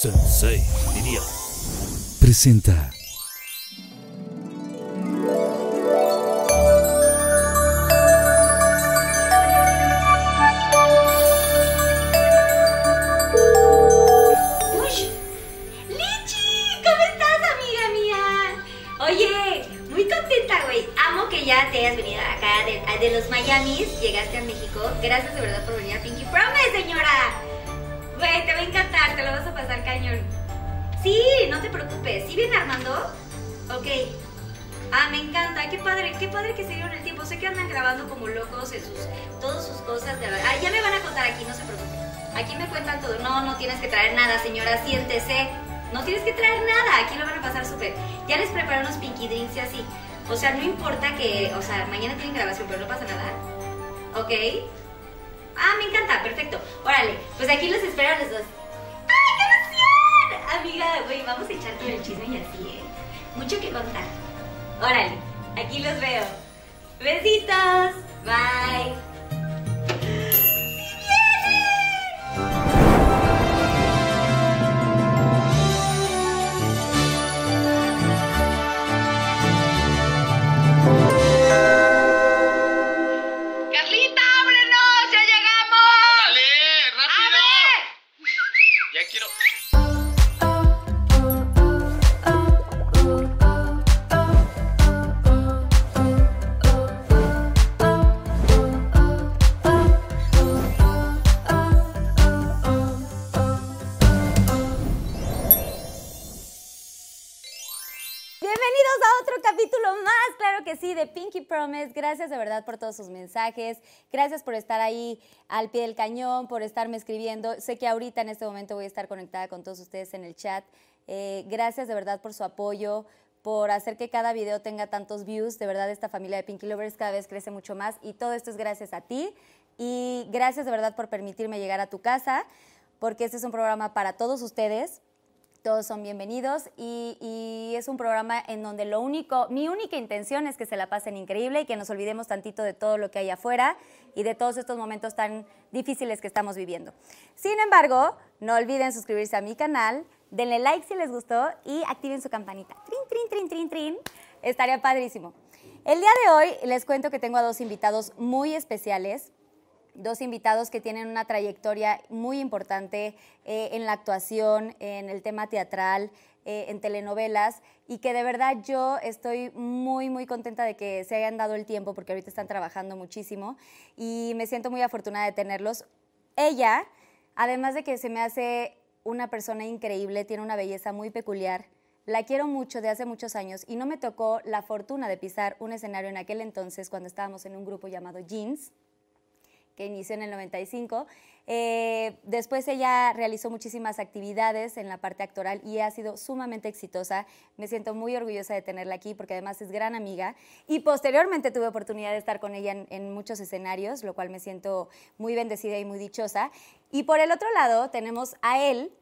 Sensei, diría. Presenta. ¡Lichi! ¿Cómo estás, amiga mía? Oye, muy contenta, güey. Amo que ya te hayas venido acá de, de los Miamis. Llegaste a México. Gracias de verdad por venir a Pinky Promise, señora. Güey, te va a encantar. Te lo vas a pasar cañón. Sí, no te preocupes. ¿Sí viene Armando? Ok. Ah, me encanta, qué padre, qué padre que se dieron el tiempo. Sé que andan grabando como locos en sus, todas sus cosas. De... Ah, ya me van a contar aquí, no se preocupe. Aquí me cuentan todo. No, no tienes que traer nada, señora, siéntese. No tienes que traer nada, aquí lo van a pasar súper. Ya les preparé unos pinky drinks y así. O sea, no importa que, o sea, mañana tienen grabación, pero no pasa nada. ¿Ok? Ah, me encanta, perfecto. Órale, pues aquí los espero a los dos. ¡Ay, qué emoción! Amiga, güey, vamos a echar todo el chisme y así, ¿eh? Mucho que contar. Órale, aquí los veo. Besitos. Bye. Promise. Gracias de verdad por todos sus mensajes. Gracias por estar ahí al pie del cañón, por estarme escribiendo. Sé que ahorita en este momento voy a estar conectada con todos ustedes en el chat. Eh, gracias de verdad por su apoyo, por hacer que cada video tenga tantos views. De verdad, esta familia de Pinky Lovers cada vez crece mucho más y todo esto es gracias a ti. Y gracias de verdad por permitirme llegar a tu casa, porque este es un programa para todos ustedes todos son bienvenidos y, es un programa en donde lo único, mi única intención es que se la pasen increíble y que nos olvidemos tantito de todo lo que hay afuera y de todos estos momentos tan difíciles que estamos viviendo. Sin embargo, no olviden suscribirse a mi canal, denle like si les gustó y activen su campanita. Trin, trin, trin, trin, trin. Estaría padrísimo. El día de hoy les cuento que tengo a dos invitados muy especiales dos invitados que tienen una trayectoria muy importante eh, en la actuación, en el tema teatral, eh, en telenovelas y que de verdad yo estoy muy, muy contenta de que se hayan dado el tiempo porque ahorita están trabajando muchísimo y me siento muy afortunada de tenerlos. Ella, además de que se me hace una persona increíble, tiene una belleza muy peculiar. La quiero mucho de hace muchos años y no me tocó la fortuna de pisar un escenario en aquel entonces cuando estábamos en un grupo llamado Jeans que inició en el 95. Eh, después ella realizó muchísimas actividades en la parte actoral y ha sido sumamente exitosa. Me siento muy orgullosa de tenerla aquí porque además es gran amiga. Y posteriormente tuve oportunidad de estar con ella en, en muchos escenarios, lo cual me siento muy bendecida y muy dichosa. Y por el otro lado tenemos a él,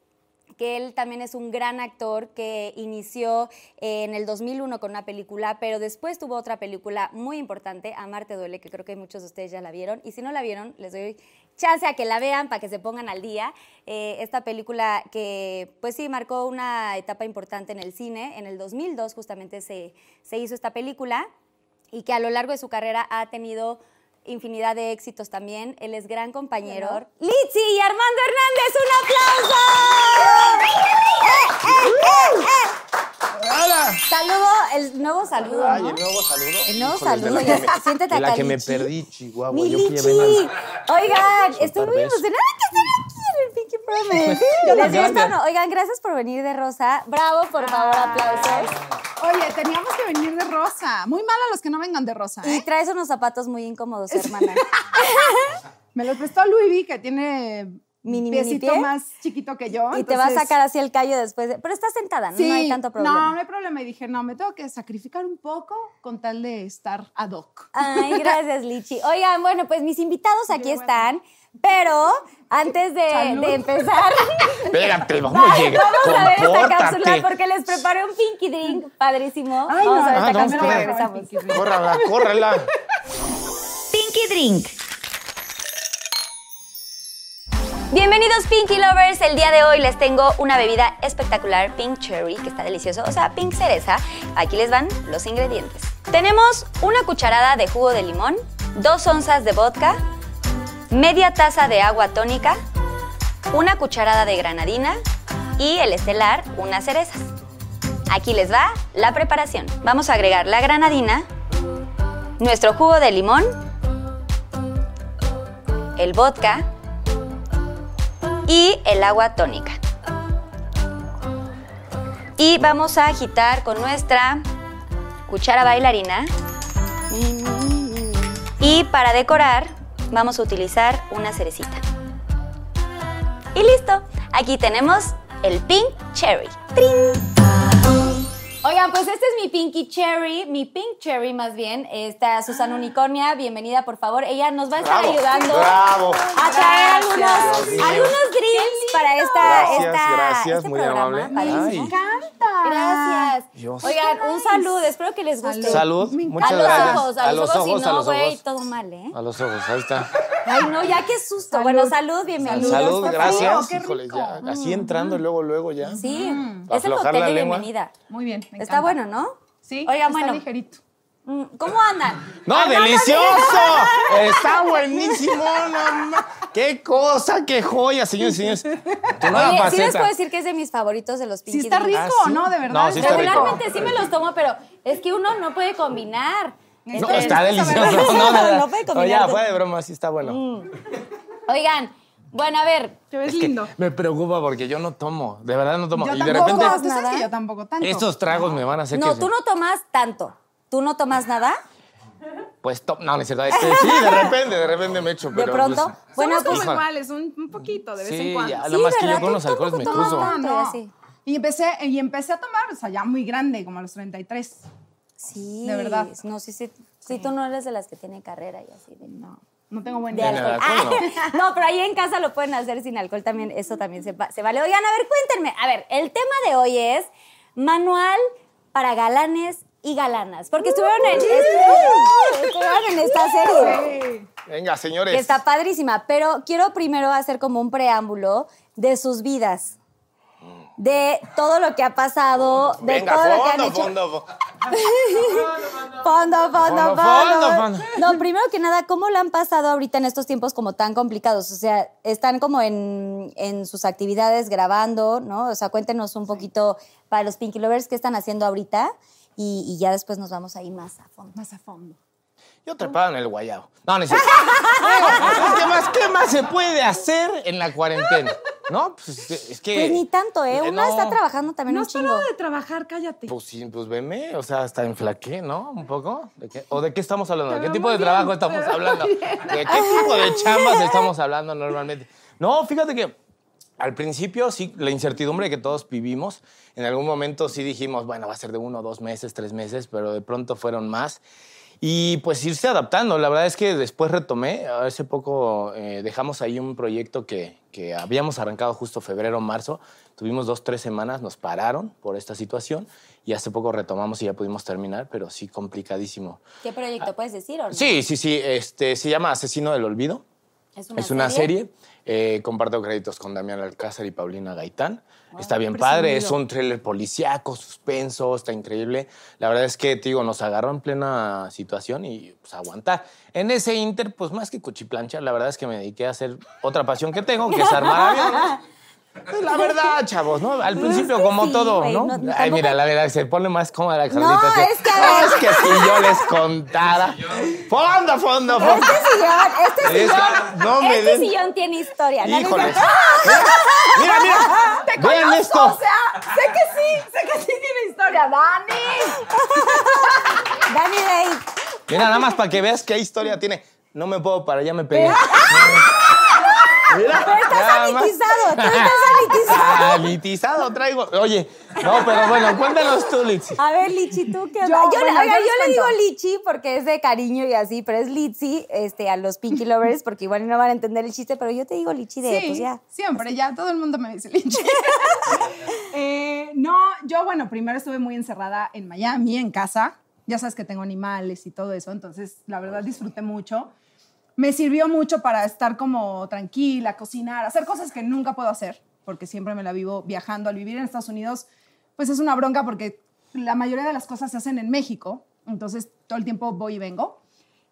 que él también es un gran actor que inició en el 2001 con una película, pero después tuvo otra película muy importante, Amarte duele, que creo que muchos de ustedes ya la vieron. Y si no la vieron, les doy chance a que la vean para que se pongan al día. Eh, esta película que, pues sí, marcó una etapa importante en el cine. En el 2002 justamente se, se hizo esta película y que a lo largo de su carrera ha tenido infinidad de éxitos también. Él es gran compañero. Litsi y Armando Hernández, un aplauso. ¡Eh, eh, eh, eh! ¡Hala! Saludo, el nuevo saludo. Ay, ¿no? el nuevo saludo. El nuevo Híjole, saludo, de ya la que me- siéntate de la acá, que me Lichi. perdí, Chihuahua. Mi que Lichi. Oigan, estoy muy emocionada que estén aquí en el Pinky Promise. Les gusta, ¿no? Oigan, gracias por venir de Rosa. Bravo, por favor, aplausos. Oye, teníamos que venir de rosa. Muy mal a los que no vengan de rosa, Y ¿eh? traes unos zapatos muy incómodos, hermana. Me los prestó Louis V, que tiene Mini, piecito pie. más chiquito que yo. Y te va a sacar así el callo después. de- Pero estás sentada, ¿no? Sí, no hay tanto No, problema. no hay problema. Y dije, no, me tengo que sacrificar un poco con tal de estar ad hoc. Ay, gracias, Lichi. Oigan, bueno, pues mis invitados aquí están, pero antes de, empezar, Espérate, vamos a llegar. vamos a ver esta Compórtate. cápsula porque les preparé un pinky drink padrísimo. Ay, vamos no. a ver Ah, esta no, cápsula y espera. regresamos. Córrala, córrala. Pinky drink. Bienvenidos Pinky Lovers, el día de hoy les tengo una bebida espectacular, Pink Cherry, que está delicioso, o sea, Pink Cereza. Aquí les van los ingredientes. Tenemos una cucharada de jugo de limón, dos onzas de vodka, media taza de agua tónica, una cucharada de granadina y el estelar, unas cerezas. Aquí les va la preparación. Vamos a agregar la granadina, nuestro jugo de limón, el vodka y el agua tónica. Y vamos a agitar con nuestra cuchara bailarina. Y para decorar vamos a utilizar una cerecita. Y listo. Aquí tenemos el Pink Cherry. Oigan, pues este es mi Pinky Cherry, mi Pink Cherry más bien. Está Susana Unicornia, bienvenida por favor. Ella nos va a estar Bravo, ayudando bravo. a traer algunos, Dios algunos drinks para esta, Gracias, esta- gracias, este muy programa. amable. Ay. encanta. Gracias. Dios. Oigan, un salud, espero que les guste. Salud, Me muchas a los gracias. ojos, a, los ojos, si no, güey, todo mal, ¿eh? A los ojos, ahí está. Ay, no, ya qué susto. Bueno, salud, bienvenidos. Salud, gracias. Híjole, ya, así entrando luego, luego ya. Sí, Para es el cóctel la de bienvenida. Muy bien. Me Está encanta. bueno, ¿no? Sí, Oigan, está bueno. ligerito. Mm, ¿Cómo andan? No, Andan delicioso. Está buenísimo, no ma- Qué cosa, qué joya, señores y señores. Tu nueva Oye, sí les puedo decir que es de mis favoritos de los Pinky Sí está rico, Ah, ¿sí? ¿no? De verdad. No, sí está rico. Regularmente sí me los tomo, pero es que uno no puede combinar. No, está delicioso. No, puede No, combinar. de broma, sí está bueno. Oigan, bueno, a ver, Te ves Es que lindo. me preocupa porque yo no tomo, de verdad no tomo. Yo y de tampoco. repente, Tú sabes Nada. que yo tampoco tanto. estos tragos me van a hacer no, que. tú no tomas tanto. ¿Tú no tomas nada? Pues to- no, no es cierto. Sí, de repente, de repente me echo. ¿De pero, pronto? pues, bueno, Somos como pues... Híjole. iguales, un, un poquito, de vez Sí, en cuando. ya, Sí, nada más que ¿verdad? yo con los alcoholes me cruzo. tomas No, tanto, no. y así. Y empecé, y empecé a tomar, o sea, ya muy grande, como a los 33. Sí. De verdad. No, sí, sí. Sí, tú no eres de las que tiene carrera y así. de- No, no tengo buen de alcohol. alcohol, Ah, no, pero ahí en casa lo pueden hacer sin alcohol también. Eso también se, se vale. Oigan, a ver, cuéntenme. A ver, el tema de hoy es manual para galanes y galanas. Porque estuvieron en, estu- estuvieron en esta serie. Venga, señores. Que está padrísima. Pero quiero primero hacer como un preámbulo de sus vidas. De todo lo que ha pasado, de Venga, todo lo que han hecho. fondo, fondo. Fondo, fondo, Fondo. No, primero que nada, ¿cómo lo han pasado ahorita en estos tiempos como tan complicados? O sea, están como en, en sus actividades grabando, ¿no? O sea, cuéntenos un poquito para los Pinky Lovers qué están haciendo ahorita y, y ya después nos vamos ahí más a fondo. Más a fondo. Yo trepado en el guayabo. No, no es cierto. ¿Qué más, ¿Qué más se puede hacer en la cuarentena? ¿No? Pues es que. Pues ni tanto, ¿eh? eh, Uno no. está trabajando también No un has chingo. parado de trabajar, cállate. Pues sí, pues veme, o sea, hasta enflaqué, ¿no? Un poco. ¿De qué? ¿O de qué estamos hablando? ¿De qué tipo de trabajo bien, estamos hablando? ¿De qué tipo de chambas estamos hablando normalmente? No, fíjate que al principio sí, la incertidumbre que todos vivimos, en algún momento sí dijimos, bueno, va a ser de uno, dos meses, tres meses, pero de pronto fueron más. Y pues irse adaptando. La verdad es que después retomé. Hace poco eh, dejamos ahí un proyecto que, que habíamos arrancado justo febrero, marzo. Tuvimos dos, tres semanas, nos pararon por esta situación y hace poco retomamos y ya pudimos terminar, pero sí complicadísimo. ¿Qué proyecto puedes decir o no? Sí, sí, sí. Este, se llama Asesino del Olvido. Es una, Es una serie. Eh, comparto créditos con Damián Alcázar y Paulina Gaitán. Está bien padre, es un thriller policíaco, suspenso, está increíble. La verdad es que, te digo, nos agarró en plena situación y pues aguantar. En ese inter, pues más que cuchiplancha, la verdad es que me dediqué a hacer otra pasión que tengo, que es armar aviones. Es la verdad, chavos, ¿no? Al principio, que como sí, todo, ¿no? no- Ay, tampoco- mira, la verdad, se pone más cómoda la Carlita. No, es que a ver. Es que si yo les contara. Fondo, fondo, fondo. Este sillón, este Es que sillón, no me este den- sillón tiene historia. ¿no? Híjoles. ¿No? Mira, mira. Vean esto. O sea, sé que sí, sé que sí tiene historia. ¡Dani! Dani Day. Mira, nada más para que veas qué historia tiene. No me puedo parar, ya me pegué. Mira, Pero estás sanitizado, tú estás sanitizado. Sanitizado traigo. Oye, no, pero bueno, cuéntanos tú, Litsi. A ver, Lichi, ¿tú qué onda? Yo, Yo, bueno, oiga, yo le digo. Lichi porque es de cariño y así, pero es Litsi este, a los Pinky Lovers porque igual no van a entender el chiste, pero yo te digo Lichi de, Sí, pues ya. siempre, ya todo el mundo me dice Lynch. Eh, no, yo, bueno, primero estuve muy encerrada en Miami, en casa. Ya sabes que tengo animales y todo eso, entonces la verdad disfruté mucho. Me sirvió mucho para estar como tranquila, cocinar, hacer cosas que nunca puedo hacer, porque siempre me la vivo viajando. Al vivir en Estados Unidos, pues es una bronca porque la mayoría de las cosas se hacen en México, entonces todo el tiempo voy y vengo.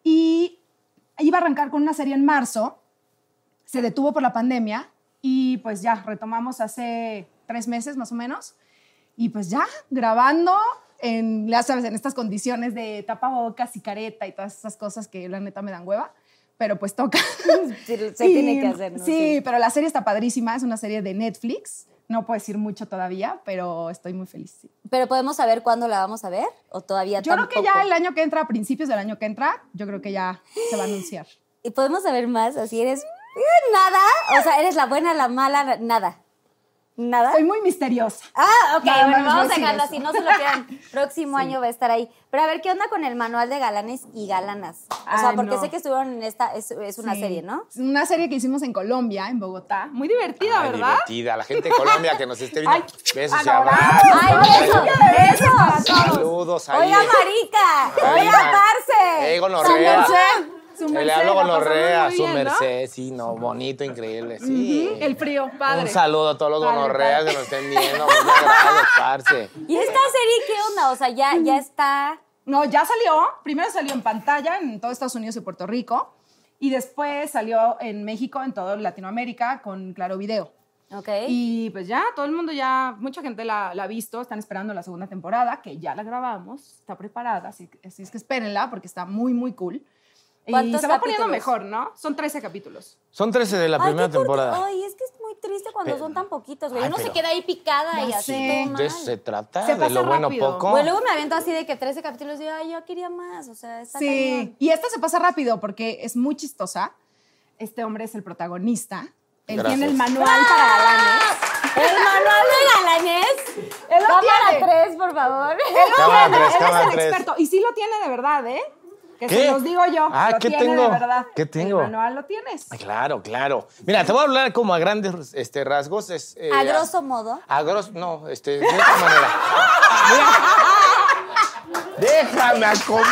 Y iba a arrancar con una serie en marzo, se detuvo por la pandemia y pues ya retomamos hace tres meses más o menos. Y pues ya grabando en, ya sabes, en estas condiciones de tapabocas y careta y todas esas cosas que la neta me dan hueva, pero pues toca. Se, se tiene que hacer, ¿no? Sí, pero la serie está padrísima, es una serie de Netflix. No puedo decir mucho todavía, pero estoy muy feliz. sí. Pero podemos saber cuándo la vamos a ver o todavía Yo creo que ya el año que entra, a principios del año que entra, yo creo que ya se va a anunciar. Y podemos saber más, así eres eh, nada, o sea, eres la buena, la mala, nada. Nada. Soy muy misteriosa. Ah, ok, Nada bueno, vamos a decir dejarlo eso. así, no se lo quieran. Próximo año va a estar ahí. Pero a ver, ¿qué onda con el manual de galanes y galanas? O sea, Ay, porque no. sé que estuvieron en esta, es, es una Sí. serie, ¿no? Es Una serie que hicimos en Colombia, en Bogotá. Muy divertida, Ay, ¿verdad? divertida. La gente de Colombia que nos esté viendo. Ay, besos y abrazos. ¡Ay, eso! ¡Eso! Saludos ahí. ¡Oiga, marica! ¡Oiga, parce! Eh, Su gonorrea. merced. Le merced, hablo la pasamos gonorrea, su bien, ¿no? merced, sí, no, bonito, increíble, sí. Ujú, El frío, padre. Un saludo a todos los Padre, gonorreas padre. que nos estén viendo, muchas gracias, parce. ¿Y esta serie qué onda? O sea, ya, ya está... No, ya salió. Primero salió en pantalla en todo Estados Unidos y Puerto Rico. Y después salió en México, en todo Latinoamérica, con Claro Video. Ok. Y pues ya, todo el mundo ya, mucha gente la, la ha visto, están esperando la segunda temporada, que ya la grabamos, está preparada, así, que- así es que espérenla porque está muy, muy cool. Y ¿Cuántos se va poniendo mejor, ¿no? Son 13 capítulos. Son 13 de la Ay, primera qué corto. temporada. Ay, es que es muy triste cuando Pero- son tan poquitos, güey. Ay, Uno se pero- queda ahí picada y Ya así sé. todo De mal. eso se trata, Se de pasa lo bueno rápido. poco. Luego me aviento así de que 13 capítulos y digo, ay, yo quería más. O sea, está Sí, cañón. y esta se pasa rápido porque es muy chistosa. Este hombre es el protagonista. Él Gracias. tiene el manual para galanes. El manual de galanes. Él lo Cámara tiene. 3, por favor. Él lo Cámara tiene, tres, él cámara es el tres. experto. Y sí lo tiene de verdad, ¿eh? Que ¿Qué? se los digo yo. Ah, lo ¿qué tiene tengo? de verdad. ¿Qué tengo? El manual lo tienes. Claro, claro. Mira, te voy a hablar como a grandes este, rasgos. Es, eh, A grosso modo. A grosso, no, este, de esta manera. Mira. Déjame acomodo.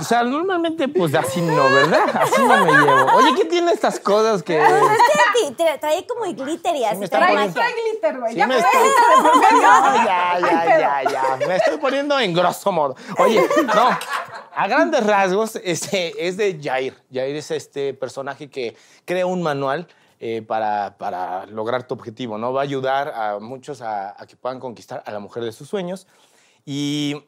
O sea, normalmente, pues así no, ¿verdad? Así no me llevo. Oye, ¿qué tiene estas cosas que.? Pues es que trae como glitter y así. me está trae poniendo-. Trae glitter, güey. Sí ya me estoy... No, ya, Ay, ya, ya, ya. Me estoy poniendo en grosso modo. Oye, no. A grandes rasgos, este, es de Jair. Jair es este personaje que crea un manual eh, para, para lograr tu objetivo, ¿no? Va a ayudar a muchos a, a que puedan conquistar a la mujer de sus sueños. Y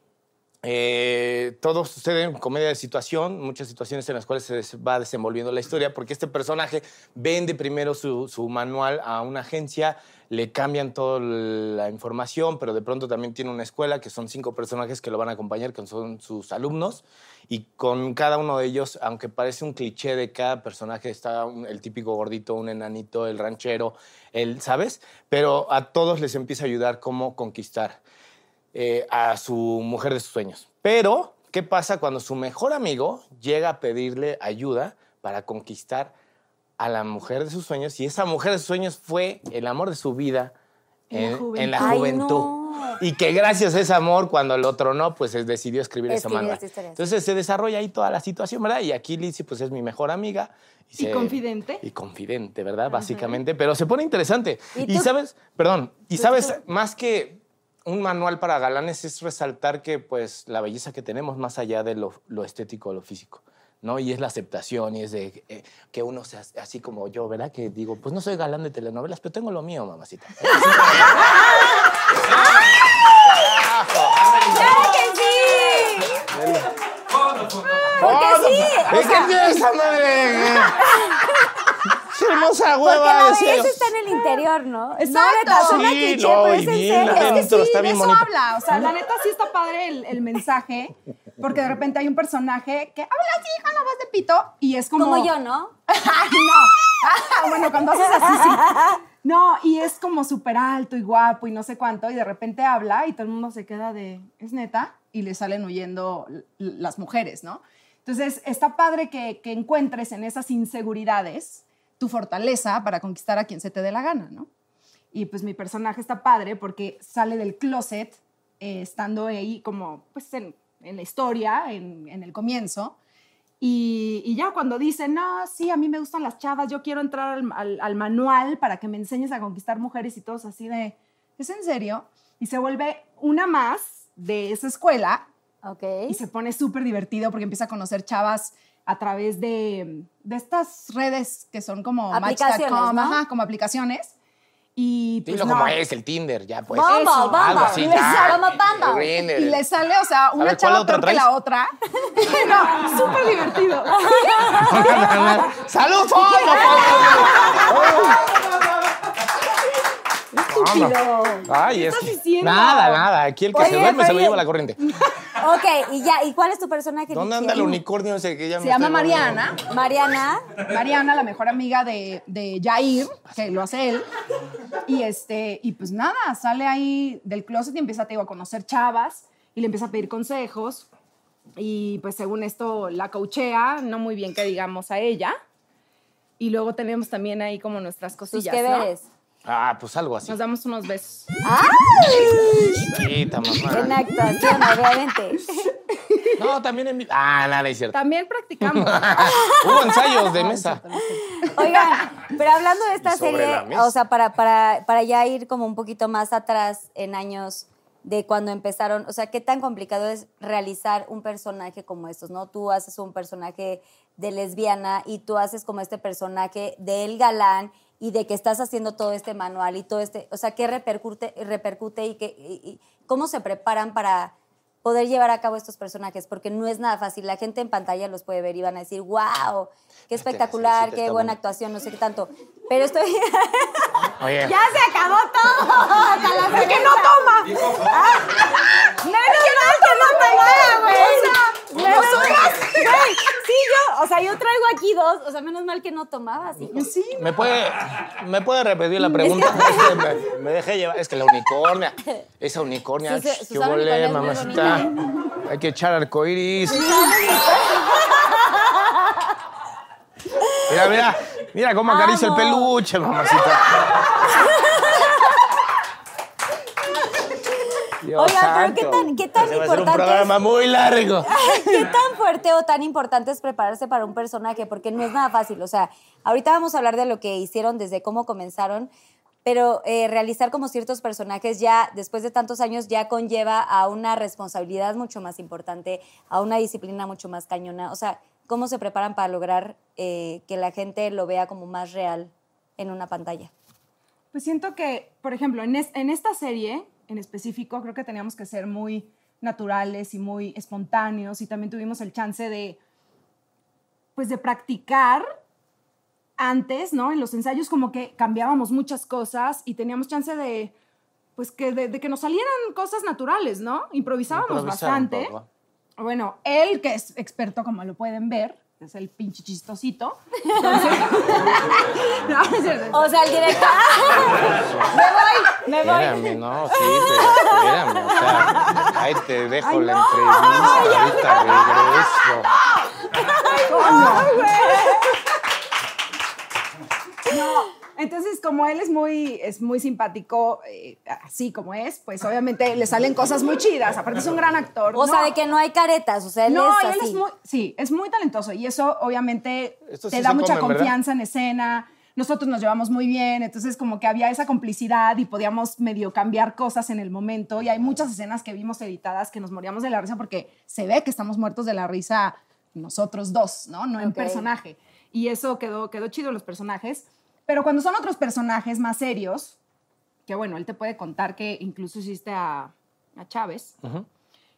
eh, todo sucede en comedia de situación, muchas situaciones en las cuales se va desenvolviendo la historia, porque este personaje vende primero su, su manual a una agencia, le cambian toda la información, pero de pronto también tiene una escuela que son cinco personajes que lo van a acompañar, que son sus alumnos, y con cada uno de ellos, aunque parece un cliché de cada personaje, está un- el típico gordito, un enanito, el ranchero, el, ¿sabes? Pero a todos les empieza a ayudar cómo conquistar eh, a su mujer de sus sueños. Pero, ¿qué pasa cuando su mejor amigo llega a pedirle ayuda para conquistar a la mujer de sus sueños? Y esa mujer de sus sueños fue el amor de su vida En la en, en la juventud. No. Y que gracias a ese amor, cuando el otro no, pues él decidió escribir, esa manual. esta historia. Entonces se desarrolla ahí toda la situación, ¿verdad? Y aquí Lizzie, pues es mi mejor amiga. Y se- confidente. Y confidente, ¿verdad? Básicamente. Pero se pone interesante. ¿Y Y, sabes, perdón, y ¿Tú- sabes, más que un manual para galanes es resaltar que, pues, la belleza que tenemos más allá de lo, lo estético, lo físico. ¿no? Y es la aceptación y es de eh, que uno sea así como yo, ¿verdad? Que digo, pues no soy galán de telenovelas, pero tengo lo mío, mamacita. ¡Claro que sí! Porque sí. o ¿Es sea, que tiene esa madre? ¡Qué hermosa Porque hueva! la de ser- belleza está en el interior, ¿no? Exacto. No, neta, Sí, cliché, no, pero es en bien, serio. la Es que sí, está bien eso bonito. habla. O sea, la neta sí está padre el, el mensaje, porque de repente hay un personaje que habla así con la voz de pito y es como... Como yo, ¿no? Ay, no. Ah, bueno, cuando haces así, sí. No, y es como súper alto y guapo y no sé cuánto, y de repente habla y todo el mundo se queda de, ¿es neta? Y le salen huyendo las mujeres, ¿no? Entonces, está padre que, que encuentres en esas inseguridades tu fortaleza para conquistar a quien se te dé la gana, ¿no? Y pues mi personaje está padre porque sale del closet eh, estando ahí como, pues en, en la historia, en, en el comienzo, Y, y ya cuando dicen, no, sí, a mí me gustan las chavas, yo quiero entrar al, al- al manual para que me enseñes a conquistar mujeres y todos así de, ¿es en serio? Y se vuelve una más de esa escuela Ok. y se pone súper divertido porque empieza a conocer chavas a través de, de estas redes que son como Aplicaciones, Match.com, ¿no? ajá, como aplicaciones. Y pues Dilo no. como es, el Tinder, ya pues. Bumble, Eso, Bumble. algo así, Y le sale- Como Bumble. El Grindr. Y le sale, o sea, una ver, ¿cuál chava peor que la otra. no, súper divertido. ¡Salud, Estúpido. Ay, ¿Qué es estás que- diciendo? Nada, nada. Aquí el que Oye, se duerme se lo lleva la corriente. Ok, y ya, ¿y cuál es tu personaje? ¿Dónde anda el unicornio ese que ya Se me llama estoy volviendo? Mariana. Mariana. Mariana, la mejor amiga de, de Jair, que lo hace él. Y, este, y pues nada, sale ahí del closet y empieza te digo, a conocer chavas y le empieza a pedir consejos. Y pues según esto la coachea, no muy bien que digamos a ella. Y luego tenemos también ahí como nuestras cosillas, ¿no? veres. Ah, pues algo así. Nos damos unos besos. Chiquita, En mamá. actuación, obviamente. No, también en mi... Ah, nada, es cierto. También practicamos. Hubo ensayos de mesa. Oigan, pero hablando de esta serie, o sea, para, para, para ya ir como un poquito más atrás en años de cuando empezaron, o sea, qué tan complicado es realizar un personaje como estos, ¿no? Tú haces un personaje de lesbiana y tú haces como este personaje del galán y de que estás haciendo todo este manual y todo este, o sea, qué repercute, repercute y, qué, y- y cómo se preparan para poder llevar a cabo estos personajes, porque no es nada fácil. La gente en pantalla los puede ver y van a decir, wow, qué espectacular, qué buena bueno. actuación, no sé qué tanto. Pero estoy... Oye, ¡Ya se acabó todo! ¡Hasta la que no toma! ¡Menos mal que no tomaba, güey! Güey, sí, yo, o sea, yo traigo aquí dos, o sea, menos mal que no tomabas, hijo. Sí, ¿me puede, ¿me puede repetir la pregunta? Es que me, me dejé llevar. Es que la unicornia, esa unicornia, Sí, sí, qué mamacita. Hay que echar arcoiris. Mira, mira, mira cómo acaricia el peluche, mamacita. Dios Oigan, pero ¿qué santo. tan- qué tan Ese va a ser un importante es- programa muy largo. ¿Qué tan fuerte o tan importante es prepararse para un personaje? Porque no es nada fácil. O sea, ahorita vamos a hablar de lo que hicieron desde cómo comenzaron, pero eh, realizar como ciertos personajes ya, después de tantos años, ya conlleva a una responsabilidad mucho más importante, a una disciplina mucho más cañona. O sea, ¿cómo se preparan para lograr eh, que la gente lo vea como más real en una pantalla? Pues siento que, por ejemplo, en, es- en esta serie en específico, creo que teníamos que ser muy naturales y muy espontáneos y también tuvimos el chance de, pues, de practicar antes, ¿no? En los ensayos como que cambiábamos muchas cosas y teníamos chance de, pues, que, de, de que nos salieran cosas naturales, ¿no? Improvisábamos bastante. poco. Bueno, él, que es experto, como lo pueden ver, es el pinche chistosito. Entonces- No, es cierto. O sea, el director... me voy, me voy. Espérame, no, sí, pero. O sea, ahí te dejo la entrevista. ahorita regreso. No, entonces como él es muy, es muy simpático, eh, así como es, pues obviamente le salen cosas muy chidas. Aparte es un gran actor. O sea, No, de que no hay caretas, o sea, él no, es así. él es muy, sí, es muy talentoso y eso obviamente te sí da mucha comen, ¿verdad? confianza en escena. Nosotros nos llevamos muy bien, entonces como que había esa complicidad y podíamos medio cambiar cosas en el momento. Y hay muchas escenas que vimos editadas que nos moríamos de la risa porque se ve que estamos muertos de la risa nosotros dos, ¿no? No en Ok. personaje. Y eso quedó, quedó chido en los personajes. Pero cuando son otros personajes más serios, que bueno, él te puede contar que incluso hiciste a, a Chávez,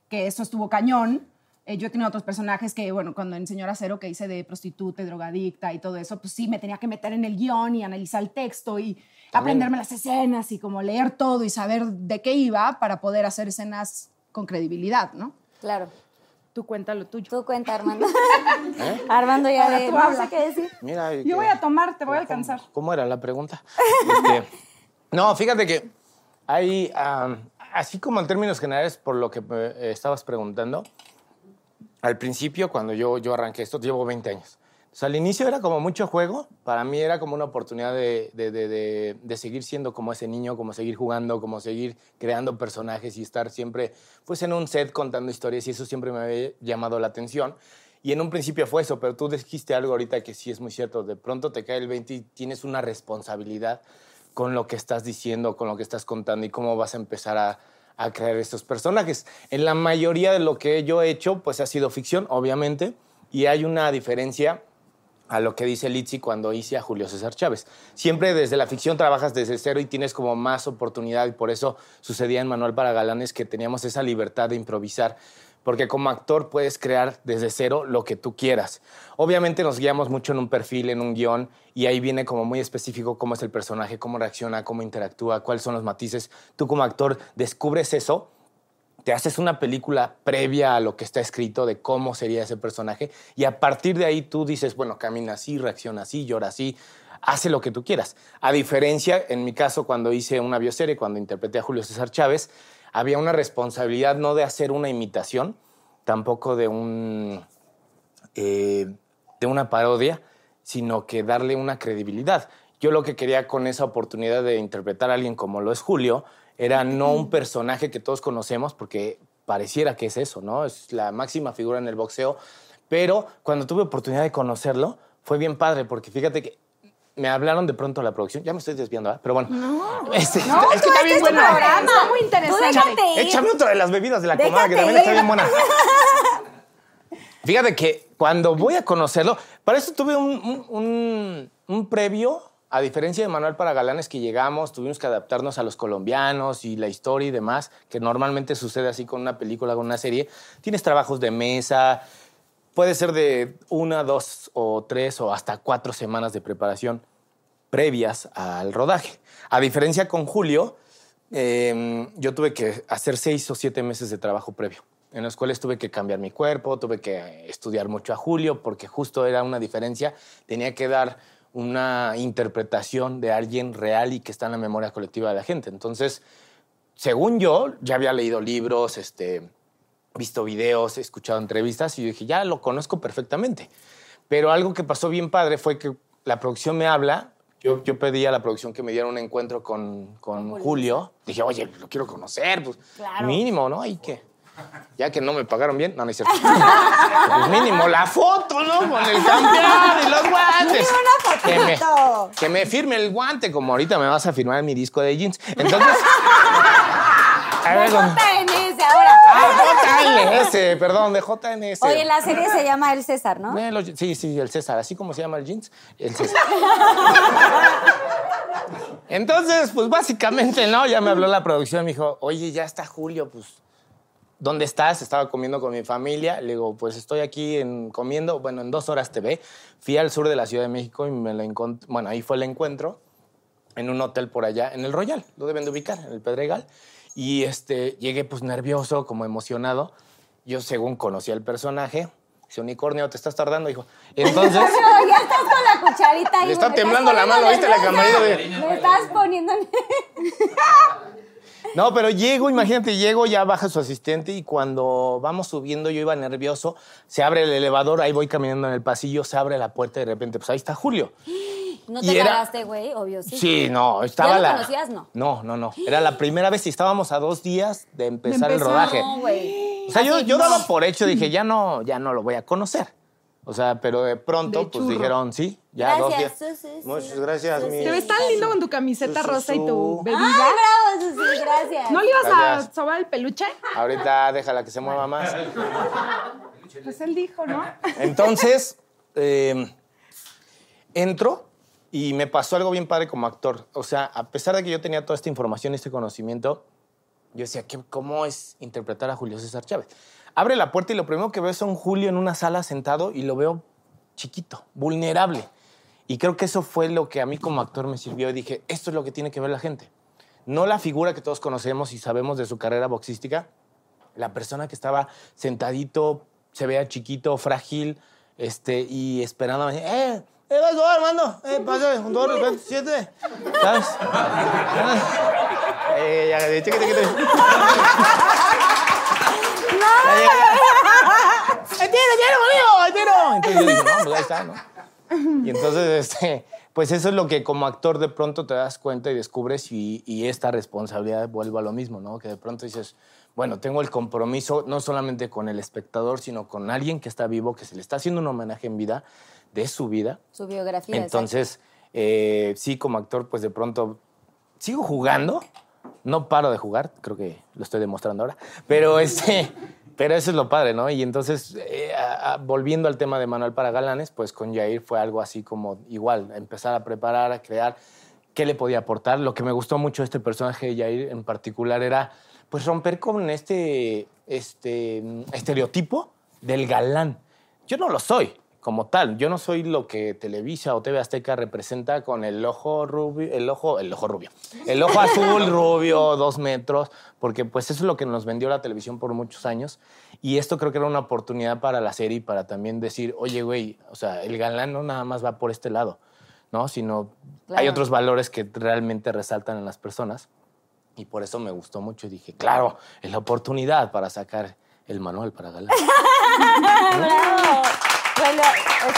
que eso estuvo cañón. Eh, yo he tenido otros personajes que, bueno, cuando en Señora Cero que hice de prostituta y drogadicta y todo eso, pues sí, me tenía que meter en el guion y analizar el texto y aprenderme las escenas y como leer todo y saber de qué iba para poder hacer escenas con credibilidad, ¿no? Claro. Tú cuenta lo tuyo. Tú cuenta, Armando. Armando ya Ahora de, tú no habla. sé qué decir. Mira, Yo que- voy a tomar, te voy a ¿Cómo- alcanzar. ¿Cómo era la pregunta? Este, no, fíjate que hay, así como en términos generales, por lo que me estabas preguntando, al principio, cuando yo, yo arranqué esto, llevo 20 años. Sea, al inicio era como mucho juego, para mí era como una oportunidad de- de- de- de seguir siendo como ese niño, como seguir jugando, como seguir creando personajes y estar siempre pues en un set contando historias y eso siempre me había llamado la atención. Y en un principio fue eso, pero tú dijiste algo ahorita que sí es muy cierto. De pronto te cae el 20 y tienes una responsabilidad con lo que estás diciendo, con lo que estás contando y cómo vas a empezar a, a crear estos personajes. En la mayoría de lo que yo he hecho, pues ha sido ficción, obviamente, y hay una diferencia a lo que dice Litsi cuando hice a Julio César Chávez. Siempre desde la ficción trabajas desde cero y tienes como más oportunidad y por eso sucedía en Manual para Galanes que teníamos esa libertad de improvisar, porque como actor puedes crear desde cero lo que tú quieras. Obviamente nos guiamos mucho en un perfil, en un guion y ahí viene como muy específico cómo es el personaje, cómo reacciona, cómo interactúa, cuáles son los matices. Tú como actor descubres eso te haces una película previa a lo que está escrito de cómo sería ese personaje y a partir de ahí tú dices, bueno, camina así, reacciona así, llora así, hace lo que tú quieras. A diferencia, en mi caso, cuando hice una bioserie, cuando interpreté a Julio César Chávez, había una responsabilidad no de hacer una imitación, tampoco de un eh, de una parodia, sino que darle una credibilidad. Yo lo que quería con esa oportunidad de interpretar a alguien como lo es Julio era no un personaje que todos conocemos, porque pareciera que es eso, ¿no? Es la máxima figura en el boxeo. Pero cuando tuve oportunidad de conocerlo, fue bien padre, porque fíjate que me hablaron de pronto a la producción. Ya me estoy desviando, ¿verdad? Pero bueno. No, este, No, es que está este bien buena. programa. Está muy interesante. déjate ir. Échame otra de las bebidas de la comadre, que Déjate también está bien buena. Fíjate que cuando voy a conocerlo, para eso tuve un, un- un- un previo, a diferencia de Manuel para Galanes que llegamos, tuvimos que adaptarnos a los colombianos y la historia y demás, que normalmente sucede así con una película, con una serie. Tienes trabajos de mesa, puede ser de una, dos o tres o hasta cuatro semanas de preparación previas al rodaje. A diferencia con Julio, eh, yo tuve que hacer seis o siete meses de trabajo previo, en los cuales tuve que cambiar mi cuerpo, tuve que estudiar mucho a Julio, porque justo era una diferencia. Tenía que dar una interpretación de alguien real y que está en la memoria colectiva de la gente. Entonces, según yo, ya había leído libros, este, visto videos, escuchado entrevistas y yo dije, ya lo conozco perfectamente. Pero algo que pasó bien padre fue que la producción me habla. Yo, yo pedí a la producción que me diera un encuentro con, con Julio. Dije, oye, lo quiero conocer, pues Claro. mínimo, ¿no? ¿Y qué? Ya que no me pagaron bien, no, no es cierto. Pues mínimo la foto, ¿no? Con el campeón y los guantes. una Que me, fotito. que me firme el guante, como ahorita me vas a firmar mi disco de jeans. Entonces. a ver, ¿dónde? JNS ahora. Ah, JNS, perdón, de JNS. Oye, la serie se llama El César, ¿no? Sí, sí, el César, así como se llama el jeans, el César. Entonces, pues básicamente, ¿no? Ya me habló la producción, me dijo, oye, ya está Julio, pues, ¿dónde estás? Estaba comiendo con mi familia. Le digo, pues estoy aquí en, comiendo, bueno, en dos horas te ve. Fui al sur de la Ciudad de México y me lo encontré, bueno, ahí fue el encuentro, en un hotel por allá, en el Royal, lo deben de ubicar, en el Pedregal. Y este, llegué pues nervioso, como emocionado. Yo, según conocía el personaje, ese unicornio, te estás tardando, hijo. Entonces, ya estás con la cucharita ahí. Le está temblando la mano, ¿viste? La camarita de- Me estás poniendo... no, pero llego, imagínate, llego, ya baja su asistente y cuando vamos subiendo, yo iba nervioso, se abre el elevador, ahí voy caminando en el pasillo, se abre la puerta y de repente, pues ahí está Julio. No te cagaste, güey, obvio, sí. Sí, no, estaba lo la. conocías? No. No, no, no. Era la primera vez y estábamos a dos días de empezar, el rodaje. No, güey. O sea, yo, yo daba por hecho, dije, ya no, ya no lo voy a conocer. O sea, pero de pronto, De pues churro. dijeron, sí, ya dos días. Gracias, sí. Muchas gracias, mi. Te ves tan lindo con tu camiseta Su, su, rosa y su. tu bebida. Ay, bravo, Susi, gracias. ¿No le ibas Gracias. a sobar el peluche? Ahorita déjala que se mueva más. Pues él dijo, ¿no? Entonces, eh, entro y me pasó algo bien padre como actor. O sea, a pesar de que yo tenía toda esta información y este conocimiento, yo decía, ¿qué, ¿cómo es interpretar a Julio César Chávez? Abre la puerta y lo primero que veo es a un Julio en una sala sentado y lo veo chiquito, vulnerable. Y creo que eso fue lo que a mí como actor me sirvió y dije, esto es lo que tiene que ver la gente. No la figura que todos conocemos y sabemos de su carrera boxística, la persona que estaba sentadito, se vea chiquito, frágil, este, y esperando, ¡eh! ¡Eh, vas! ¡Eh. ¿Sabes? ¡Eh, ya! ¡Eh, tiro, conmigo! ¡Eh, tiro! Entonces yo dije, no, pues ahí está, ¿no? Y entonces, este, pues eso es lo que como actor de pronto te das cuenta y descubres y, esta responsabilidad vuelve a lo mismo, ¿no? Que de pronto dices, bueno, tengo el compromiso no solamente con el espectador, sino con alguien que está vivo, que se le está haciendo un homenaje en vida de su vida. Su biografía. Entonces, eh, sí, como actor, pues de pronto sigo jugando. No paro de jugar, creo que lo estoy demostrando ahora. Pero, este, pero eso es lo padre, ¿no? Y entonces, eh, volviendo al tema de Manuel para Galanes, pues con Jair fue algo así como igual, empezar a preparar, a crear qué le podía aportar. Lo que me gustó mucho de este personaje de Jair en particular era pues romper con este, este mm, estereotipo del galán. Yo no lo soy como tal. Yo no soy lo que Televisa o TV Azteca representa con el ojo rubio, el ojo, el ojo rubio, el ojo azul rubio, dos metros, porque pues eso es lo que nos vendió la televisión por muchos años. Y esto creo que era una oportunidad para la serie para también decir, oye, güey, o sea, el galán no nada más va por este lado, ¿no? Sino hay Claro. otros valores que realmente resaltan en las personas. Y por eso me gustó mucho y dije, claro, es la oportunidad para sacar el manual para galán. ¡Bravo! Bueno,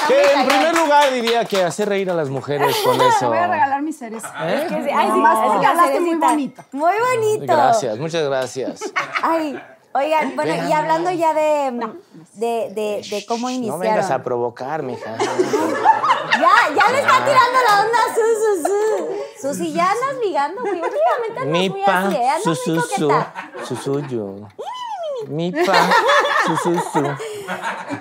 Que en primer lugar diría que hacer reír a las mujeres con Te eso. voy a regalar mis seres. ¿Eh? Que sí, Ay, sí, que hablaste muy bonito. Muy bonito. Gracias, muchas gracias. Ay, oigan, bueno, y hablando ya de, de, de, de cómo No vengas a iniciaron. provocar, mija. ya, ya le está tirando la onda a Su, Su, Su. Susi, ya andas ligando, güey. Últimamente andas Mi muy pa, así, ¿eh? Andas su, muy coqueta. Mi pa, su, su, su.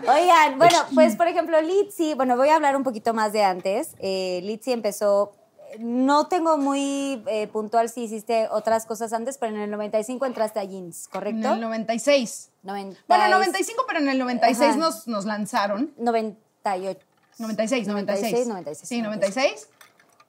Oigan, bueno, pues por ejemplo, Litzy, bueno, voy a hablar un poquito más de antes. Eh, Litzy empezó, no tengo muy eh, puntual si hiciste otras cosas antes, pero en el 95 entraste a Jeans, En ¿correcto? el 96. 90 Bueno, 95, pero en el 96 Ajá. nos, nos lanzaron. 98. 96, 96. 96, 96. Sí, 96.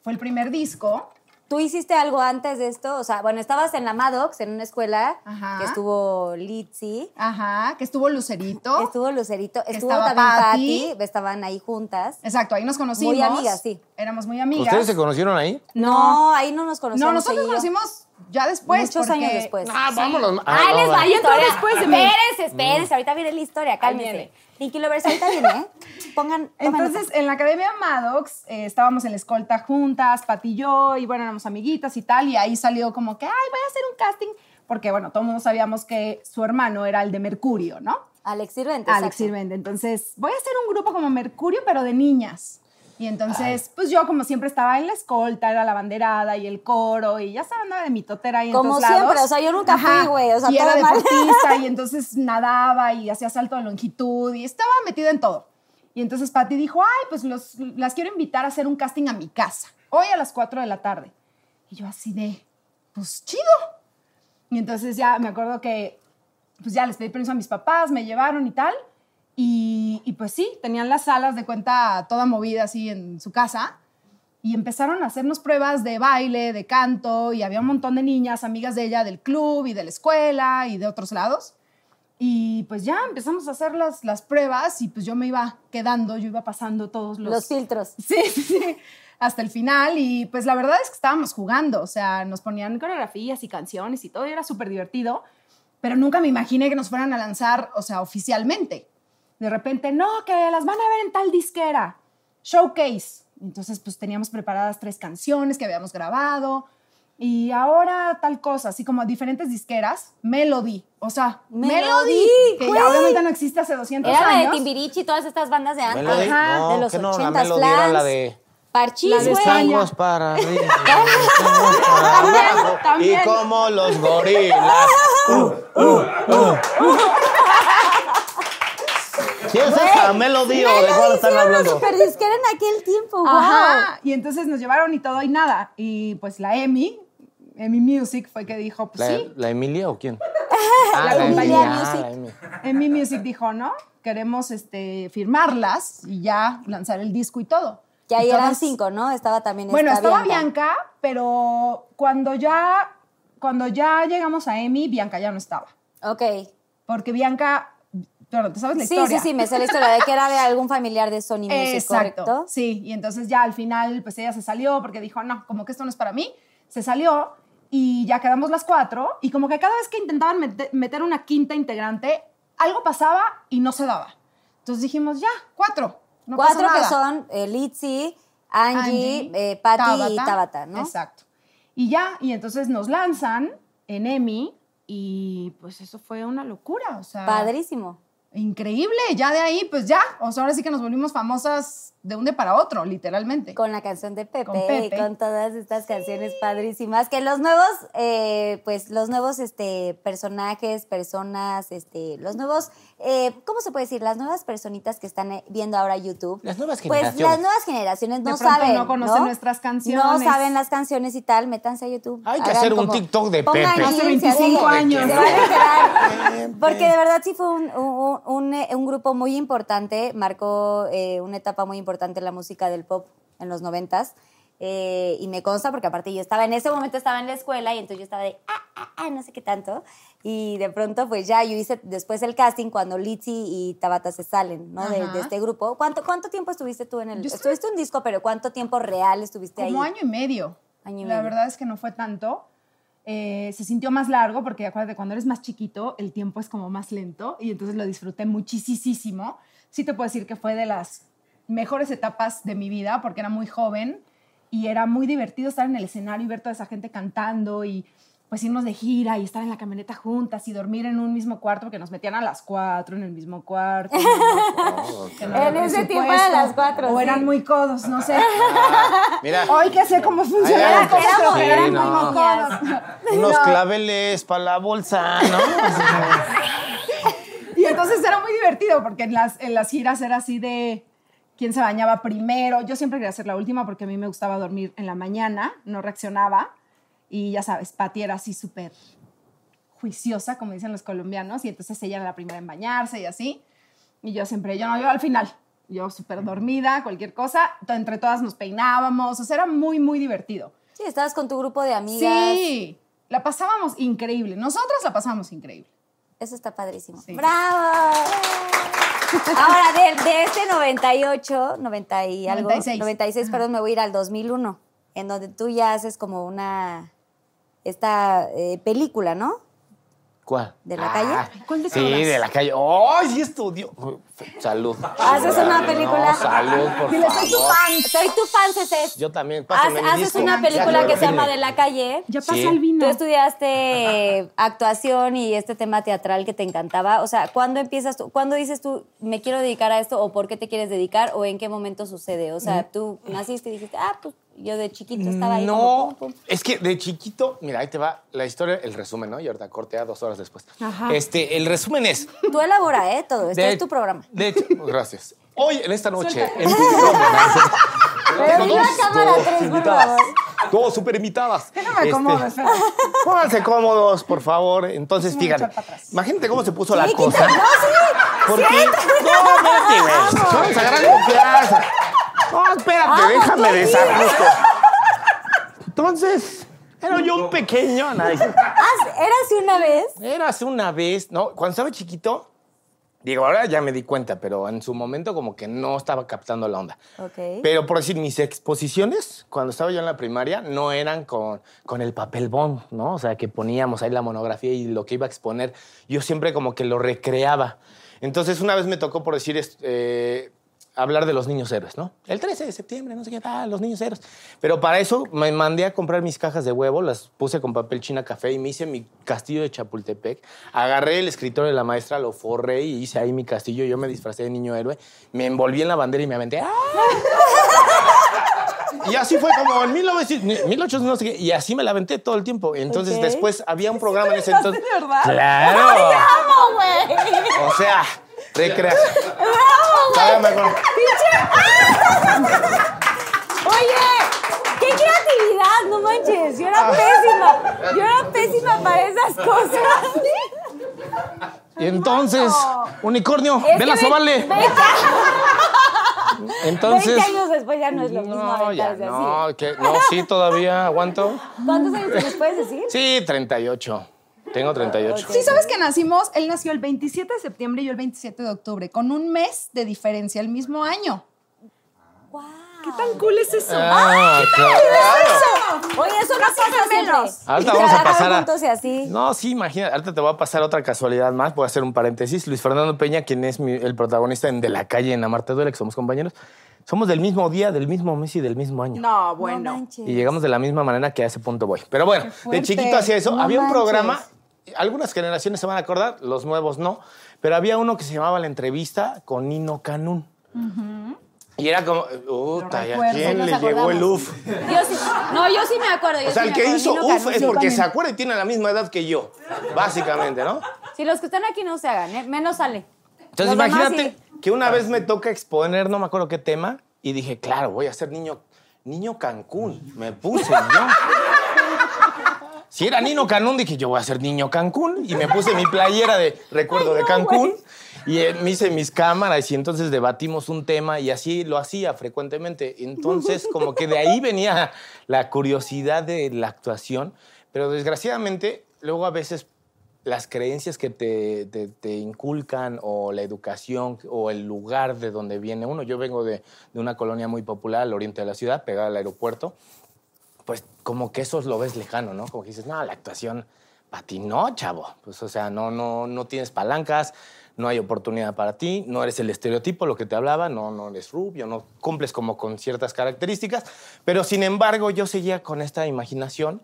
Fue el primer disco. ¿Tú hiciste algo antes de esto? O sea, bueno, estabas en la Maddox, en una escuela, Ajá. que estuvo Litzy, Ajá, que estuvo Lucerito. que estuvo Lucerito, Que estuvo también Patti. Patty, estaban ahí juntas. Exacto, ahí nos conocimos. Muy amigas, sí. Éramos muy amigas. ¿Ustedes se conocieron ahí? No, ahí no nos conocimos. No, nosotros nos conocimos ya después. Muchos porque- años después. Ah, vámonos. Ah, no, les va historia. después de mí. Espérense, espérense. Ahorita viene la historia, cálmense. Pinky Lovers, ahorita viene, ¿eh? Pongan. Entonces, nota. en la Academia Maddox eh, estábamos en la escolta juntas, Pati y yo, y bueno, éramos amiguitas y tal, y ahí salió como que, ay, voy a hacer un casting, porque bueno, todo el mundo sabíamos que su hermano era el de Mercurio, ¿no? Alex Sirvente. Alex. Sirvente. Entonces, voy a hacer un grupo como Mercurio, pero de niñas. Y entonces, pues yo como siempre estaba en la escolta, era la banderada y el coro, y ya estaba andaba de mitotera ahí en Como todos lados. siempre, o sea, yo nunca fui, güey, o sea, y era mal. deportista, y entonces nadaba y hacía salto de longitud, y estaba metida en todo. Y entonces Patti dijo, ay, pues los, las quiero invitar a hacer un casting a mi casa, hoy a las 4 de la tarde. Y yo así de, pues chido. Y entonces ya me acuerdo que, pues ya les pedí permiso a mis papás, me llevaron y tal. Y, y pues sí, tenían las salas de cuenta toda movida así en su casa. Y empezaron a hacernos pruebas de baile, de canto, y había un montón de niñas, amigas de ella del club y de la escuela y de otros lados. Y pues ya empezamos a hacer las, las pruebas y pues yo me iba quedando, yo iba pasando todos los... Los filtros. Sí, sí, sí, hasta el final. Y pues la verdad es que estábamos jugando, o sea, nos ponían coreografías y canciones y todo, y era súper divertido, pero nunca me imaginé que nos fueran a lanzar, o sea, oficialmente. De repente, no, que las van a ver en tal disquera, showcase. Entonces, pues teníamos preparadas tres canciones que habíamos grabado. Y ahora tal cosa, así como diferentes disqueras, Melody, o sea, Melody, Melody, que ya obviamente no existe hace 200 Era la de años. Timbiriche y todas estas bandas de antes. Melody, Ajá, no, de los que no, la 80s, melodía era la de... Parchís, La de güey. Estamos para arriba, también. Y como los gorilas. Uh, uh, uh. ¿Quién es esa melodía o de cuál Melody están sí hablando? super disquera en aquel tiempo, wow. Ajá. Y entonces nos llevaron y todo y nada. Y pues la Emi, Emi Music fue que dijo, pues ¿La, sí. ¿La Emilia o quién? Ah, La compañía Emilia, ah, Music. la Emi. Emi Music dijo, ¿no? Queremos este, firmarlas y ya lanzar el disco y todo. Que ahí eran cinco, ¿no? Estaba también Bueno, esta estaba Bianca. pero cuando ya, cuando ya llegamos a Emi, Bianca ya no estaba. Ok. Porque Bianca, pero ¿te sabes la Sí, historia? sí, sí, me sé la historia de que era de algún familiar de Sony Music, Exacto. ¿correcto? Sí, y entonces ya al final, pues ella se salió porque dijo, no, como que esto no es para mí. Se salió y ya quedamos las cuatro. Y como que cada vez que intentaban mete- meter una quinta integrante, algo pasaba y no se daba. Entonces dijimos, ya, cuatro. No Cuatro pasa que nada. son eh, Litzy, Angie, eh, Patty y Tabata, ¿no? Exacto. Y ya, y entonces nos lanzan en EMI y pues eso fue una locura, o sea, Padrísimo. Increíble. Ya de ahí, pues ya, o sea, ahora sí que nos volvimos famosas de un día para otro, literalmente. Con la canción de Pepe, Con Pepe. y con todas estas canciones padrísimas. Que los nuevos, eh, pues los nuevos este, personajes, personas, este, los nuevos, eh, ¿cómo se puede decir? Las nuevas personitas que están eh, viendo ahora YouTube. Las nuevas Pues generaciones. las nuevas generaciones no De saben. no conocen nuestras canciones. No saben las canciones y tal, métanse a YouTube. Hay que hacer un como- TikTok de Pepe. Hace links, 25 así. años. Porque de verdad sí fue un, un- un- eh, un grupo muy importante, marcó eh, una etapa muy importante en la música del pop en los noventas. eh, y me consta porque aparte yo estaba en ese momento estaba en la escuela y entonces yo estaba de ah, ah, ah, no sé qué tanto y de pronto pues ya yo hice después el casting cuando Litzy y Tabata se salen ¿no? de, de este grupo ¿cuánto cuánto tiempo estuviste tú en el Yo estuve- estuviste un disco pero cuánto tiempo real estuviste Como ahí año y medio. Año y La medio. verdad es que no fue tanto. Eh, se sintió más largo porque acuérdate, cuando eres más chiquito, el tiempo es como más lento y entonces lo disfruté muchísimo. Sí te puedo decir que fue de las mejores etapas de mi vida porque era muy joven y era muy divertido estar en el escenario y ver toda esa gente cantando y pues irnos de gira y estar en la camioneta juntas y dormir en un mismo cuarto porque nos metían a las cuatro en el mismo cuarto. Que no En había ese tiempo eran las cuatro, O sí. eran muy codos, no sé. Mira, Hoy que sé cómo funciona Ay, la ay, cosa, éramos- pero éramos eran muy niñas. codos. unos No. claveles para la bolsa, ¿no? Y entonces era muy divertido porque en las, en las giras era así de quién se bañaba primero. Yo siempre quería ser la última porque a mí me gustaba dormir en la mañana, no reaccionaba. Y ya sabes, Pati era así súper juiciosa, como dicen los colombianos, y entonces ella era la primera en bañarse y así. Y yo siempre, yo no, yo al final, yo súper dormida, cualquier cosa, entre todas nos peinábamos, o sea, era muy, muy divertido. sí estabas con tu grupo de amigas Sí, la pasábamos increíble, nosotras la pasábamos increíble. Eso está padrísimo. Sí. ¡Bravo! Ahora, de, de este 98, 90 y algo, 96. 96, perdón, me voy a ir al 2001, en donde tú ya haces como una, esta eh, película, ¿no? ¿Cuál? ¿De la calle? ¿Cuál de Sí, todas? de la calle. ¡Ay, sí estudió! Salud. ¿Haces una película? No, salud, por Dile, favor. soy tu fan. Soy tu fan, César. Yo también. Haz- Pásame mi haces disco. una película que se llama. De la calle. Ya pasa Sí. el vino. Tú estudiaste actuación y este tema teatral que te encantaba. O sea, ¿cuándo empiezas tú? ¿Cuándo dices tú, me quiero dedicar a esto o por qué te quieres dedicar o en qué momento sucede? O sea, tú naciste y dijiste, ah, pues yo de chiquito estaba ahí. No, como pum, pum. es que de chiquito, mira, ahí te va la historia, el resumen, ¿no? Y ahorita cortea dos horas después. Ajá. Este, el resumen es. Tú elabora, ¿eh? Todo. Este de- es tu programa. De hecho, gracias. Hoy, en esta noche, en Pero Tengo dile a dos- cámara dos tres, invitadas. Dos super invitadas. Déjame acomodo, Este, espera. Pónganse cómodos, por favor. Entonces, atrás. Imagínate cómo se puso la Sí, cosa. quita- no, sí. Porque. No, espérate, güey. Vamos a agarrar confianza. No, espérate, Vamos, déjame tú desajusto. Entonces, era yo un pequeño. nadie- Haz- ¿Érase una vez? Era hace una vez, ¿no? Cuando estaba chiquito, digo, ahora ya me di cuenta, pero en su momento como que no estaba captando la onda. Ok. Pero por decir, mis exposiciones, cuando estaba yo en la primaria, no eran con, con el papel bond, ¿no? O sea, que poníamos ahí la monografía y lo que iba a exponer, yo siempre como que lo recreaba. Entonces, una vez me tocó, por decir, eh, hablar de los niños héroes, ¿no? El 13 de septiembre, no sé qué tal, los niños héroes. Pero para eso me mandé a comprar mis cajas de huevo, las puse con papel china café y me hice mi castillo de Chapultepec. Agarré el escritorio de la maestra, lo forré y hice ahí mi castillo. Yo me disfracé de niño héroe, me envolví en la bandera y me aventé. ¡ah! Y así fue como en 1900, 1800, no sé qué, y así me la aventé todo el tiempo. Entonces después había un programa en ese entonces. de verdad? Claro. ¡Vamos, güey! O sea, recreación. Me acuerdo. Oye, qué creatividad, no manches. Yo era pésima. Yo era pésima para esas cosas. Y entonces, unicornio, Es ven a que sobarle. ve- ve- Entonces. 20 años después ya no es lo mismo No, ya no, así. que, no, sí, todavía aguanto. ¿Cuántos años? ¿Puedes decir? Sí, 38. Tengo 38. Sí, sabes que nacimos, él nació el 27 de septiembre y yo el 27 de octubre, con un mes de diferencia el mismo año. ¡Wow! ¿Qué tan cool es eso? Ah, claro. Oye, eso no pasa siempre. Ahorita vamos a pasar a. juntos y así. No, sí, imagina. Ahorita te voy a pasar otra casualidad más. Voy a hacer un paréntesis. Luis Fernando Peña, quien es mi- el protagonista en De la calle en Amarte Duele, que somos compañeros, somos del mismo día, del mismo mes y del mismo año. No, No bueno. manches. Y llegamos de la misma manera que a ese punto voy. Pero bueno, de chiquito hacía eso. No había un manches. Algunas generaciones se van a acordar, los nuevos no, pero había uno que se llamaba La Entrevista con Nino Canún. Y era como, puta, ¿y a quién le llegó el. UF? Yo sí, no, yo sí me acuerdo. yo O sea, sí el que acuerdo. hizo Nino UF Canún. es porque también. se acuerda y tiene la misma edad que yo, básicamente, ¿no? Si los que están aquí no se hagan, ¿eh? menos sale. Entonces, Los imagínate sí. que una vez me toca exponer, no me acuerdo qué tema, y dije, claro, voy a ser niño, niño Cancún. Me puse yo. Si era Nino Cancún, dije, yo voy a ser niño Cancún. Y me puse mi playera de recuerdo de Cancún. Y eh, me hice mis cámaras y entonces debatimos un tema y así lo hacía frecuentemente. Entonces, como que de ahí venía la curiosidad de la actuación. Pero desgraciadamente, luego a veces las creencias que te, te- te inculcan o la educación o el lugar de donde viene uno. Yo vengo de, de una colonia muy popular al oriente de la ciudad, pegada al aeropuerto. Pues como que eso lo ves lejano, ¿no? Como que dices, no, la actuación para ti no, chavo. Pues o sea, no, no, no tienes palancas, no hay oportunidad para ti, no eres el estereotipo, lo que te hablaba, no, no eres rubio, no cumples como con ciertas características. Pero sin embargo, yo seguía con esta imaginación.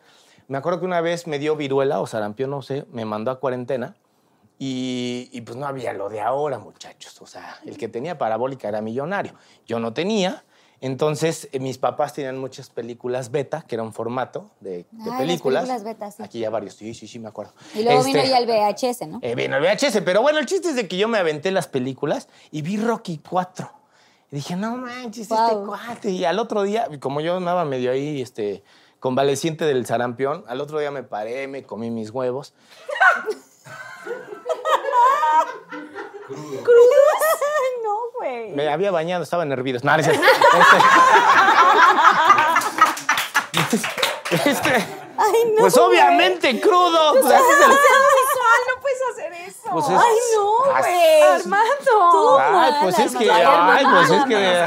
Me acuerdo que una vez me dio viruela o sarampión, no sé, me mandó a cuarentena y, y, pues no había lo de ahora, muchachos. O sea, el que tenía parabólica era millonario. Yo no tenía. Entonces, eh, mis papás tenían muchas películas beta, que era un formato de, de Ah, las películas. películas beta, sí. Aquí ya varios, sí, sí, sí, me acuerdo. Y luego vino Este, ya el VHS, ¿no? eh, vino el VHS, pero bueno, el chiste es de que yo me aventé las películas y vi Rocky 4. Y dije, no manches, este cuate. Y al otro día, como yo andaba medio ahí, este, convaleciente del sarampión, al otro día me paré, me comí mis huevos. no, güey. Me había bañado, estaba nervioso. No, no es cierto. Este, este, Ay, no. pues obviamente crudo. Pues, así visual, no puedes hacer eso. pues es- Ay, no, güey. Armando. Ay, pues es que, ay, pues es que,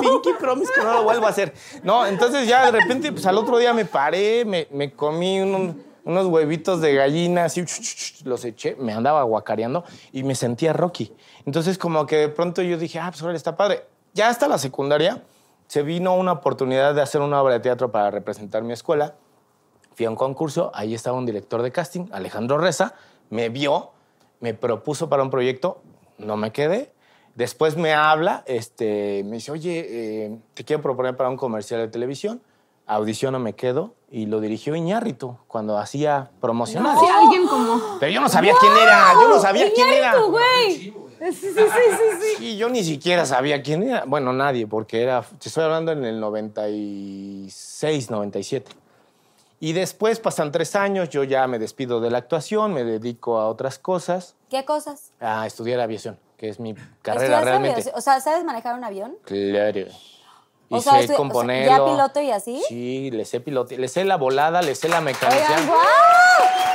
Pinky Promise que no lo vuelvo a hacer. No, entonces ya de repente, pues al otro día me paré, me, me comí un- unos huevitos de gallina, así, los eché, me andaba guacareando y me sentía Rocky. Entonces como que de pronto yo dije, ah, pues ahora está padre. Ya hasta la secundaria se vino una oportunidad de hacer una obra de teatro para representar mi escuela. Fui a un concurso, ahí estaba un director de casting, Alejandro Reza, me vio, me propuso para un proyecto, no me quedé. Después me habla, este, me dice, oye, eh, te quiero proponer para un comercial de televisión. Audiciono, me quedo y lo dirigió Iñárritu cuando hacía promocionales. Sí, alguien como. Pero yo no sabía quién era, yo no sabía quién era. Güey. Sí, sí, sí, sí, sí. Y yo ni siquiera sabía quién era. Bueno, nadie, porque era. Te estoy hablando en el 96, 97. Y después pasan tres años, yo ya me despido de la actuación, me dedico a otras cosas, ¿Qué cosas? a estudiar aviación, que es mi carrera ¿Estudiaste realmente. aviación? O sea, ¿sabes manejar un avión? Claro. Y O sea, sé o sea, componerlo. ¿ya piloto y así? Sí, le sé piloto, le sé la volada, le sé la Oigan, mecanización. ¡guau!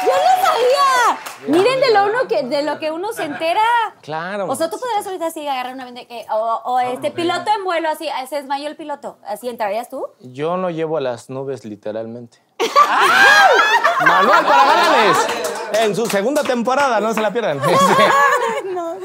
¡Yo no sabía! Miren de lo, uno que, de lo que uno se entera. Claro. O sea, tú podrías ahorita así agarrar una de que, o, o este piloto en vuelo así, se desmayó el piloto. ¿Así entrarías tú? Yo no llevo a las nubes literalmente. Manuel para Galanes. En su segunda temporada, no se la pierdan.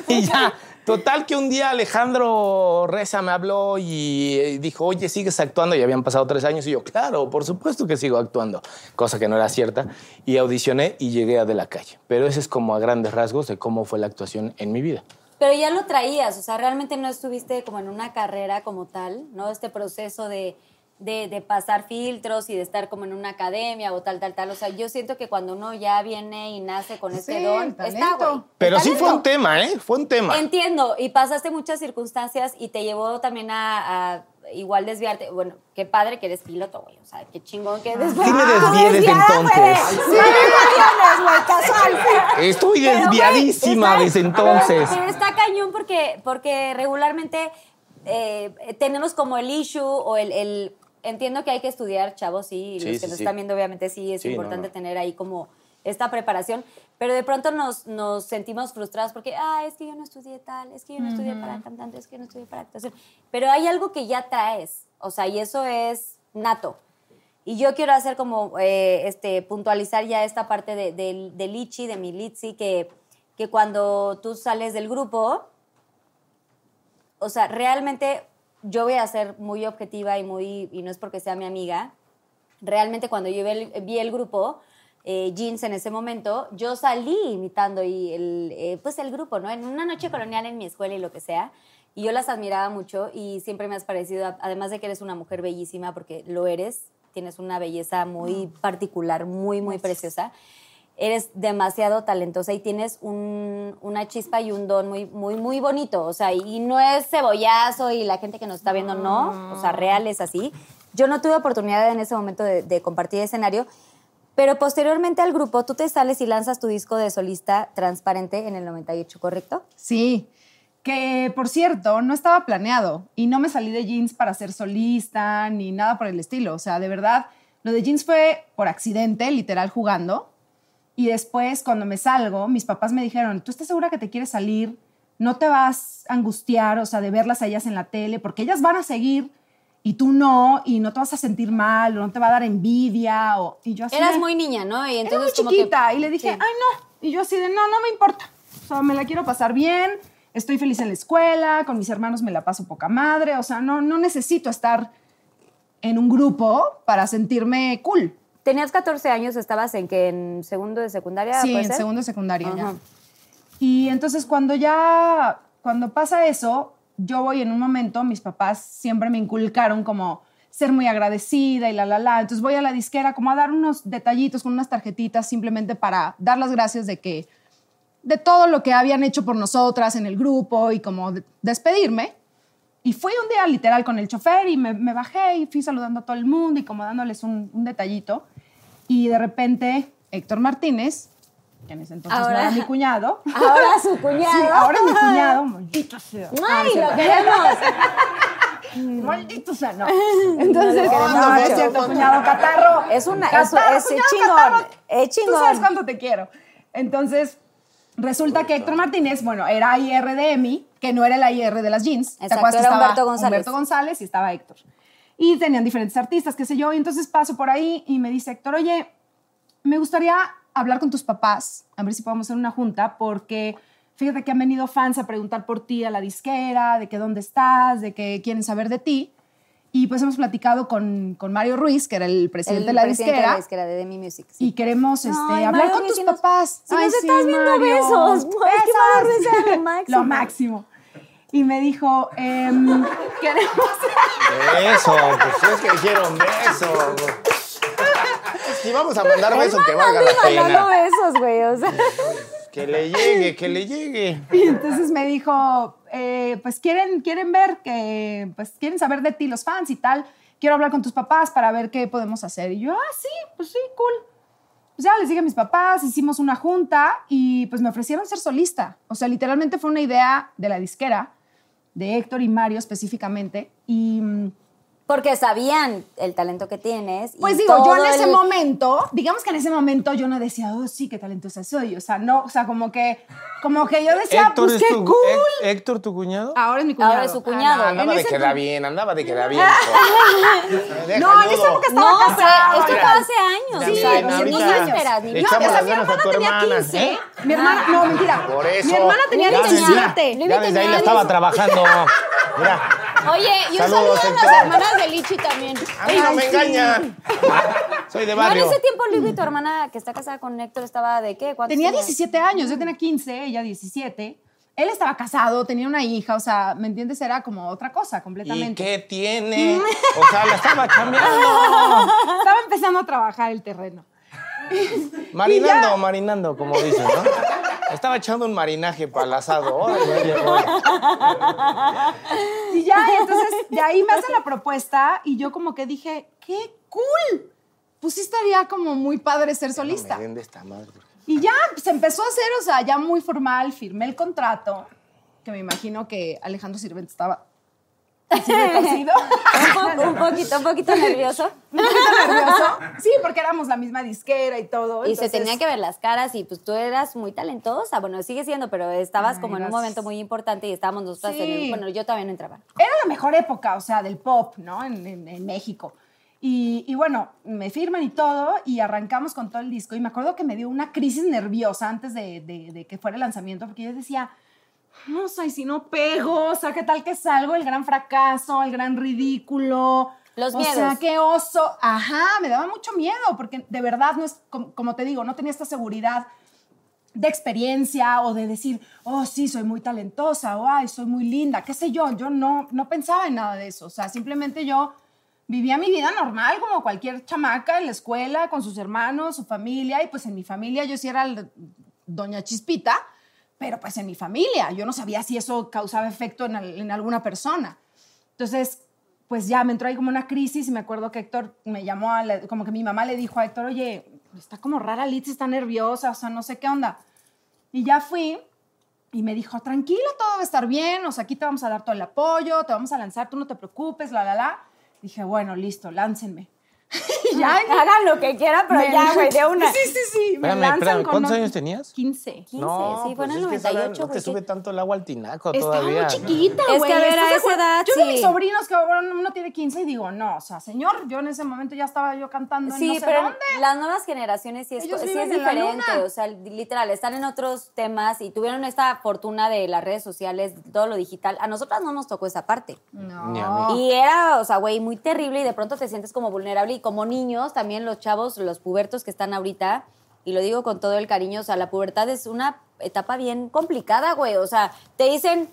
Este, Y ya, total que un día Alejandro Reza me habló y eh, dijo, oye, ¿sigues actuando? Y habían pasado tres años y yo, claro, por supuesto que sigo actuando. Cosa que no era cierta. Y audicioné y llegué a De la Calle. Pero ese es como a grandes rasgos de cómo fue la actuación en mi vida. Pero ya lo traías, o sea, realmente no estuviste como en una carrera como tal, ¿no? Este proceso de, de, de pasar filtros y de estar como en una academia o tal, tal, tal. O sea, yo siento que cuando uno ya viene y nace con este Sí, don, está, güey. Pero sí fue un tema, ¿eh? Fue un tema. Entiendo, y pasaste muchas circunstancias y te llevó también a, a igual desviarte. Bueno, qué padre que eres piloto, güey. O sea, qué chingón que eres. Sí me desvié desde entonces. Sí, aviones, güey, casual. Estoy Pero, desviadísima desde entonces. Pero está cañón porque, porque regularmente eh, tenemos como el issue o el, el- Entiendo que hay que estudiar, chavos, sí. y Sí, los que sí, nos sí. están viendo, obviamente, sí, es Sí, no, importante no. tener ahí como esta preparación. Pero de pronto nos, nos sentimos frustrados porque, ah, es que yo no estudié tal, es que yo no estudié para cantante, es que yo no estudié para actuación. Pero hay algo que ya traes. O sea, y eso es nato. Y yo quiero hacer como, eh, este, puntualizar ya esta parte de, de, de Lichi, de mi Litsi, que, que cuando tú sales del grupo, o sea, realmente yo voy a ser muy objetiva y muy, y no es porque sea mi amiga, realmente cuando yo vi el, vi el grupo, eh, Jeans en ese momento, yo salí imitando y el, eh, pues el grupo, ¿no? En una noche colonial en mi escuela y lo que sea. Y yo las admiraba mucho y siempre me has parecido, además de que eres una mujer bellísima, porque lo eres, tienes una belleza muy particular, muy, muy preciosa. Eres demasiado talentosa y tienes un- una chispa y un don muy, muy, muy bonito. O sea, y no es cebollazo y la gente que nos está viendo, no. O sea, real es así. Yo no tuve oportunidad en ese momento de, de compartir escenario, pero posteriormente al grupo tú te sales y lanzas tu disco de solista transparente en el 98, ¿correcto? Sí, que por cierto, no estaba planeado y no me salí de jeans para ser solista ni nada por el estilo. O sea, de verdad, lo de jeans fue por accidente, literal jugando. Y después, cuando me salgo, mis papás me dijeron, ¿tú estás segura que te quieres salir? No te vas a angustiar, o sea, de verlas a ellas en la tele, porque ellas van a seguir y tú no, y no te vas a sentir mal, o no te va a dar envidia. O, y yo así Eras de- muy niña, ¿no? Y era entonces muy como que- chiquita y le dije, Sí. ay no. Y yo así de, no, no me importa. O sea, me la quiero pasar bien, estoy feliz en la escuela, con mis hermanos me la paso poca madre. O sea, no, no necesito estar en un grupo para sentirme cool. Tenías 14 años, estabas en que en segundo de secundaria, Sí, ¿puede en ser? segundo de secundaria ya. Y entonces cuando ya, cuando pasa eso, yo voy en un momento, mis papás siempre me inculcaron como ser muy agradecida y la, la, la. Entonces voy a la disquera como a dar unos detallitos con unas tarjetitas simplemente para dar las gracias de que, de todo lo que habían hecho por nosotras en el grupo y como de- despedirme. Y fui un día literal con el chofer y me, me bajé y fui saludando a todo el mundo y como dándoles un, un detallito. Y de repente Héctor Martínez, que en ese entonces Ahora- no era mi cuñado, Ahora su cuñado. Sí, ahora es mi cuñado, maldito sea. Ah, ¡Ay, es lo queremos! Maldito sea, no. Entonces, no, no es cierto, cuñado catarro. Es una- Catarro, es- es cuñado chingón, catarro. es chingón. Tú sabes cuánto te quiero. Entonces, resulta que Héctor Martínez, bueno, era IR de EMI, que no era el IR de las jeans. ¿Te Exacto, acuerdas que era estaba Humberto González. Humberto González y estaba Héctor. Y tenían diferentes artistas, qué sé yo. Y entonces paso por ahí y me dice Héctor, oye, me gustaría hablar con tus papás, a ver si podemos hacer una junta, porque fíjate que han venido fans a preguntar por ti a la disquera, de que dónde estás, de que quieren saber de ti. Y pues hemos platicado con, con Mario Ruiz, que era el presidente El de la presidente disquera, de la disquera de Demi Music. sí. y queremos este, Ay, hablar Mario con tus si nos- papás. si nos Ay, estás viendo, Mario. besos. Es que Mario Besos. Ruiz era lo máximo. Lo máximo. Y me dijo, em, queremos... Eso, pues es que dijeron beso. Si vamos a mandar beso, que valga la pena. besos, güey, o sea. Que le llegue, que le llegue. Y entonces me dijo, eh, pues quieren, quieren ver que, pues quieren saber de ti los fans y tal. Quiero hablar con tus papás para ver qué podemos hacer. Y yo, ah, sí, pues sí, cool. Pues ya les dije a mis papás, hicimos una junta y pues me ofrecieron ser solista. O sea, literalmente fue una idea de la disquera, de Héctor y Mario específicamente. Y mm, Porque sabían el talento que tienes. y pues digo, yo en ese el- momento, digamos que en ese momento yo no decía, oh, sí, qué talentosa soy. O sea, no, o sea, como que, como que yo decía, Héctor pues es qué tu, cool. Hé- Héctor, tu cuñado. Ahora es mi cuñado. Ahora es su cuñado. Ah, andaba en de ese queda tu- bien, andaba de queda bien. No, en esa época estaba No, pero casado. esto fue hace años. Sí, o sea, ni No, o sea, mi hermana tenía hermana, 15. ¿eh? Mi hermana, no, mentira. Por eso. Mi hermana tenía Ya desde- 17. Ya desde ahí la estaba trabajando. Mira, Oye, y un saludo a las hermanas de Lichi también. a mí no me engaña. Soy de No, en barrio. ese tiempo, Luis, tu hermana que está casada con Héctor estaba de qué? ¿Cuántos Tenía tenía? 17 años, yo tenía 15, ella 17. Él estaba casado, tenía una hija, o sea, ¿me entiendes? Era como otra cosa ¿Y completamente. qué tiene? O sea, la estaba cambiando. Estaba empezando a trabajar el terreno. Marinando, marinando, como dicen, ¿no? Estaba echando un marinaje para el asado. Y ya, y entonces de ahí me hacen la propuesta y yo como que dije, ¡qué cool! Pues sí estaría como muy padre ser solista. No me esta madre. Y ya se empezó a hacer, o sea, ya muy formal, firmé el contrato, que me imagino que Alejandro Sirvent estaba así Un, po- un poquito, un poquito nervioso. un poquito nervioso. Sí, porque éramos la misma disquera y todo. Y se tenían que ver las caras y pues tú eras muy talentosa, bueno, sigue siendo, pero estabas Ay, como en un momento muy importante y estábamos nosotras en el- Sí. bueno, yo todavía no entraba. Era la mejor época, o sea, del pop, ¿no? En, en- en México. Y, y bueno, me firman y todo, y arrancamos con todo el disco. Y me acuerdo que me dio una crisis nerviosa antes de, de- de que fuera el lanzamiento, porque yo decía, no sé, si no pego, o sea, ¿qué tal que salgo? El gran fracaso, el gran ridículo. Los o miedos. sea, qué oso. Ajá, me daba mucho miedo, porque de verdad no es, como, como te digo, no tenía esta seguridad de experiencia o de decir, oh, sí, soy muy talentosa, o ay, soy muy linda, qué sé yo. Yo no, no pensaba en nada de eso. O sea, simplemente yo vivía mi vida normal como cualquier chamaca en la escuela, con sus hermanos, su familia, y pues en mi familia yo sí era doña Chispita, pero pues en mi familia. Yo no sabía si eso causaba efecto en, al- en alguna persona. Entonces, pues ya me entró ahí como una crisis y me acuerdo que Héctor me llamó, a la- como que mi mamá le dijo a Héctor, oye, está como rara Liz, está nerviosa, o sea, no sé qué onda. Y ya fui y me dijo, tranquila, todo va a estar bien, o sea, aquí te vamos a dar todo el apoyo, te vamos a lanzar, tú no te preocupes, la, la, la. Dije, bueno, listo, láncenme. y ya, Hagan lo que quieran, pero me- ya, güey, de una. Sí, sí, sí. me Espérame, lanzan espérame, con ¿cuántos años tenías? 15. 15, sí, fue en el pues es edad 98, No te sube tanto el agua al tinaco Estaba todavía. muy chiquita, Es güey. que, a ver, ¿estás a de esa acuerdo? edad, Yo sí. mis sobrinos que ahora uno tiene 15 y digo, no, o sea, señor, yo en ese momento ya estaba yo cantando en Sí, no sé pero dónde. las nuevas generaciones sí es, sí es diferente, o sea, literal, están en otros temas y tuvieron esta fortuna de las redes sociales, todo lo digital. A nosotras no nos tocó esa parte. No. Ni a mí. Y era, o sea, güey, muy terrible y de pronto te sientes como vulnerable y como niños, también los chavos, los pubertos que están ahorita, y lo digo con todo el cariño, o sea, la pubertad es una etapa bien complicada, güey, o sea, te dicen...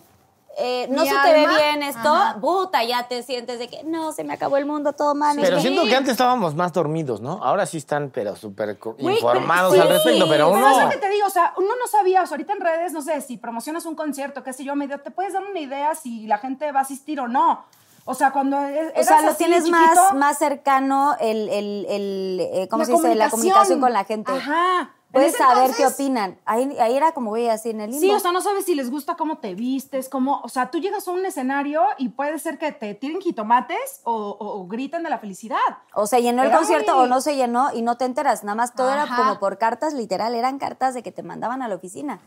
eh, no Mi se te ve bien esto, ajá. puta, ya te sientes de que no, se me acabó el mundo, todo mal. Pero siento que antes estábamos más dormidos, ¿no? Ahora sí están, pero súper informados pero- al respecto, pero Pero uno... es lo que te digo, o sea, uno no sabía, o sea, ahorita en redes, no sé, si promocionas un concierto, qué sé yo, medio, te puedes dar una idea si la gente va a asistir o no. O sea, cuando e- O sea, eras lo tienes chiquito, más, más cercano el, el, el, eh, ¿cómo se dice? La comunicación con la gente. Ajá. Puedes saber qué opinan. Ahí, ahí era como, güey, así en el limbo. Sí, o sea, no sabes si les gusta cómo te vistes, cómo, o sea, tú llegas a un escenario y puede ser que te tiren jitomates o, o- o griten de la felicidad. O se llenó el concierto muy- o no se llenó y no te enteras. Nada más todo era como por cartas, literal. Eran cartas de que te mandaban a la oficina.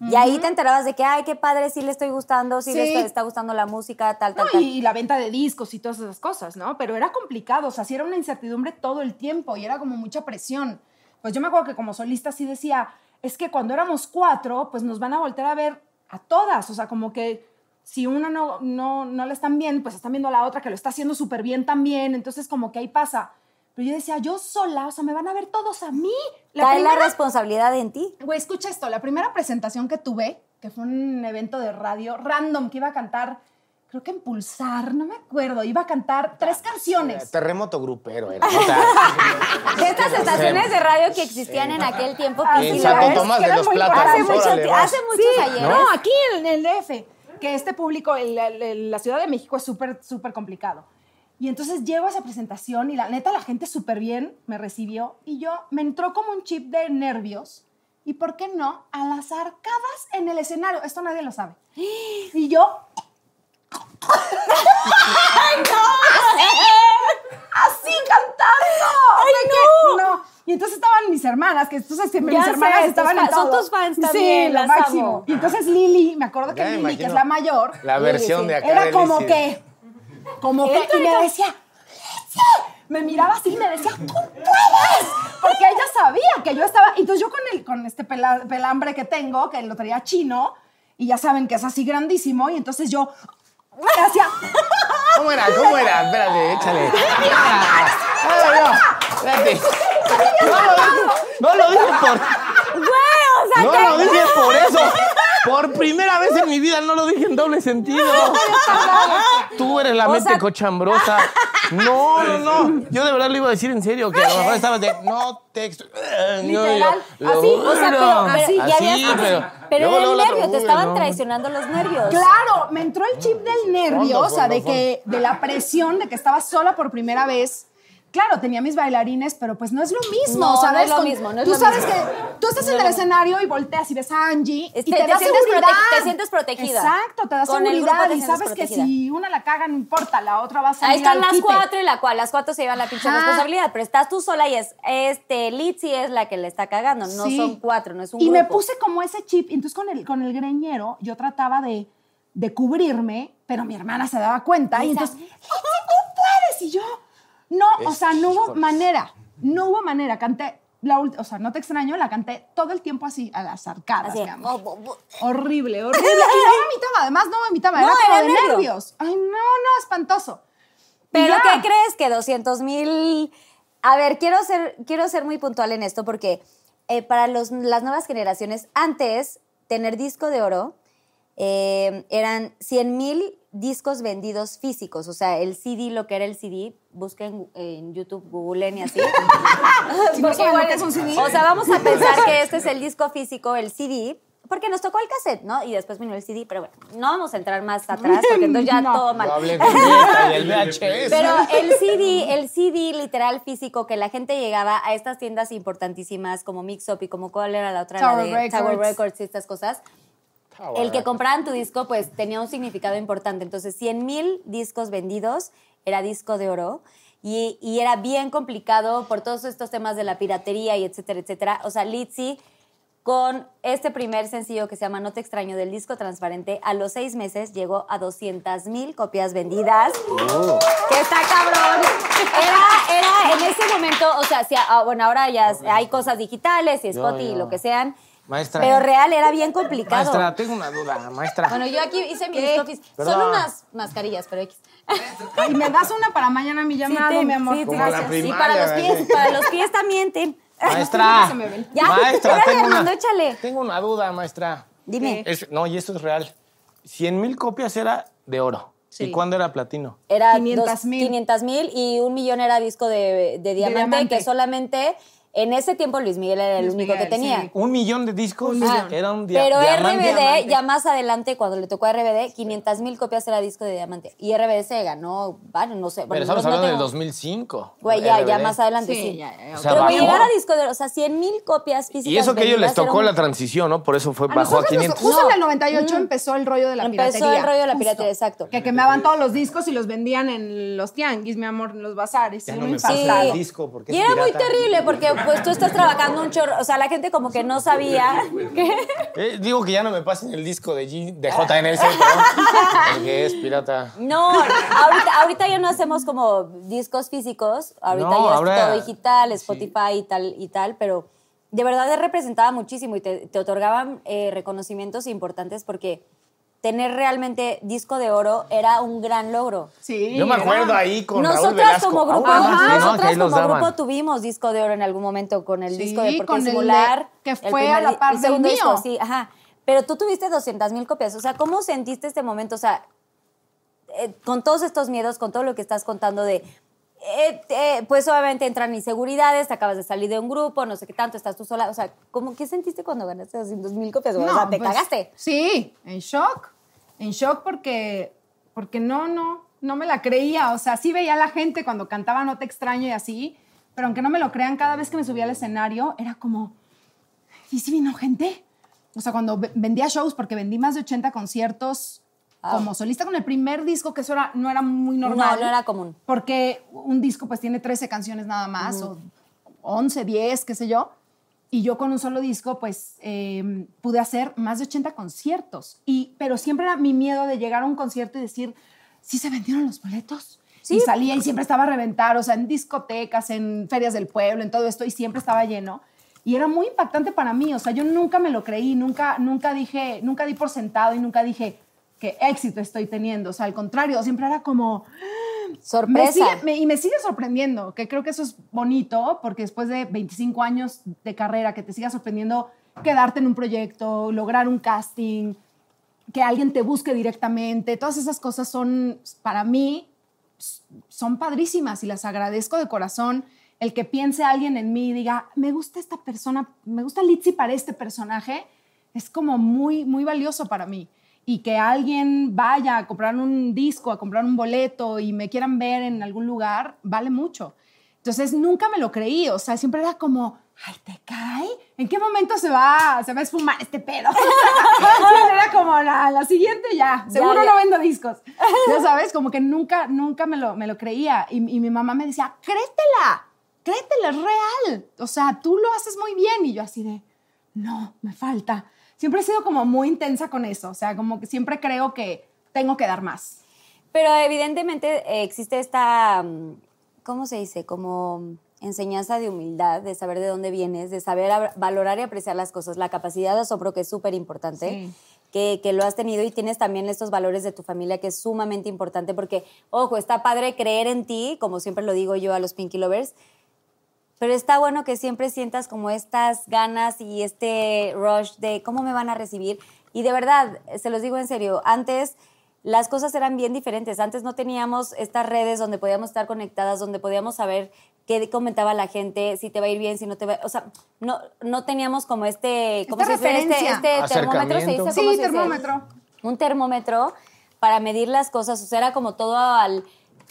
Y ahí te enterabas de que, ay, qué padre, sí le estoy gustando, sí, le está, está gustando la música, tal, No, tal, tal. y, la venta de discos y todas esas cosas, ¿no? Pero era complicado, o sea, sí era una incertidumbre todo el tiempo y era como mucha presión. Pues yo me acuerdo que como solista sí decía, es que cuando éramos cuatro, pues nos van a voltear a ver a todas, o sea, como que si una no, no, no la están bien, pues están viendo a la otra que lo está haciendo súper bien también, entonces como que ahí pasa. Pero yo decía, yo sola, o sea, me van a ver todos a mí. Cae la primera- responsabilidad en ti. Güey, escucha esto. La primera presentación que tuve, que fue un evento de radio random, que iba a cantar, creo que en Pulsar, no me acuerdo, iba a cantar tres canciones. Terremoto grupero era. O sea, De estas estaciones de radio que existían en aquel tiempo. Ah, que En sí, Santo la Tomás de los Plátanos. Hace, mucho hace muchos Sí, ayeres. no, aquí en el DF, que este público, el- el- el- la Ciudad de México es súper, súper complicado. Y entonces llego a esa presentación y la neta la gente súper bien me recibió y yo me entró como un chip de nervios y, ¿por qué no? A las arcadas en el escenario. Esto nadie lo sabe. Y yo... ¡Ay, no! ¡Así cantando! ¡Ay, no! No. Y entonces estaban mis hermanas, que que mis Ya sé, hermanas estaban en son todo. tus fans Sí, también, lo las máximo. amo. Y entonces Lili, me acuerdo que Ya me Lili, que es la mayor, La Lili, versión sí, de acá Era de como que, como que, y me decía, me miraba así y me decía, tú puedes, porque ella sabía que yo estaba, entonces yo con, el, con este pela- pelambre que tengo, que lo traía chino, y ya saben que es así grandísimo, y entonces yo me hacía, ¿Cómo era? ¿Cómo era? Espérate, échale. Ah, no, no, espérate. No lo dije, no lo dije por... Güey, o sea, No lo dije por eso. Por primera vez en mi vida no lo dije en doble sentido. Tú eres la O mente sea- cochambrosa. No, no, no. Yo de verdad lo iba a decir en serio, que a lo mejor estabas de no texto. Literal, Yo, así, o sea, pero, pero Así, ya habías- pero. pero luego, era luego el nervio, te estaban no. traicionando los nervios. Claro, me entró el chip del nervio, o sea, de que de la presión de que estaba sola por primera vez. Claro, tenía mis bailarines, pero pues no es lo mismo, No, no ¿sabes? es lo Con- mismo, no es tú lo sabes mismo. que tú estás en el escenario y volteas y ves a Angie y te, te da seguridad. te sientes protegida. Exacto, te da Con seguridad te y sabes que si una la caga no importa, la otra va a salir Ahí están al las quite. cuatro y la cual, las cuatro se llevan la pinche Ajá. responsabilidad, pero estás tú sola y es, este, Litzy es la que le está cagando, no Sí. son cuatro, no es un Y grupo. me puse como ese chip, y entonces con el, con el greñero yo trataba de, de cubrirme, pero mi hermana se daba cuenta y Esa- entonces, "Litsi, tú puedes! Y yo, no, o sea, no hubo manera, no hubo manera. Canté, la ult- o sea, no te extraño, la canté todo el tiempo así, a las arcadas, Así, bu- bu- Horrible, horrible. Y no vomitaba, además no vomitaba, No, era como era de negro. nervios. Ay, no, no, espantoso. Pero ya. ¿qué crees? Que 200 mil... A ver, quiero ser, quiero ser muy puntual en esto porque eh, para los- las nuevas generaciones, antes, tener disco de oro eh, eran 100 mil discos vendidos físicos. O sea, el CD, lo que era el CD, busquen en YouTube, googleen y así. Si no Porque saben lo igual que es- un CD. O sea, vamos a pensar que este es el disco físico, el CD, porque nos tocó el cassette, ¿no? Y después vino el CD, pero bueno, no vamos a entrar más atrás porque entonces ya No. todo mal. No hablé de Julieta y el VHS. Pero el CD, el CD literal físico que la gente llegaba a estas tiendas importantísimas como Mix Up y como cuál era la otra, la Tower de Records. Tower Records y estas cosas. El que compraran tu disco, pues tenía un significado importante. Entonces, 100 mil discos vendidos era disco de oro. Y, y era bien complicado por todos estos temas de la piratería y etcétera, etcétera. O sea, Litzy, con este primer sencillo que se llama No te extraño del disco transparente, a los seis meses llegó a 200 mil copias vendidas. Que está cabrón. Era, era en ese momento, o sea, ah, bueno, ahora ya hay cosas digitales y Spotify y lo que sean. Maestra. Pero real era bien complicado. Maestra, tengo una duda, maestra. Bueno, yo aquí hice mi físico. Son unas mascarillas, pero X. Y me das una para mañana mi llamado, ten, mi amor. sí, gracias. Sí, para los pies, ¿verdad? para los pies también, ten. Maestra. se me ven. Ya, maestra, tengo Armando, una, échale. tengo una duda, maestra. Dime. Es- no, y esto es real. 100 mil copias era de oro. Sí. ¿Y cuándo era platino? Era 500 mil. 500 mil y un millón era disco de, de diamante, diamante. que solamente en ese tiempo Luis Miguel era el Luis único Miguel, que tenía. sí. Un millón de discos. Un millón. Era un dia- Pero diamante. RBD, ya más adelante, cuando le tocó a RBD, 500 mil copias era disco de diamante. Y RBD se ganó, bueno, no sé. Pero bueno, estamos no- no hablando del tengo- 2005. Güey, ya, ya más adelante, sí. Sí, ya, ya, O sea, Pero llegar a disco de o sea, 100 mil copias físicas. Y eso que a ellos les tocó un- la transición, ¿no? Por eso fue A bajó a nosotros nos- 500. justo No. en el 98 empezó el rollo de la Empezó piratería. el rollo de la justo. piratería, exacto. Que quemaban todos los discos y los vendían en los tianguis, mi amor, en los bazares. Ya no me pasa el disco porque Y era muy terrible porque pues tú estás trabajando un chorro, o sea, la gente como que no sabía que... Eh, digo que ya no me pasen el disco de, G, de JNS, perdón, porque es pirata. No, ahorita, ahorita ya no hacemos como discos físicos, ahorita No, ya ahora- es todo digital, sí. Spotify y tal y tal, pero de verdad representaba muchísimo y te, te otorgaban eh, reconocimientos importantes porque tener realmente disco de oro era un gran logro. Sí. Yo me era- acuerdo ahí con Raúl Nosotras Velasco. como grupo, Ah, ajá, sí, ¿no? Que nosotras como daban. grupo tuvimos disco de oro en algún momento con el Sí, disco de Porque Simular. que el fue primer a la par el del segundo disco, mío. sí, ajá. Pero tú tuviste 200 mil copias. O sea, ¿cómo sentiste este momento? O sea, eh, con todos estos miedos, con todo lo que estás contando de... eh, eh, pues obviamente entran inseguridades, te acabas de salir de un grupo, no sé qué tanto, estás tú sola. O sea, ¿cómo, ¿qué sentiste cuando ganaste 200 mil copias? o sea, te pues, cagaste. Sí, en shock. En shock porque, porque no, no, no me la creía. O sea, sí veía a la gente cuando cantaba No te extraño y así, pero aunque no me lo crean, cada vez que me subía al escenario era como, ¿y si vino gente? O sea, cuando ve- vendía shows, porque vendí más de 80 conciertos Ah. como solista con el primer disco, que eso era, no era muy normal. No, no era común. Porque un disco pues tiene 13 canciones nada más, o 11, 10, qué sé yo. Y yo con un solo disco, pues eh, pude hacer más de 80 conciertos. Y, pero siempre era mi miedo de llegar a un concierto y decir, ¿sí se vendieron los boletos? Sí. Y salía y siempre estaba a reventar, o sea, en discotecas, en ferias del pueblo, en todo esto, y siempre estaba lleno. Y era muy impactante para mí, o sea, yo nunca me lo creí, nunca, nunca dije, nunca di por sentado y nunca dije qué éxito estoy teniendo. O sea, al contrario, siempre era como, me Sorpresa. sigue- me- y me sigue sorprendiendo, que creo que eso es bonito, porque después de 25 años de carrera, que te siga sorprendiendo quedarte en un proyecto, lograr un casting, que alguien te busque directamente, todas esas cosas son, para mí, son padrísimas y las agradezco de corazón. El que piense alguien en mí y diga, me gusta esta persona, me gusta Litzy para este personaje, es como muy, muy valioso para mí. Y que alguien vaya a comprar un disco, a comprar un boleto y me quieran ver en algún lugar, vale mucho. Entonces nunca me lo creí, o sea, siempre era como, ay, ¿te cae? ¿En qué momento se va, se va a esfumar este pedo? Era como la, la siguiente ya, seguro ya. no vendo discos. Ya sabes, como que nunca, nunca me lo, me lo creía. Y, y mi mamá me decía, créetela, créetela, es real. O sea, tú lo haces muy bien. Y yo así de, no, me falta. Siempre he sido como muy intensa con eso, o sea, como que siempre creo que tengo que dar más. Pero evidentemente eh, existe esta, mm, ¿cómo se dice? Como enseñanza de humildad, de saber de dónde vienes, de saber ab- valorar y apreciar las cosas, la capacidad de asombro que es súper importante, Sí. que, que lo has tenido y tienes también estos valores de tu familia que es sumamente importante porque, ojo, está padre creer en ti, como siempre lo digo yo a los Pinky Lovers, pero está bueno que siempre sientas como estas ganas y este rush de cómo me van a recibir. Y de verdad, se los digo en serio, antes las cosas eran bien diferentes. Antes no teníamos estas redes donde podíamos estar conectadas, donde podíamos saber qué comentaba la gente, si te va a ir bien, si no te va O sea, no, no teníamos como este... ¿Cómo Esta se dice? Este, referencia. este termómetro se. ¿Cómo Sí, se dice? termómetro. un termómetro para medir las cosas, o sea, era como todo al...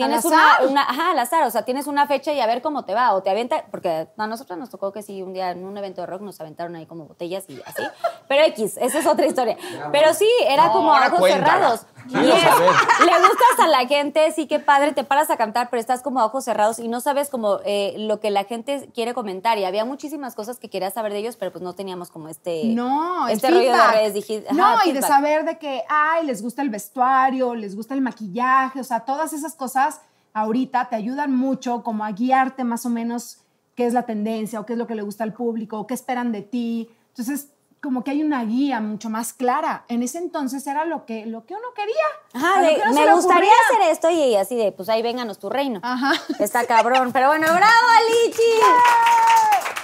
Tienes Al una, azar. una- ajá, al azar, o sea, tienes una fecha y a ver cómo te va, o te avienta, porque a nosotros nos tocó que sí, un día en un evento de rock nos aventaron ahí como botellas y así, pero X, esa es otra historia. Pero sí, era No, como ojos cuéntala. cerrados. Quiero Y es- saber. le gustas a la gente, sí, qué padre, te paras a cantar, pero estás como a ojos cerrados y no sabes como eh, lo que la gente quiere comentar. Y había muchísimas cosas que querías saber de ellos, pero pues no teníamos como este, No, el este rollo de redes digitales. No, y de saber de que, ay, les gusta el vestuario, les gusta el maquillaje, o sea, todas esas cosas ahorita te ayudan mucho como a guiarte más o menos qué es la tendencia o qué es lo que le gusta al público o qué esperan de ti. Entonces, como que hay una guía mucho más clara. En ese entonces era lo que, lo que uno quería. Ajá, de, que uno me gustaría ocurría. hacer esto y así de, pues ahí vénganos tu reino. Ajá. Está cabrón, pero bueno, bravo, Lichi.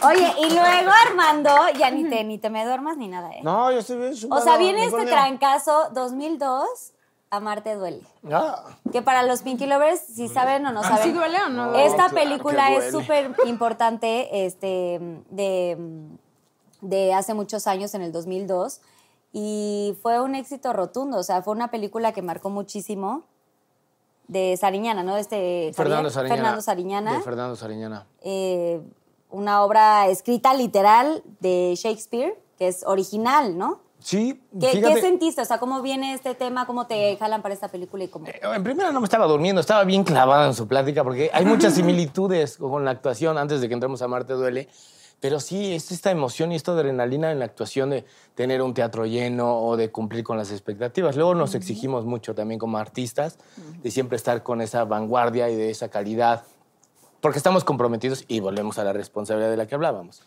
Oye, y luego Armando, ya ni te, ni te me duermas ni nada, ¿eh? No, yo estoy bien o sea, viene este trancazo 2002, Amarte duele. Ah, Que para los Pinky Lovers, si saben o no saben. ¿Sí duele o no? Esta claro película es súper importante este, de, de hace muchos años, en el 2002, y fue un éxito rotundo. O sea, fue una película que marcó muchísimo de Sariñana, ¿no? De este Fernando Sariñana. Fernando Sariñana. De Fernando Sariñana. Eh, una obra escrita literal de Shakespeare, que es original, ¿no? Sí, ¿Qué. ¿Qué sentiste? O sea, ¿cómo viene este tema? ¿Cómo te jalan para esta película? y cómo? Eh, En primera no me estaba durmiendo, estaba bien clavada en su plática porque hay muchas similitudes con la actuación antes de que entremos a Marte Duele. Pero sí, es esta emoción y esta adrenalina en la actuación de tener un teatro lleno o de cumplir con las expectativas. Luego nos exigimos mucho también como artistas de siempre estar con esa vanguardia y de esa calidad, porque estamos comprometidos y volvemos a la responsabilidad de la que hablábamos.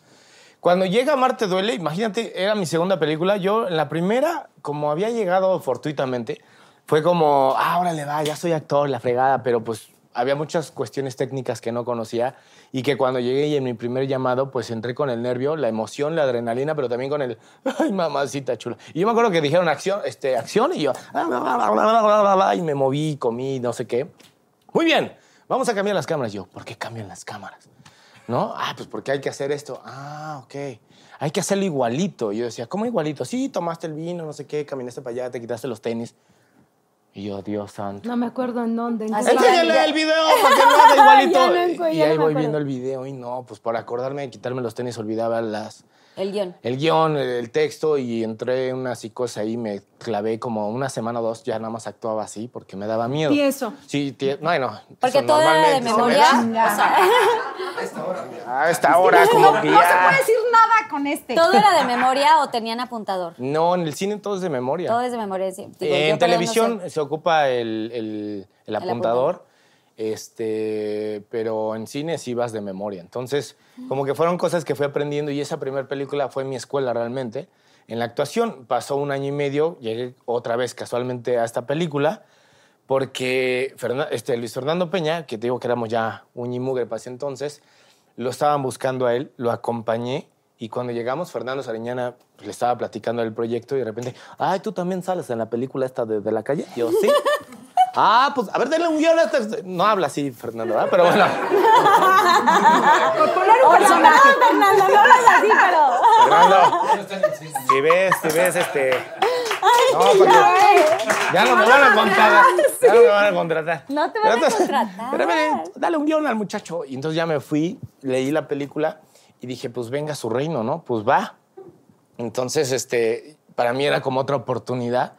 Cuando llega Marte Duele, imagínate, era mi segunda película. Yo en la primera, como había llegado fortuitamente, fue como, ah, órale, va, ya soy actor, la fregada, pero pues había muchas cuestiones técnicas que no conocía y que cuando llegué y en mi primer llamado, pues entré con el nervio, la emoción, la adrenalina, pero también con el, ay, mamacita chula. Y yo me acuerdo que dijeron acción, este, acción y yo, y me moví, comí, no sé qué. Muy bien, vamos a cambiar las cámaras. Yo, ¿por qué cambian las cámaras? ¿No? Ah, pues porque hay que hacer esto. Ah, ok. Hay que hacerlo igualito. Yo decía, ¿cómo igualito? Sí, tomaste el vino, no sé qué, caminaste para allá, te quitaste los tenis. Y yo, Dios santo. No me acuerdo en dónde. en. Enséñale el video para que lo haga igualito. No y no ahí voy acuerdo. viendo el video y no, pues por acordarme de quitarme los tenis olvidaba las, El guion. el guion, el, el texto y entré en una psicosis ahí, me clavé como una semana o dos, ya nada más actuaba así porque me daba miedo. Tieso. Sí, tie- no, no. Porque eso todo era de memoria. me da. o sea, A esta hora, como No, que no se puede decir nada con este. ¿Todo era de memoria o tenían apuntador? No, en el cine todo es de memoria. Todo es de memoria. sí. Digo, en no televisión sé. se ocupa el, el- el apuntador. Este, pero en cine sí vas de memoria. Entonces, como que fueron cosas que fui aprendiendo y esa primera película fue mi escuela realmente. En la actuación pasó un año y medio, llegué otra vez casualmente a esta película porque este, Luis Fernando Peña, que te digo que éramos ya un y mugre para ese entonces, lo estaban buscando a él, lo acompañé y cuando llegamos, Fernando Sariñana pues, le estaba platicando del proyecto y de repente, ay, tú también sales en la película esta de, de la calle. Yo, sí. Ah, pues a ver, denle un guion a este. No habla así, Fernando, ¿verdad? Pero bueno. Hola, no, Fernando, no hablas así, pero... Fernando, si ves, si ves este. No, porque ya no me van a contratar. Ya no me van a contratar. No te van a contratar. Pero ven, dale un guion al muchacho. Y entonces ya me fui, leí la película y dije, pues venga a su reino, ¿no? Pues va. Entonces, este, para mí era como otra oportunidad,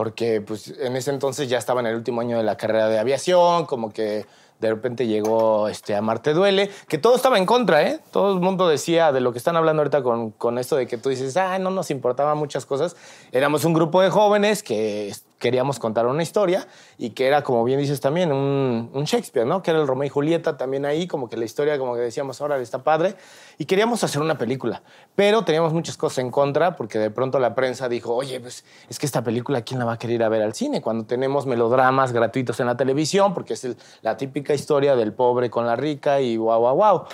porque pues en ese entonces ya estaba en el último año de la carrera de aviación, como que De repente llegó este, a Marte Duele, que todo estaba en contra, ¿eh? Todo el mundo decía de lo que están hablando ahorita con, con esto de que tú dices, ah, no nos importaban muchas cosas. Éramos un grupo de jóvenes que queríamos contar una historia y que era, como bien dices también, un, Shakespeare, ¿no? Que era el Romeo y Julieta también ahí, como que la historia, como que decíamos, ahora está padre. Y queríamos hacer una película, pero teníamos muchas cosas en contra porque de pronto la prensa dijo, oye, pues es que esta película, ¿quién la va a querer ir a ver al cine? Cuando tenemos melodramas gratuitos en la televisión, porque es el- la típica historia del pobre con la rica y guau, guau, guau.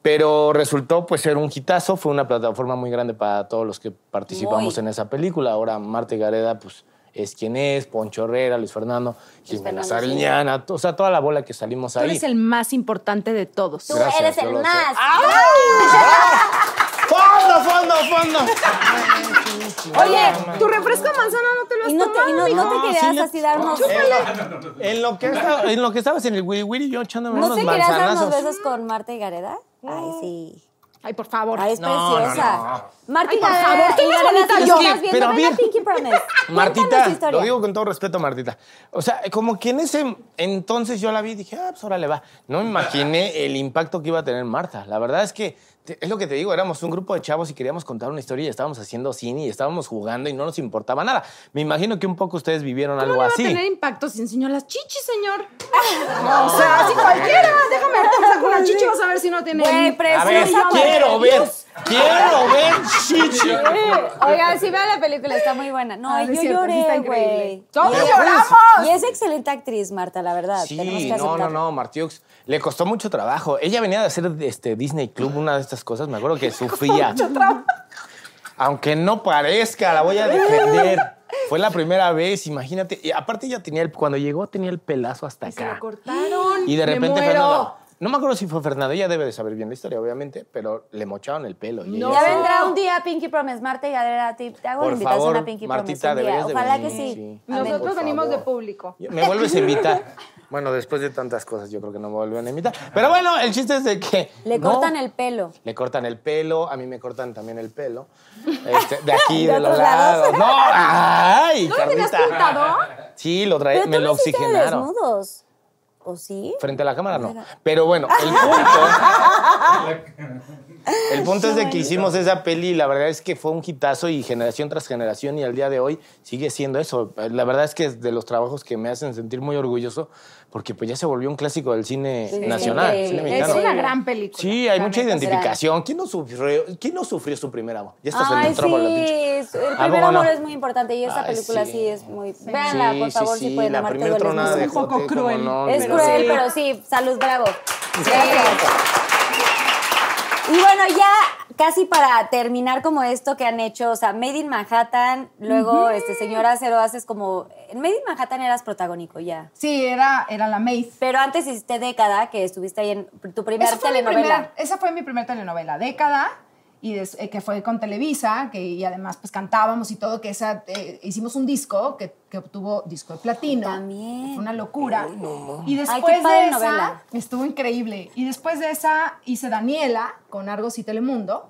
Pero resultó pues ser un hitazo, fue una plataforma muy grande para todos los que participamos Muy. en esa película. Ahora Marte Gareda pues es quien es, Poncho Herrera, Luis Fernando, Jimena Sariñana, o sea, toda la bola que salimos Tú ahí. eres el más importante de todos. Tú Gracias, eres el más. ¡Fondo, fondo, fondo! Oye, tu refresco manzana no te lo has Y no te, y tomado, no, no te querías sí, así darnos... En lo que, estaba- en lo que estabas en el wiri wiri, yo echándome ¿No unos te querías dar unos manzanazos. besos con Marta y Gareda? Ay, sí. Ay, por favor. Ay, es No, no, preciosa. Ay, por favor, más bonita si yo. pero ven bien. a Pinky Promise. Cuéntanos Martita, lo digo con todo respeto, Martita. O sea, como que en ese entonces yo la vi y dije, ah, pues ahora le va. No me imaginé el impacto que iba a tener Marta. La verdad es que, es lo que te digo, éramos un grupo de chavos y queríamos contar una historia y estábamos haciendo cine y estábamos jugando y no nos importaba nada. Me imagino que un poco ustedes vivieron ¿Cómo algo no va a así. tener impacto si enseñó las chichis, señor? o sea, así cualquiera. Déjame ver, te saco una chichi y vas a ver si no tiene... Güey, A preciosa. ver, quiero ver, quiero ver, chichi. Oigan, si vean la película, está muy buena. No, Ah, yo cierto, lloré, increíble. güey. ¡Todos lloramos! Y es excelente actriz, Marta, la verdad. Tenemos Sí, que no, no, no, Martiux. Le costó mucho trabajo. Ella venía de hacer este, Disney Club, una de estas cosas. Me acuerdo que sufría. Aunque no parezca, la voy a defender. Fue la primera vez, imagínate. Y aparte ella tenía el, cuando llegó tenía el pelazo hasta Se lo acá. cortaron. Y de Me repente muero. Fernando. No me acuerdo si fue Fernando, ella debe de saber bien la historia, obviamente, pero le mocharon el pelo. y No. Ya vendrá un día Pinky Promise, Marta y Gareda. Te hago Por la invitación favor, a Pinky Martita, Promise un día. Ojalá que sí. Nosotros Por venimos de público. Me vuelves a invitar. Bueno, después de tantas cosas, yo creo que no me vuelven a invitar. Pero bueno, el chiste es de que. Le no, cortan el pelo. Le cortan el pelo, a mí me cortan también el pelo. Este, de aquí, ¿De de, los lados? lados. ¡No! ¡Ay! ¿No lo tenías pintado? Sí, lo traía, me lo oxigenaron. desnudos. ¿O sí? Frente a la cámara no. Pero bueno, el punto. El punto es de que hicimos esa peli y la verdad es que fue un hitazo y generación tras generación y al día de hoy sigue siendo eso. La verdad es que es de los trabajos que me hacen sentir muy orgulloso porque pues ya se volvió un clásico del cine Sí, nacional, cine Es mexicano. Es una gran película. Sí, hay mucha identificación. ¿Quién no sufrió, quién no sufrió su primer amor? Ya estás en Ay, el la pinche. sí. El ¿A primer amor no? es muy importante y esta Ay, película sí. sí. es muy... Véanla, por Sí, favor, sí, si sí, pueden. la primera tronada de un poco cruel. no, Es pero cruel, sí. pero sí, salud, bravo. Gracias. Y bueno, ya casi para terminar como esto que han hecho, o sea, Made in Manhattan, luego, este, señora Cero, haces como... En Made in Manhattan eras protagónico ya. Sí, era, era la Maid. Pero antes hiciste década, que estuviste ahí en tu primera telenovela. primer- esa fue mi primera telenovela, Década, y des- eh, que fue con Televisa, que, y además pues cantábamos y todo, que esa, eh, hicimos un disco que, que obtuvo disco de platino. También. Fue una locura. y Ay, después qué padre de esa, novela. estuvo increíble. Y después de esa hice Daniela con Argos y Telemundo,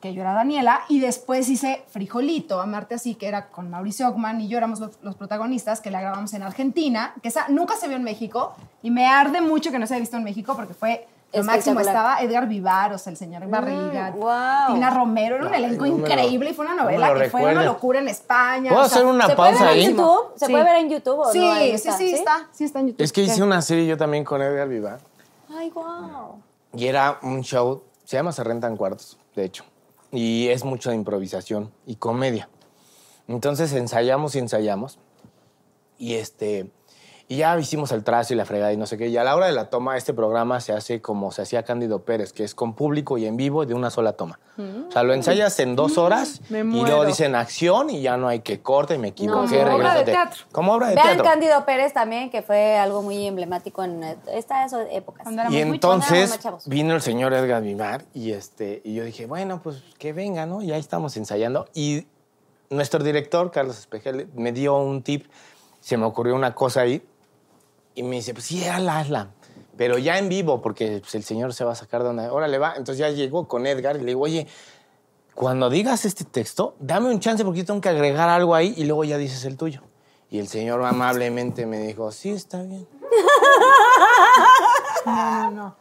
que yo era Daniela, y después hice Frijolito, Amarte Así, que era con Mauricio Ockman, y yo éramos los, los protagonistas, que la grabamos en Argentina, que esa nunca se vio en México, y me arde mucho que no se haya visto en México, porque fue lo máximo. Estaba Edgar Vivar, o sea, el señor Barriga, wow. Tina Romero, era un elenco no me lo- increíble, y fue una novela que fue una locura en España. ¿Puedo o sea, hacer una ¿Se puede pausa ver en ahí? YouTube? ¿Se Sí. puede ver en YouTube o Sí, no? Ahí sí, sí, está, sí está en YouTube. Es que hice una serie yo también con Edgar Vivar Ay, wow. y era un show, se llama Se Rentan Cuartos, de hecho, y es mucho de improvisación y comedia. Entonces ensayamos y ensayamos y este y ya hicimos el trazo y la fregada y no sé qué. Y a la hora de la toma, este programa se hace como se hacía Cándido Pérez, que es con público y en vivo de una sola toma. O sea, lo ensayas en dos horas me y luego dicen acción y ya no hay que corte, me equivoqué, como obra de teatro. Como obra de Vean teatro. Cándido Pérez también, que fue algo muy emblemático en estas épocas. Y entonces chavos. vino el señor Edgar Vivar y, este, y yo dije, bueno, pues que venga, ¿no? Y ahí estamos ensayando. Y nuestro director, Carlos Espejel, me dio un tip, se me ocurrió una cosa ahí y me dice, pues sí, hazla, hazla. Pero ya en vivo, porque pues, el señor se va a sacar de una... Órale, va. Entonces ya llegó con Edgar y le digo, oye, cuando digas este texto, dame un chance porque yo tengo que agregar algo ahí y luego ya dices el tuyo. Y el señor amablemente me dijo, sí, está bien.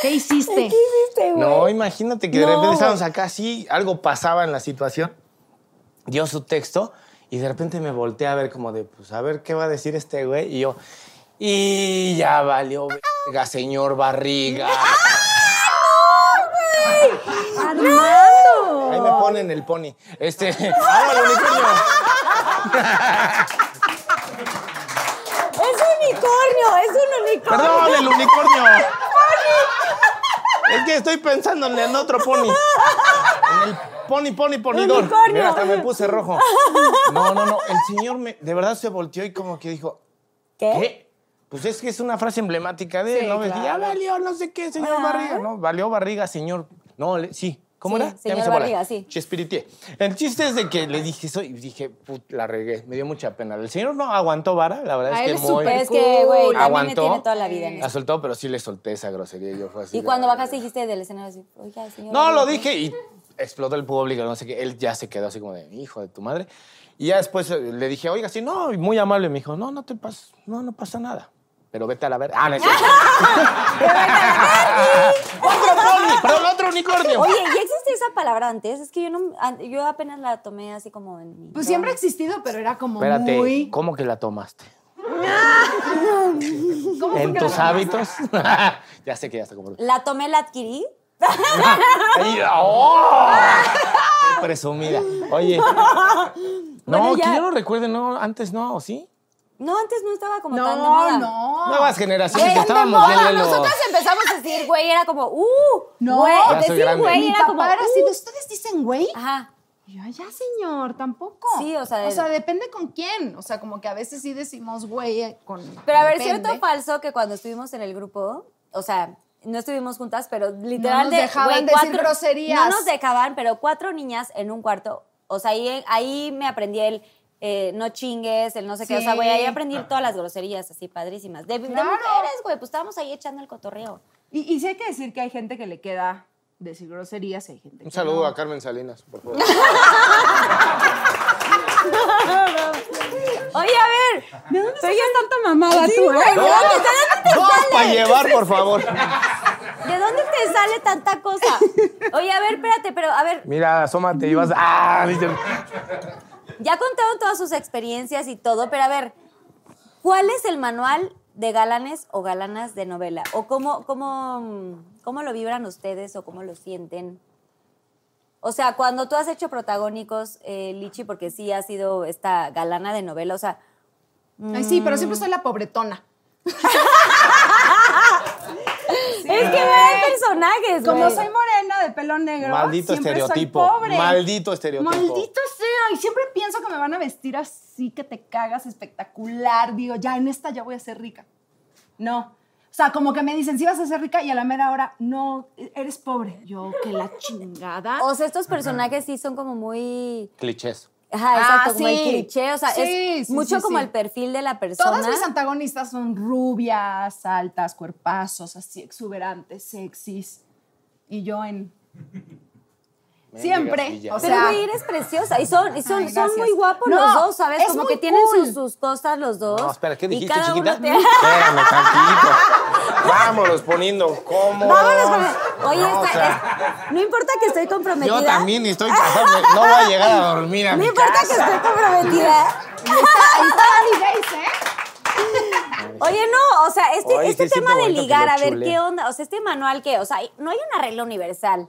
¿Qué hiciste? No, imagínate que de repente estábamos acá así, algo pasaba en la situación, dio su texto y de repente me volteé a ver como de, pues a ver qué va a decir este güey y yo, y ya valió, verga, señor Barriga. ¡Armando! Ahí me ponen el pony. Este, ¡ah, el unicornio! Es un unicornio, es un unicornio. Perdón, el unicornio. Es que estoy pensando en el otro pony. En el pony, pony, ponidor. Unicornio. Mira, hasta me puse rojo. No, no, no. El señor me, de verdad se volteó y como que dijo, ¿Qué? ¿qué? Pues es que es una frase emblemática de él, ¿no? Ves, Ya valió, no sé qué, señor Barriga. No, valió Barriga, señor. No, le- sí. ¿Cómo Sí, era? Ya señor me bola. Barriga, sí. Chespiritié. El chiste es de que le dije eso y dije, put, la regué. Me dio mucha pena. El señor no aguantó vara, la verdad A es él que muy... súper Es que, güey, aguantó. tiene toda la vida en La soltó, pero sí le solté esa grosería. Yo fue así. Y cuando bajaste dijiste del escenario así, oiga, señor. No, lo dije y explotó el público, no sé qué. Él ya se quedó así como de, hijo de tu madre. Y ya después eh, le dije, oiga, sí, no, y muy amable. Me dijo, no, no te pasa, no, no pasa nada. Pero vete a la ver. Ah, no es cierto. ¡Otro pony! ¡Perdón, otro unicornio! Oye, ¿y existe esa palabra antes? Es que yo no, yo apenas la tomé así como en mi. Pues siempre ha existido, pero era como Espérate, muy... ¿cómo que la tomaste? ¿Cómo ¿En que tus la- hábitos? ya sé que ya está como... La tomé, la adquirí. ¡oh! Qué presumida. Oye. No, Bueno, que ya. yo no recuerde, no, antes no, ¿o ¿sí? No, antes no estaba como No, tan de moda. no. Nuevas generaciones, Güey, estábamos no, bien lelo. nosotros empezamos a decir, güey, era como, uh, No, güey, decir güey Mi era papá como, era así, de, uh. ¿ustedes dicen güey? Ajá. Y yo, "Ay, ya, señor, tampoco. Sí, o sea, O sea, depende con quién. O sea, como que a veces sí decimos güey eh, con... Pero a ver, depende. ¿cierto o falso que cuando estuvimos en el grupo, o sea, no estuvimos juntas, pero literal nos de dejaban güey, decir cuatro- groserías. No nos dejaban, pero cuatro niñas en un cuarto. O sea, ahí, ahí me aprendí el eh, no chingues, el no sé qué. O sea, güey, ahí Sí. aprendí todas las groserías así padrísimas. De, de mujeres, güey, pues estábamos ahí echando el cotorreo. Y, y sí hay que decir que hay gente que le queda decir groserías y hay gente Un que saludo no. a Carmen Salinas, por favor. Oye, a ver. ¿De dónde Soy tanta mamada tú, ¿eh? Dos para llevar, por favor. ¿De dónde te sale tanta cosa? Oye, a ver, espérate, pero a ver, Mira, asómate y vas. ¡Ah! Ya contaron todas sus experiencias y todo, pero a ver, ¿cuál es el manual de galanes o galanas de novela? ¿O cómo, cómo, cómo lo vibran ustedes o cómo lo sienten? O sea, cuando tú has hecho protagónicos, eh, Lichi, porque sí has sido esta galana de novela, o sea, Ay, sí, pero siempre soy la pobretona. Es que vean personajes, Como soy morena de pelo negro, Maldito siempre soy estereotipo. pobre. Maldito estereotipo. Maldito sea. Y siempre pienso que me van a vestir así, que te cagas espectacular. Digo, ya en esta ya voy a ser rica. No. O sea, como que me dicen, sí vas a ser rica y a la mera hora, no, eres pobre. Yo, que la chingada. O sea, estos personajes sí son como muy... Clichés. Ajá, Ah, exacto, como el cliché, o sea, Sí, es sí, mucho como el perfil de la persona. Todas mis antagonistas son rubias, altas, cuerpazos, así exuberantes, sexys. Y yo en... Siempre. O. Pero, sea, güey, eres preciosa. Y son, y son, Ay, son muy guapos No, los dos, ¿sabes? es Como muy que tienen cool. sus, sus cosas los dos. No, espera, ¿qué y dijiste, cada uno chiquita? tiene- Espérame, tantito. Vámonos poniendo cómodos. Vámonos con Oye, No, o esta- sea, es- no importa que estoy comprometida. Yo también estoy casado. me- No voy a llegar a dormir a No mi importa que estoy comprometida. ahí está ¿eh? Oye, no, o sea, este, Oye, este tema te de ligar, a ver chule. qué onda. O sea, este manual que, o sea, no hay una regla universal.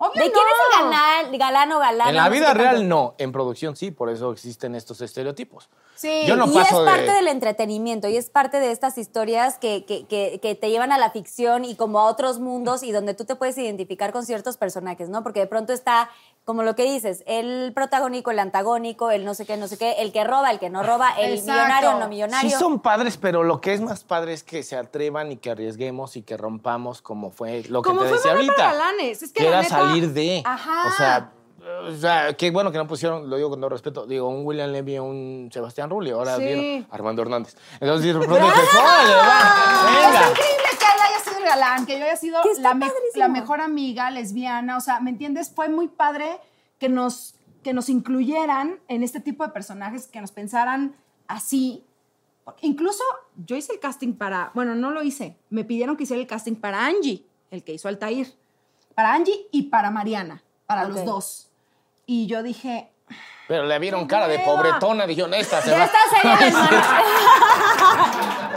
Obvio ¿De quién es el galán, galán o galán? En la vida real no, en producción sí, por eso existen estos estereotipos. Sí. Yo no y paso es de- parte del entretenimiento y es parte de estas historias que, que- que- que te llevan a la ficción y como a otros mundos y donde tú te puedes identificar con ciertos personajes, ¿no? Porque de pronto está, como lo que dices, el protagónico, el antagónico, el no sé qué, no sé qué, el que roba, el que no roba, el Exacto. millonario, el no Sí millonario. son padres, pero lo que es más padre es que se atrevan y que arriesguemos y que rompamos como fue lo que Como te fue decía ahorita. para Galanes, es que era la neta- salir de. Ajá. O sea, o sea, qué bueno que no pusieron, lo digo con todo respeto, digo, un William Levy o un Sebastián Rulli, ahora Sí. vieron Armando Hernández. Entonces, de pronto va, Es venga. Galán, que yo haya sido la, me- padrísimo. la mejor amiga lesbiana. O sea, ¿me entiendes? Fue muy padre que nos, que nos incluyeran en este tipo de personajes, que nos pensaran así. Incluso yo hice el casting para, bueno, no lo hice, me pidieron que hiciera el casting para Angie, el que hizo Altair, para Angie y para Mariana, para los dos. Y yo dije, Pero le vieron cara de pobretona, dijeron, esta se De va. esta serie del manual.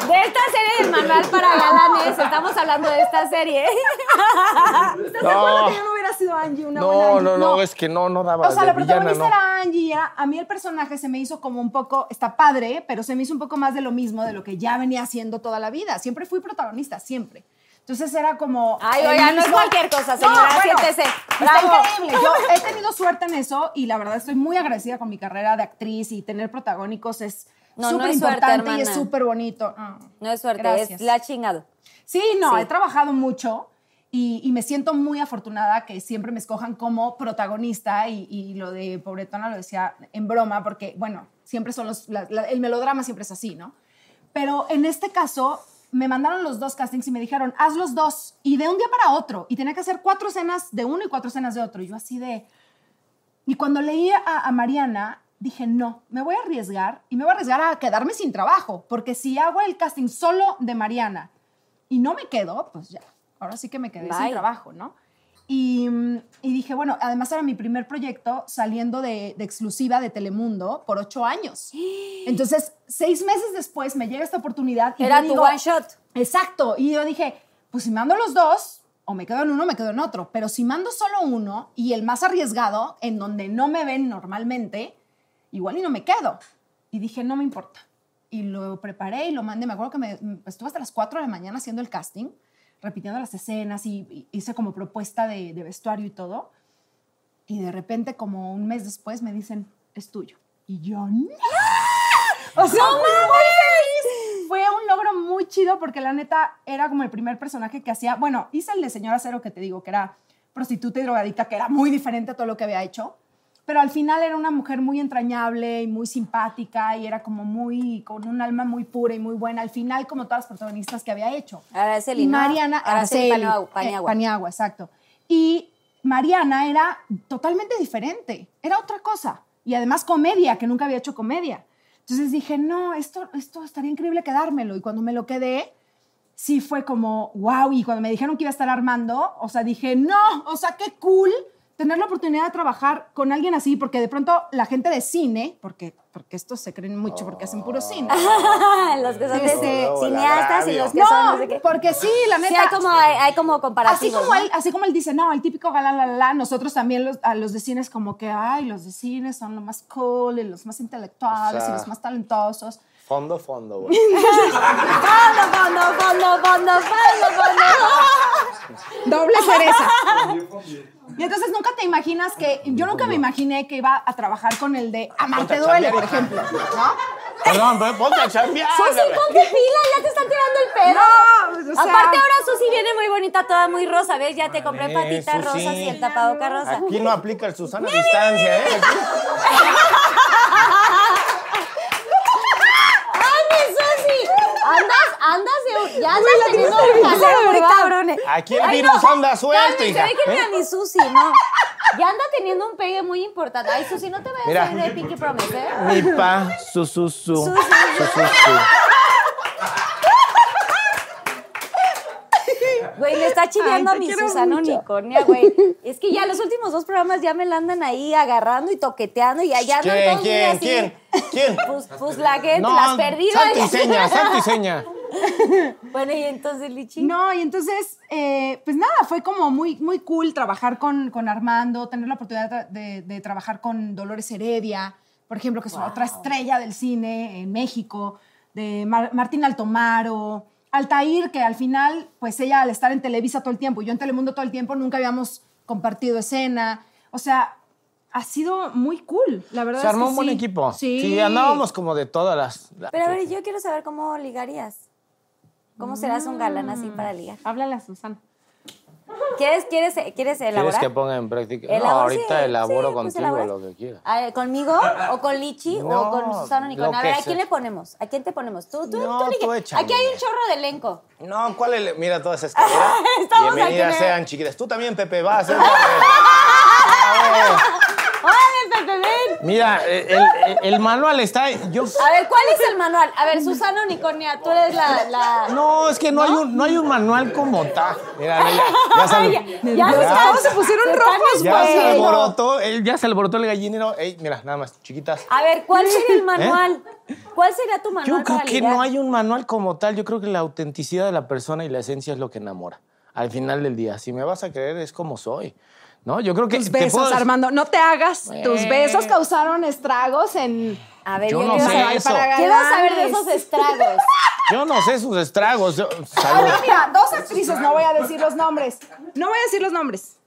De esta serie del manual para galanes. Estamos hablando de esta serie. ¿estás de acuerdo No. que yo no hubiera sido Angie, una buena No, Angie? no, no, es que no, no daba O sea, la protagonista no. era Angie era- a mí el personaje se me hizo como un poco, está padre, pero se me hizo un poco más de lo mismo de lo que ya venía haciendo toda la vida. Siempre fui protagonista, siempre. Entonces era como... Ay, oiga, no es cualquier cosa, señora, siéntese. Está Bravo. increíble. Yo he tenido suerte en eso y la verdad estoy muy agradecida con mi carrera de actriz y tener protagónicos es No, no súper suerte, importante y es súper bonito. Ah, No es suerte, Gracias. es la chingado. Sí, no, Sí. he trabajado mucho y, y me siento muy afortunada que siempre me escojan como protagonista y, y lo de Pobretona lo decía en broma porque, bueno, siempre son los, la- la- el melodrama siempre es así, ¿no? Pero en este caso me mandaron los dos castings y me dijeron, haz los dos y de un día para otro y tenía que hacer cuatro escenas de uno y cuatro escenas de otro y yo así de... Y cuando leí a, a Mariana, dije, no, me voy a arriesgar y me voy a arriesgar a quedarme sin trabajo, porque si hago el casting solo de Mariana y no me quedo, pues ya, ahora sí que me quedé Bye. sin trabajo, ¿no? Y, mm, y dije, bueno, además era mi primer proyecto saliendo de, de exclusiva de Telemundo por ocho años. Entonces, seis meses después me llega esta oportunidad. Y Era tu digo, one shot. Exacto. Y yo dije, pues si mando los dos, o me quedo en uno, me quedo en otro. Pero si mando solo uno y el más arriesgado, en donde no me ven normalmente, igual y no me quedo. Y dije, no me importa. Y lo preparé y lo mandé. Me acuerdo que me, estuve hasta las 4 de la mañana haciendo el casting, repitiendo las escenas y, y hice como propuesta de, de vestuario y todo. Y de repente, como un mes después, me dicen, es tuyo. Y yo, ¡no! O sea, muy feliz. Fue un logro muy chido porque la neta era como el primer personaje que hacía. Bueno, hice el de Señora Cero que te digo, que era prostituta y drogadicta, que era muy diferente a todo lo que había hecho. Pero al final era una mujer muy entrañable y muy simpática y era como muy, con un alma muy pura y muy buena. Al final, como todas las protagonistas que había hecho. Araceli. Mariana, Araceli Araceli, Paniagua- eh, Paniagua. Paniagua, exacto. Y Mariana era totalmente diferente, era otra cosa. Y además comedia, que nunca había hecho comedia. Entonces dije, no, esto, esto estaría increíble quedármelo. Y cuando me lo quedé, sí fue como, wow. Y cuando me dijeron que iba a estar armando, o sea, dije, no, o sea, qué cool tener la oportunidad de trabajar con alguien así, porque de pronto la gente de cine, porque, porque estos se creen mucho porque hacen puro cine. los que son de Este, cineastas y los que son no No, sé qué. porque sí, la neta. Sí, hay como, hay, hay como Así comparativos. como, ¿no? él, así como él dice, no, el típico galán, la, la, la, nosotros también los, a los de cine es como que, ay, los de cine son los más cool y los más intelectuales O sea, y los más talentosos. Fondo, fondo, güey. Fondo, fondo, fondo, fondo, fondo, fondo. Doble cereza. y entonces nunca te imaginas que, yo nunca me imaginé que iba a trabajar con el de Amarte Ponte a duele, por ejemplo, ¿no? Perdón, pero ponte a chambear. Susi, ponte pila, ya te están tirando el pelo. No, pues, o sea- Aparte ahora Susi viene muy bonita, toda muy rosa, ¿ves? Ya te compré patitas Susi. rosas y el tapaboca rosa. Aquí no aplica el Susana a distancia, ¿eh? ¡Ay, mi Susi! Andas, de... Ya andas teniendo un muy cabrón. Aquí el Ay, virus no. anda suelto, hija. déjenme ¿eh? a mi Susi, ¿no? Ya anda teniendo un pegue muy importante. Ay, Susi, no te vayas Mira. a ir de Pinky Promise, ¿eh? Mi pa, su, su, su. Su, su, Su, su, su. Güey, le está chiveando Ay, a mi Susana. Unicornia, güey. Es que ya los últimos dos programas ya me la andan ahí agarrando y toqueteando y allá andan ¿Quién, muy quién, así. quién? ¿Quién? Pues, pues la gente, las perdidas. santo y seña, santo y seña. Bueno, y entonces, Lichi. No, y entonces, eh, pues nada, fue como muy, muy cool trabajar con, con Armando, tener la oportunidad de, de trabajar con Dolores Heredia, por ejemplo, que es otra estrella del cine en México, de Mar- Martín Altomaro, Altair, que al final, pues ella al estar en Televisa todo el tiempo yo en Telemundo todo el tiempo, nunca habíamos compartido escena. O sea, ha sido muy cool, la verdad. Se es armó que un buen sí. equipo. Sí. Sí, andábamos como de todas las. Pero a ver, yo quiero saber cómo ligarías. ¿Cómo serás un galán así para ligar? Háblale a Susana. ¿Quieres, quieres, quieres elaborar? ¿Quieres que ponga en práctica? No, ahorita sí, elaboro sí, pues contigo elabora. lo que quieras. Ah, ¿Conmigo? ¿O con Lichi? ¿O No, con Susana Nicole? lo A ver, que ¿a quién sea. le ponemos? ¿A quién te ponemos? Tú, tú, No, tú, elige. tú échale. Aquí hay un chorro de elenco. No, ¿cuál es? Mira toda esa escalera. Estamos Bienvenidas aquí, ¿eh? sean, chiquitas. Tú también, Pepe, vas. ¿eh? ¡Órale, Pepe, ven! Mira, eh, el, el- el manual está. Yo, A ver, ¿cuál es el manual? A ver, Susana Unicornia, tú eres la. la... no, es que no, Hay, un, no hay un manual como tal. Mira, ya, ya se, Ay, al- ya, ya se pusieron se rojos, ya se alborotó, eh, ya se alborotó el gallinero. Ey, mira, nada más, chiquitas. A ver, ¿cuál sería el manual? ¿Cuál sería tu manual? ¿Eh? Yo creo que no hay un manual como tal. Yo creo que la autenticidad de la persona y la esencia es lo que enamora. Al final del día, si me vas a creer, es como soy. ¿No? Yo creo que. Tus besos, puedo- Armando. No te hagas. Tus besos causaron estragos en. A ver, Yo yo no quiero sé saber eso. para Quiero saber de esos estragos. Yo no sé sus estragos. yo- mira, dos actrices, no voy a decir los nombres. No voy a decir los nombres.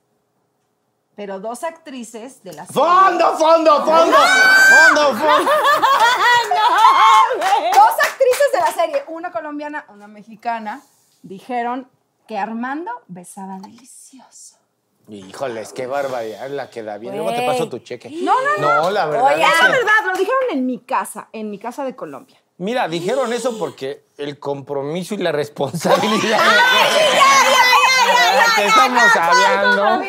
Pero dos actrices de la serie. ¡Fondo, fondo, fondo! ¡Fondo, fondo! Dos actrices de la serie, una colombiana, una mexicana, dijeron que Armando besaba delicioso. Híjoles, qué barbaridad la que da bien. Luego te paso tu cheque. No, no, no. No, la verdad. Oye, es la verdad, lo dijeron en mi casa, en mi casa de Colombia. Mira, dijeron eso porque el compromiso y la responsabilidad. ¿Qué estamos hablando?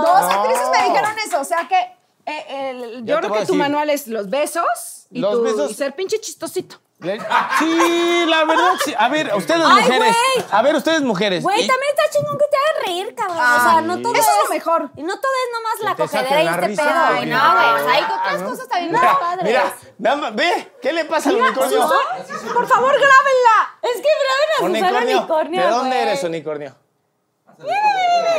Dos actrices me dijeron eso, o sea que eh, el- yo creo que tu decir. manual es los besos y, Los tu- besos- y ser pinche chistosito. Sí, la verdad, sí. A ver, ustedes Ay, mujeres. güey. A ver, ustedes mujeres. Güey, Y- también está chingón que te hagan reír, cabrón. o sea, no todo Eso es es lo mejor. Y no todo es nomás la te cogedera y la este risa, pedo. güey. Ay, no, güey. O sea, hay otras ¿no? cosas también Mira, más padres. mira, nada más, ve, ¿qué le pasa al unicornio? Por favor, grábenla. Es que graben a Susana Unicornio. ¿De dónde güey. eres, unicornio?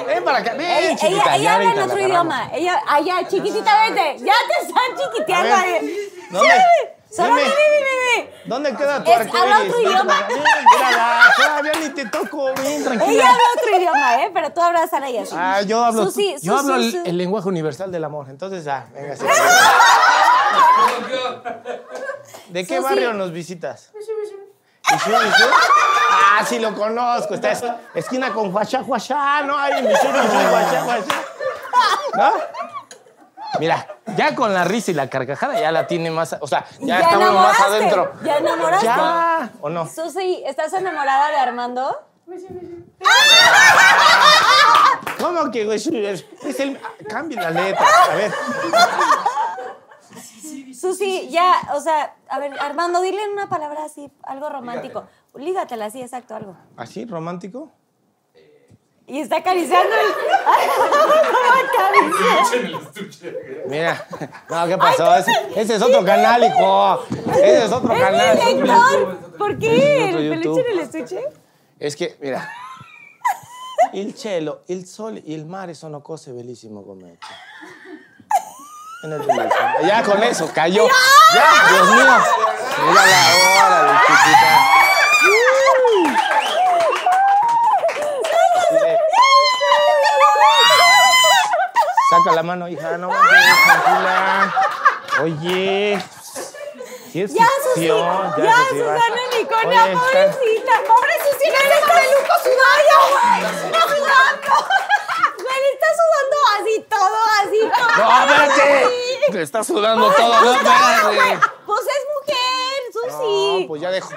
Ven para acá, ven, Ella, chiquita. ella, ya habla en ahorita otro agarramos. idioma. Ella, allá, chiquitita, vete. Ya te están chiquiteando A ver, ahí. ¿dónde? Sí, Solo Dime. mi, mi, mi, mi. ¿Dónde queda tu arcoíris? habla otro idioma. mírala, todavía ni te toco, bien, tranquila. Ella habla otro idioma, ¿eh? Pero tú hablas a ella así. Ah, yo hablo, Susi, yo hablo Susi, el, Susi. el lenguaje universal del amor. Entonces, ah, venga. sí. ¿De qué Susi. barrio nos visitas? ¿Missouri, Missouri? Ah, sí lo conozco. Está es- esquina con Huachá, Huachá, ¿no? Hay Missouri, Missouri, Huachá, Huachá. ¿No? Mira, ya con la risa y la carcajada ya la tiene más, o sea, ya, uno más adentro. ya enamoraste. Ya, ¿o no? Susi, ¿estás enamorada de Armando? ¿Cómo que güey? Es, el, cambia la letra. A ver. Susi, ya, o sea, a ver, Armando, dile una palabra así, algo romántico. Lígatela así, exacto, algo. ¿Así, romántico? Y está acariciando el... ¿Cómo acaricia? Mira, no, ¿qué pasó? Ese, ese es otro canal, hijo. Ese es otro ¡Es canal. mi lector! ¿Por qué? ¿El peluche en el estuche? Es que, mira. Il cielo, il sole y el mare sono cose bellissime come. Ya con eso, cayó. Ya, Dios mío. Mira la hora, chiquita. Saca la mano, hija, no mames, tranquila. Oye. Sí es Ya, ficción, ya, vas. Susana Unicornia, Oye, está- pobrecita, pobre Susi, no le está peluco sudando, güey, está sudando. Güey, le está sudando así todo, así todo. No, espérate. Te está sudando todo, no, espérate. Pues es mujer, Susi. No, pues ya dejó,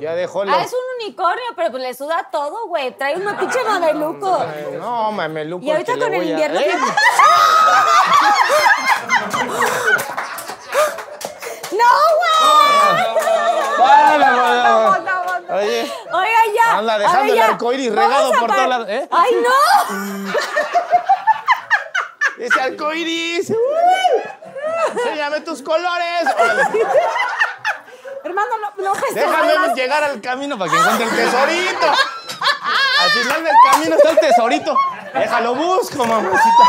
ya dejó. Ah, es un unicornio, pero pues le suda todo, güey. Trae una pinche mameluco. No, mameluco. Y ahorita con el voy a- invierno. ¡Eh! ¡No, güey! Vale, vale. Oye, Oiga, ya. Anda dejando ver, el arcoíris Vamos regado por todos lados, ¿eh? ¡Ay, no! ese arcoíris. Enséñame tus colores. Hermano, no, no Déjame gestionas. llegar al camino para que encuentre el tesorito. Al final del camino está el tesorito. Déjalo busco, mamacita.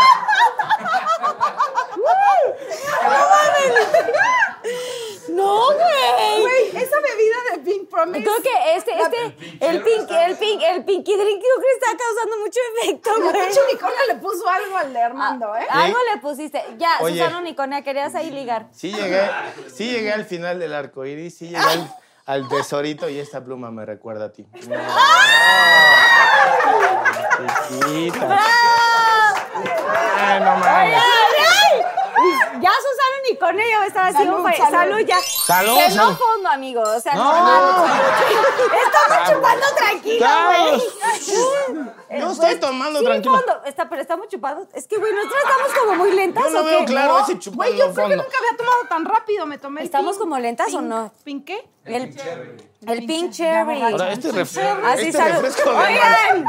¡No, güey! Güey, esa bebida de Pink Promise. Creo que este, este, el pink, el pink, el pinky drink creo que está causando mucho efecto, güey. pinche unicornio le puso algo al de Armando, ¿eh? Algo le pusiste. Ya, Oye. Susana Unicornia, querías ahí ligar. Sí llegué, sí llegué al final del arco iris, sí llegué al, al tesorito y esta pluma me recuerda a ti. No. Chiquita. Ay, no mames. ¡Ay, ay! Ya Susana unicornio ya estaba así. Salud, salud. salud ya. Salud, Que no fondo, amigo. O sea, No. normal. Estamos chupando tranquilo, güey. Yo estoy tomando Sin tranquilo. fondo. Está, pero estamos chupando. Es que, güey, nosotros estamos como muy lentas. Yo no ¿o veo qué? claro ¿No? ese chupando Güey, yo creo que nunca había tomado tan rápido. Me tomé el ¿Estamos pink- como lentas o pink- no? ¿Pink qué? El, el pink Ya cherry. Ahora, este, refre- Así este refresco Oigan,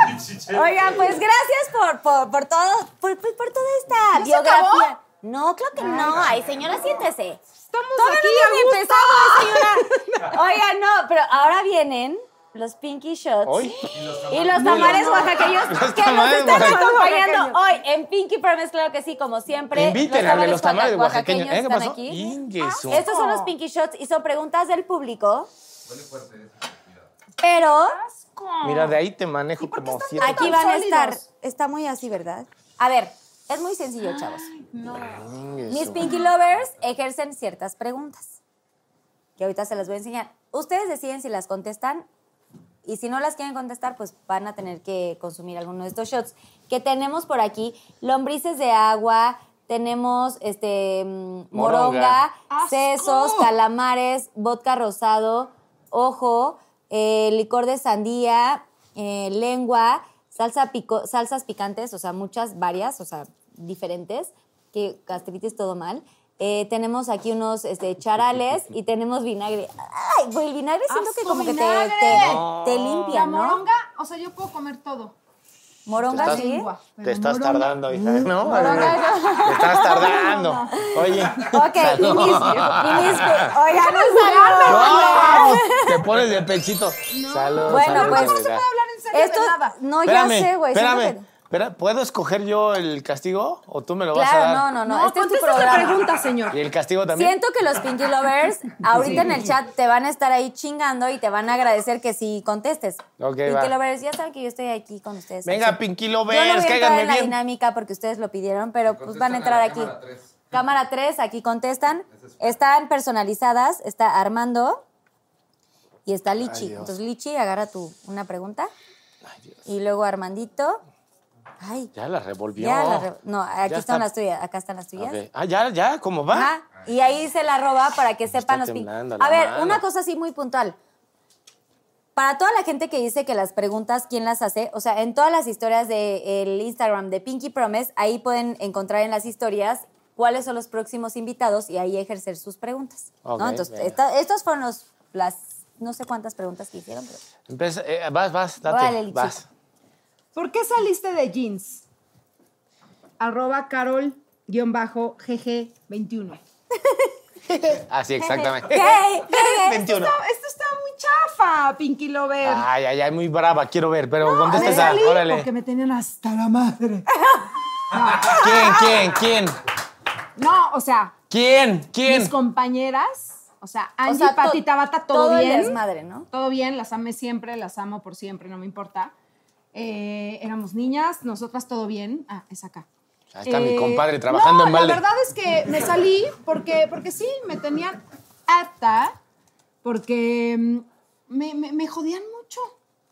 oigan, pues gracias por, por, por todo, por, por, por toda esta ¿Ya se biografía. acabó? No, creo que no. Ay, señora, siéntese. Estamos Todavía aquí a empezado, señora. Oigan, no, pero ahora vienen los Pinky Shots. Hoy. Y los tamales oaxaqueños Los que nos están acompañando hoy en Pinky Promise, claro que sí, como siempre. Inviten de los tamales oaxa- oaxaqueños. ¿Eh? ¿Qué están aquí. Ingue su- Estos son los Pinky Shots y son preguntas del público. Pero Mira, de ahí te manejo como siete. aquí van a estar. Está muy así, ¿verdad? A ver, es muy sencillo, chavos. Ingue Mis Pinky Lovers ejercen ciertas preguntas que ahorita se las voy a enseñar. Ustedes deciden si las contestan y si no las quieren contestar, pues van a tener que consumir alguno de estos shots. Que tenemos por aquí lombrices de agua, tenemos este mm, moronga, Moronga. sesos, calamares, vodka rosado, ojo, eh, licor de sandía, eh, lengua, salsa pico- salsas picantes, o sea, muchas, varias, o sea, diferentes, que gastritis todo mal. Eh, tenemos aquí unos este, charales y tenemos vinagre. Ay, güey, el vinagre siento que ¡Asco, como que te, te, te limpia, La ¿no? moronga, o sea, yo puedo comer todo. Moronga, Estás- sí. Lengua, Te estás moronga- tardando, hija. No, Moronga, te estás tardando. Oye. Ok, y mis, oigan, No, te pones de pechito. Salud. Bueno, salud, pues-. No se puede hablar en serio Esto, de nada. no, ya sé, güey. espérame. Espera, ¿Puedo escoger yo el castigo o tú me lo vas a Claro, dar? no, no, no. No, este es tu la programa. pregunta, señor. ¿Y el castigo también? Siento que los Pinky Lovers ahorita en el chat te van a estar ahí chingando y te van a agradecer que sí contestes. Ok, Pinky va. Lovers, ya saben que yo estoy aquí con ustedes. Venga, Así. Pinky Yo no voy Lovers, a entrar cáiganme en la bien. dinámica porque ustedes lo pidieron, pero pues van a entrar aquí. Cámara 3, aquí contestan. Están personalizadas, está Armando y está Lichi. Dios. Entonces, Lichi, agarra tu una pregunta. Y luego Armandito. Ay, Ya la revolvió. ya la re- No, aquí Ya están está. las tuyas, acá están las tuyas. Ah, ya, ya, ¿cómo va? Ajá, y ahí se la roba para que sepan los pin- A ver, mano. una cosa así muy puntual. Para toda la gente que dice que las preguntas, ¿quién las hace? O sea, en todas las historias del Instagram de Pinky Promise, ahí pueden encontrar en las historias cuáles son los próximos invitados y ahí ejercer sus preguntas. ¿no? Ok, Entonces, venga. esta- estos fueron los, las no sé cuántas preguntas que hicieron. pero- eh, vas, vas, date. Órale, vas. ¿Por qué saliste de jeans? Arroba carol-gg21. Así, exactamente. ¿Qué? ¿Qué? 21. Esto, esto está muy chafa, Pinky Lover. Ay, ay, ay, muy brava, quiero ver, pero contesta me esa, órale. porque me tenían hasta la madre. ¿Quién, quién, quién? No, o sea, ¿Quién? ¿Quién? mis compañeras, o sea, O Angie, sea, to- Pati, Tabata, todo, bien. desmadre, ¿no? Todo bien, las amé siempre, las amo por siempre, no me importa. Eh, éramos niñas, nosotras todo bien. Ah, es acá. Ahí está mi Eh, compadre trabajando no, en balde. La verdad es que me salí porque, porque sí, me tenían harta, porque mm, me, me- me jodían mucho.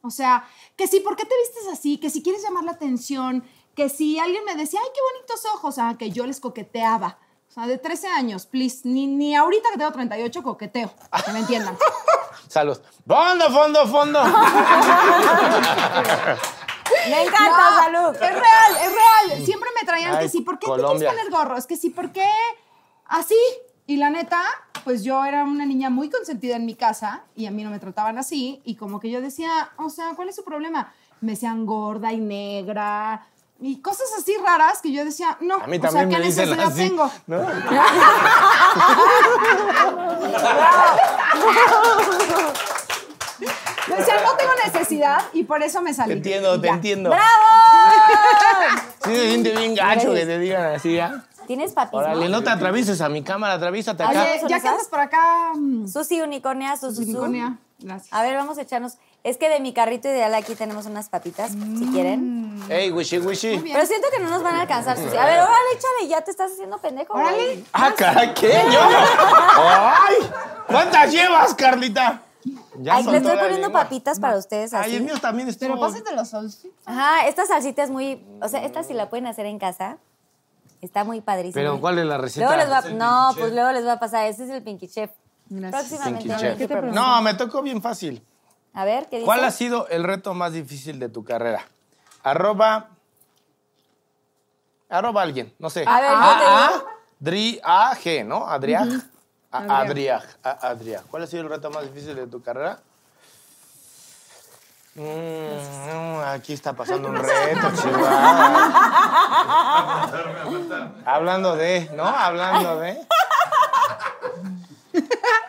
O sea, que sí, ¿por qué te vistes así? Que si quieres llamar la atención, que si alguien me decía, ay, qué bonitos ojos, ah, que yo les coqueteaba. O sea, de 13 años, please, ni, ni ahorita que tengo 38 coqueteo, que me entiendan. Salud. Fondo, fondo, fondo. Me encanta, No, salud. Es real, es real. Siempre me traían Ay, que sí, ¿por qué Colombia. te quieres poner gorro? Es que sí, ¿por qué así? Y la neta, pues yo era una niña muy consentida en mi casa y a mí no me trataban así. Y como que yo decía, o sea, ¿cuál es su problema? Me decían gorda y negra y cosas así raras que yo decía, no, A mí o también sea, ¿qué me dicen necesidad así. tengo? ¿no? Yo decía, no tengo necesidad y por eso me salí. Te entiendo, te ya. entiendo. ¡Bravo! Sí se siente bien gacho que te digan así, ¿ya? ¿Tienes papis? Órale, no? te atravieses a mi cámara, atraviésate acá. Oye, ya que andas por acá, mm, Susi Unicornia, Susi. Unicornia, gracias. A ver, vamos a echarnos. Es que de mi carrito ideal aquí tenemos unas papitas, si quieren. Ey, wishy, wishy. Pero siento que no nos van a alcanzar, Susi. A ver, órale, échale, ya te estás haciendo pendejo. güey. Órale. Ah, caray, ¿qué? ¿Yo? ¡Ay! ¿Cuántas llevas, Carlita? Ya Ay, le estoy poniendo lengua. papitas para ustedes así. Ay, el mío también estuvo. Pero pásate los solcitos. Ajá, esta salsita es muy. O sea, esta sí la pueden hacer en casa. Está muy padrísimo. Pero, ¿cuál es la receta? Luego les va, no, pues luego les va a pasar. Ese es el Pinky Chef. Gracias. Próximamente. Pinky Chef. No, me tocó bien fácil. A ver, ¿qué dice? ¿Cuál ha sido el reto más difícil de tu carrera? Arroba. Arroba alguien, no sé. A ver, yo A, te A, digo. Dri, A, G, ¿no? Adriaj. A- Adriaj. A- Adriaj. ¿Cuál ha sido el reto más difícil de tu carrera? Mm, aquí está pasando un reto, Chihuahua. Hablando de, ¿no? Hablando de.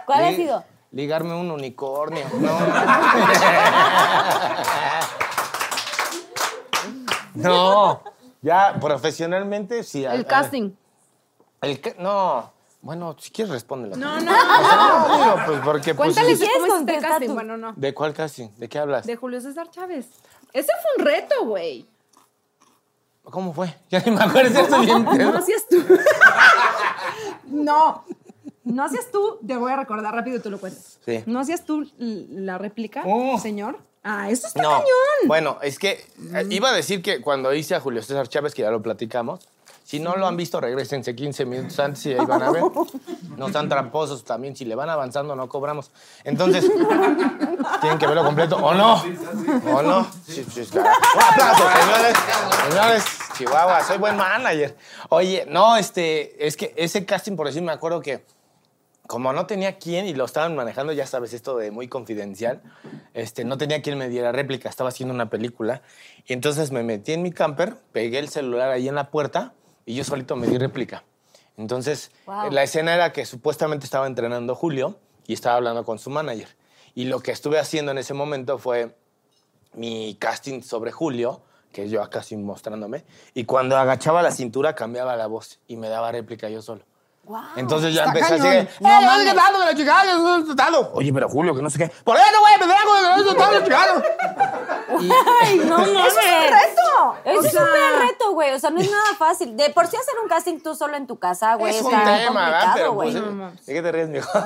¿Cuál ha sido? Ligarme un unicornio. No. No. Ya, profesionalmente, sí. a El ver. casting. El no. Bueno, si quieres, respóndelo. No, no. No, digo, pues porque. pues, Cuéntales sí. cómo hiciste casting. tú? Bueno, no. ¿De cuál casting? ¿De qué hablas? De Julio César Chávez. Ese fue un reto, güey. ¿Cómo fue? Ya ni me acuerdo, estoy bien. No hacías tú. no. No hacías tú, te voy a recordar rápido y tú lo cuentas. Sí. ¿No hacías tú la réplica, Oh. señor? Ah, eso está No. cañón. Bueno, es que eh, iba a decir que cuando hice a Julio César Chávez, que ya lo platicamos, si no lo han visto, regresense 15 minutos antes y ahí van a ver. No están tramposos también. Si le van avanzando, no cobramos. Entonces, tienen que verlo completo. ¿O no? ¿O no? Sí, sí, claro. Un aplauso, señores. Señores, Chihuahua, soy buen manager. Oye, no, este, es que ese casting, por decir, me acuerdo que como no tenía quien y lo estaban manejando, ya sabes, esto de muy confidencial, este, no tenía quien me diera réplica, estaba haciendo una película. Y entonces me metí en mi camper, pegué el celular ahí en la puerta y yo solito me di réplica. Entonces, Wow. la escena era que supuestamente estaba entrenando Julio y estaba hablando con su manager. Y lo que estuve haciendo en ese momento fue mi casting sobre Julio, que yo acá así mostrándome, y cuando agachaba la cintura cambiaba la voz y me daba réplica yo solo. Entonces ya empecé así cañón. de, No "Eh, mames. ¿qué tal, de la chica? ¿Qué tal?". Oye, pero Julio, que no sé qué. Por eso, güey, me trago de eso, tal, chicano. Ay, no mames. ¡Eso es un reto! Eso O es súper reto, güey. O sea, no es nada fácil. De por sí hacer un casting tú solo en tu casa, güey, Es un tema, güey. pues, ¿de qué te ríes, mijo?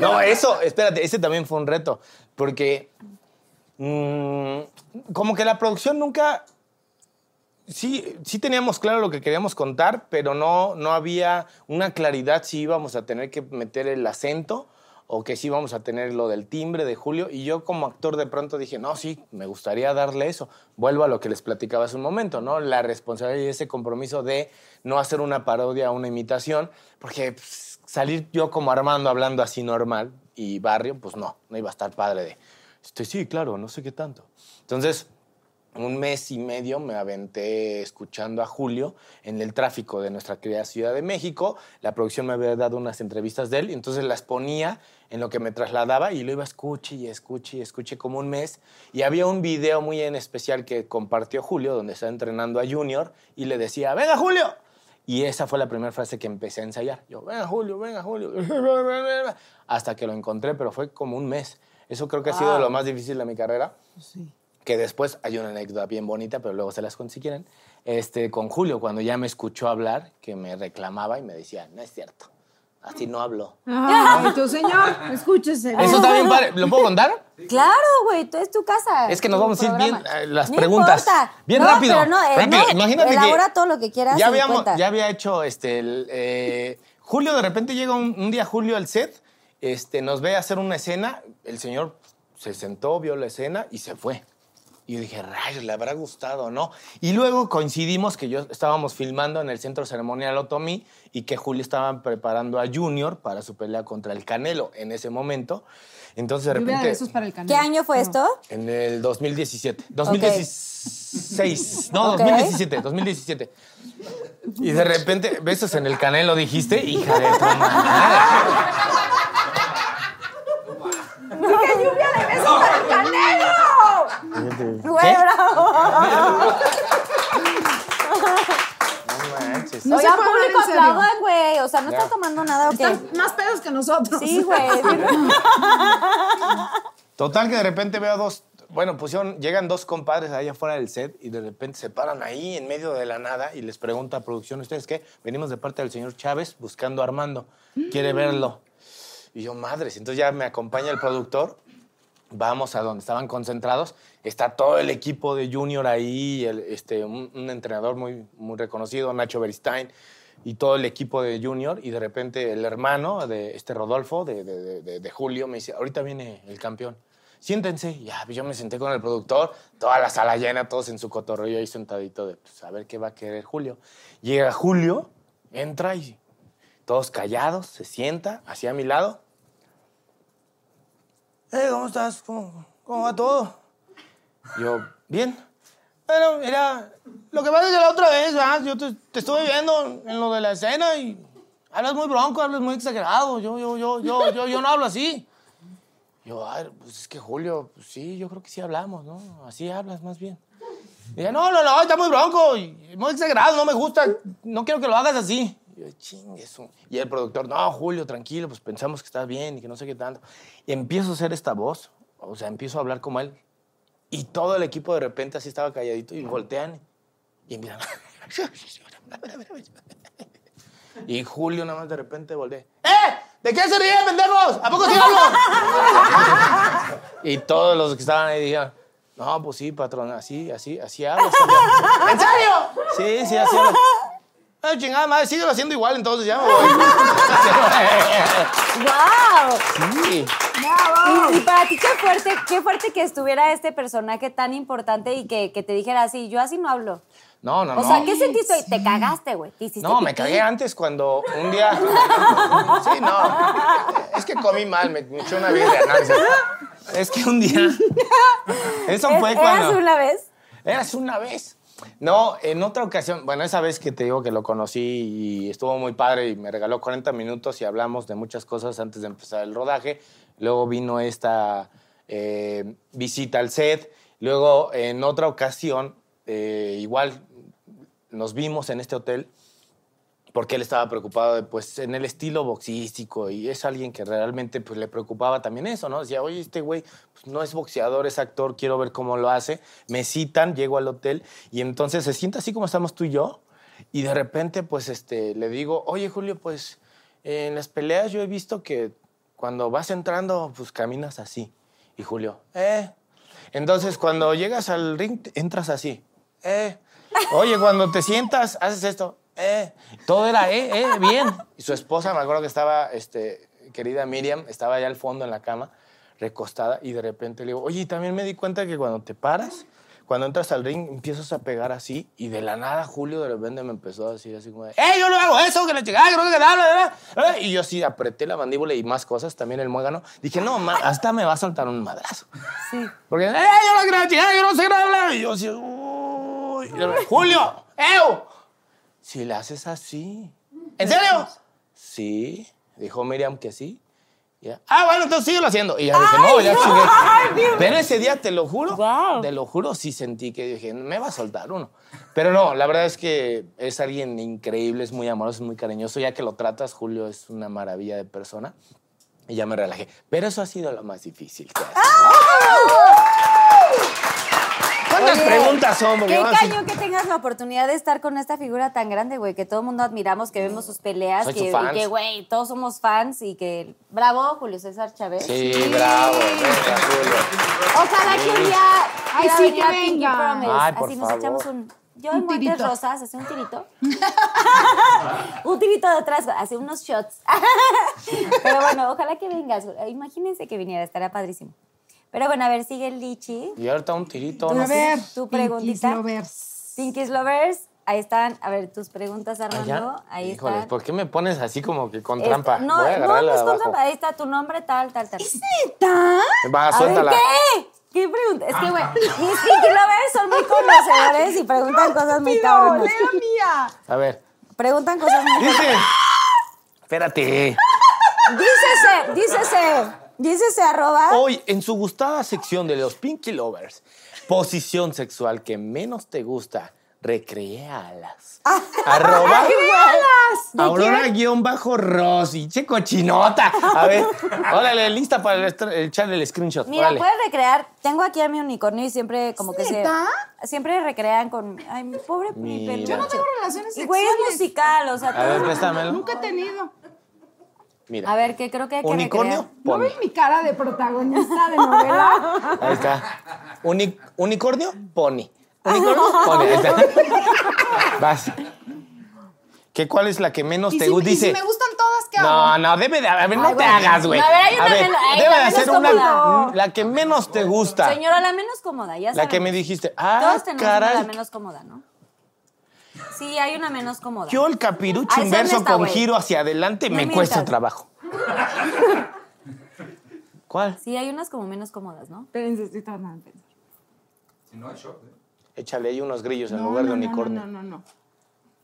no, eso, espérate, ese también fue un reto. Porque mm, como que la producción nunca... Sí, sí teníamos claro lo que queríamos contar, pero no, no había una claridad si íbamos a tener que meter el acento o que sí íbamos a tener lo del timbre de Julio. Y yo como actor de pronto dije, no, sí, me gustaría darle eso. Vuelvo a lo que les platicaba hace un momento, ¿no? La responsabilidad y ese compromiso de no hacer una parodia o una imitación, porque pues, salir yo como Armando hablando así normal y barrio, pues no, no iba a estar padre de, este, sí, claro, no sé qué tanto. Entonces un mes y medio me aventé escuchando a Julio en el tráfico de nuestra querida Ciudad de México. La producción me había dado unas entrevistas de él y entonces las ponía en lo que me trasladaba y lo iba a escuche y escuche y escuche como un mes. Y había un video muy en especial que compartió Julio donde estaba entrenando a Junior y le decía, venga Julio. Y esa fue la primera frase que empecé a ensayar. Yo, venga Julio, venga Julio. Hasta que lo encontré, pero fue como un mes. Eso creo que ha sido lo más difícil de mi carrera que después hay una anécdota bien bonita, pero luego se las cuento si quieren, este, con Julio, cuando ya me escuchó hablar, que me reclamaba y me decía, no es cierto, así no hablo. Ay, tu señor, escúchese. Eso está bien padre, ¿lo puedo contar? Claro, güey, tú es tu casa. Es que nos vamos a ir bien, eh, las No preguntas. importa. Bien No, rápido, Pero no, eh, rápido. no, Imagínate que elabora todo lo que quieras. Ya, habíamos, cuenta. ya había hecho, este, el, eh, Julio, de repente llega un, un día Julio al set, este, nos ve hacer una escena, el señor se sentó, vio la escena y se fue. Y yo dije, rayos, le habrá gustado, ¿no? Y luego coincidimos que yo estábamos filmando en el centro ceremonial Otomí y que Julio estaba preparando a Junior para su pelea contra el Canelo en ese momento. Entonces, de repente. para el. ¿Qué año fue esto? En el 2017. 2016. No, Ok. 2017, 2017. Y de repente, besos en el canelo, dijiste, hija de tu madre. ¡Qué lluvia de besos para el canelo! Güey, bravo. No manches. No se hablar público, en serio. aplaudan, güey. O sea, no están tomando nada, ¿o qué? Están más pedos que nosotros. Sí, güey. Total que de repente veo dos, bueno, pusieron, llegan dos compadres allá afuera del set y de repente se paran ahí en medio de la nada y les pregunta a producción, ¿ustedes qué? Venimos de parte del señor Chávez buscando a Armando. ¿Quiere verlo? Y yo, madres, entonces ya me acompaña el productor vamos a donde estaban concentrados, está todo el equipo de Junior ahí, este, un, un entrenador muy, muy reconocido, Nacho Beristain, y todo el equipo de Junior, y de repente el hermano de este Rodolfo, de, de- de- Julio, me dice, ahorita viene el campeón. Siéntense, ya, yo me senté con el productor, toda la sala llena, todos en su cotorreo ahí sentadito de, pues, a ver qué va a querer Julio. Llega Julio, entra y todos callados, se sienta hacia mi lado. Eh, ¿cómo estás? ¿Cómo, cómo va todo? Yo, bien. Bueno, mira, lo que pasa es que la otra vez, ¿verdad? yo te, te estuve viendo en lo de la escena y hablas muy bronco, hablas muy exagerado. Yo, yo, yo, yo, yo, yo no hablo así. Yo, pues es que Julio, pues sí, yo creo que sí hablamos, ¿no? Así hablas más bien. Y ella, no, no, no, está muy bronco, muy exagerado, no me gusta, no quiero que lo hagas así. Y yo, chingue eso. Y el productor, no, Julio, tranquilo, pues pensamos que estás bien y que no sé qué tanto. Y empiezo a hacer esta voz, o sea, empiezo a hablar como él. Y todo el equipo de repente así estaba calladito y voltean y empiezan. Y Julio nada más de repente voltea. ¡Eh! ¿De qué se ríen, pendejos? ¿A poco sí hablo? y todos los que estaban ahí dijeron, no, pues sí, patrón, así, así, así campeón". ¿En serio? Sí, sí, así hablas. Ay, chingada madre, síguelo haciendo igual, entonces ya. ¡Wow! Sí. Y, y para ti qué fuerte, qué fuerte que estuviera este personaje tan importante y que, que te dijera así, yo así no hablo. No, no, no. O sea, ¿qué sentiste hoy? Te cagaste, güey. No, me cagué antes cuando un día. Sí, no. Es que comí mal, me, me eché una birria. no, es- Es que un día. Eso fue ¿Es- cuando. ¿Eras una vez? Eras una vez. No, en otra ocasión, bueno, esa vez que te digo que lo conocí y estuvo muy padre y me regaló 40 minutos y hablamos de muchas cosas antes de empezar el rodaje. Luego vino esta eh, visita al set. Luego, en otra ocasión, eh, igual nos vimos en este hotel porque él estaba preocupado pues, en el estilo boxístico y es alguien que realmente pues, le preocupaba también eso, ¿no? Decía, oye, este güey pues, no es boxeador, es actor, quiero ver cómo lo hace. Me citan, llego al hotel y entonces se sienta así como estamos tú y yo y de repente, pues, este, le digo, oye, Julio, pues, en las peleas yo he visto que cuando vas entrando, pues, caminas así. Y Julio, eh. Entonces, cuando llegas al ring, entras así, eh. Oye, cuando te sientas, haces esto, eh. Todo era, eh, eh, bien. Y su esposa, me acuerdo que estaba, este, querida Miriam, estaba allá al fondo en la cama, recostada, y de repente le digo, oye, también me di cuenta que cuando te paras, cuando entras al ring, empiezas a pegar así, y de la nada Julio de repente me empezó a decir así como de, ¡eh, yo no hago eso, que la chingada, que no sé qué tal, bla, bla, bla". Y yo sí apreté la mandíbula y más cosas, también el muégano. Dije, no, ma, hasta me va a soltar un madrazo. Sí. Porque, ¡eh, yo no quiero chingada, yo no sé qué tal". Y yo así, uy. Y Julio, ¡ew! Si le haces así. ¿En serio? Sí. Dijo Miriam que sí. Ya. Ah, bueno, entonces síguelo haciendo. Y ya dije, no, ya chingué. Pero ese día, te lo juro, te lo juro, sí sentí que dije, me va a soltar uno. Pero no, la verdad es que es alguien increíble, es muy amoroso, es muy cariñoso. Ya que lo tratas, Julio es una maravilla de persona. Y ya me relajé. Pero eso ha sido lo más difícil que ha sido. ¿Cuántas Oye, preguntas son? Qué van así- cañón que tengas la oportunidad de estar con esta figura tan grande, güey, que todo el mundo admiramos, que vemos sus peleas, Soy que, su y que, güey, todos somos fans y que. Bravo, Julio César Chávez. Sí, bravo. Venga, Julio. Ojalá que un día. Ay, sí, venir que venga. Promise. Ay, por Así nos favor. echamos un. Yo en Montes. Rosas, así un tirito. un tirito de atrás, así unos shots. Pero bueno, ojalá que vengas. Imagínense que viniera, estaría padrísimo. Pero bueno, a ver, sigue el Lichi. Y ahorita un tirito. A no sé. ver, tu Pinkies preguntita. Lovers. Pinkies Lovers, ahí están. A ver, tus preguntas, Armando. ¿Allá? Ahí Híjole, están. ¿por qué me pones así como que con trampa? no, Voy a no, agarrarla no de es con abajo. trampa. Ahí está tu nombre, tal, tal, tal. ¿Neta? Va, A ver, suéltala. ¿qué? ¿Qué pregunta? Es que, güey, mis Pinky Lovers son muy conocedores y preguntan cosas muy cabronas. ¡Leo mía! A ver. Preguntan cosas muy Dice. Espérate. Dícese, dícese, dícese arroba. Hoy, en su gustada sección de los Pinky Lovers, posición sexual que menos te gusta, recrealas. Arroba. Aurora guion bajo Rosy. Che cochinota. A ver, órale, lista para echarle el screenshot. Mira, órale. puedes recrear. Tengo aquí a mi unicornio y siempre como que se. ¿Neta? Siempre recrean con. Ay, mi pobre mi peluche. Yo no tengo relaciones Y güey, es sexuales. musical, o sea, A ver, préstamelo. Nunca he tenido. Mira. A ver, que creo que hay que Unicornio, recrear. ¿No ven mi cara de protagonista de novela? Ahí está. Uni- unicornio, pony. Unicornio, pony. Ahí está. Vas. ¿Qué, ¿Cuál es la que menos ¿Y te si, gusta? y si Dice. me gustan todas, ¿qué hago? No, no, debe de. A ver, no Ay, te bueno. hagas, güey. A ver, hay una menos- ay, debe la de menos ser una. cómoda. La que menos te gusta. Señora, la menos cómoda, ya La que me dijiste. Ah, Todos tenemos una caray. la menos cómoda, ¿no? Sí, hay una menos cómoda. Yo el capirucho Ay, sé inverso honesta, con giro hacia adelante No me mientas. cuesta trabajo. ¿Cuál? Sí, hay unas como menos cómodas, ¿no? Espérense, estoy tratando de pensar. Échale ahí unos grillos en No, lugar de no, no, unicornio. No, no, no, no.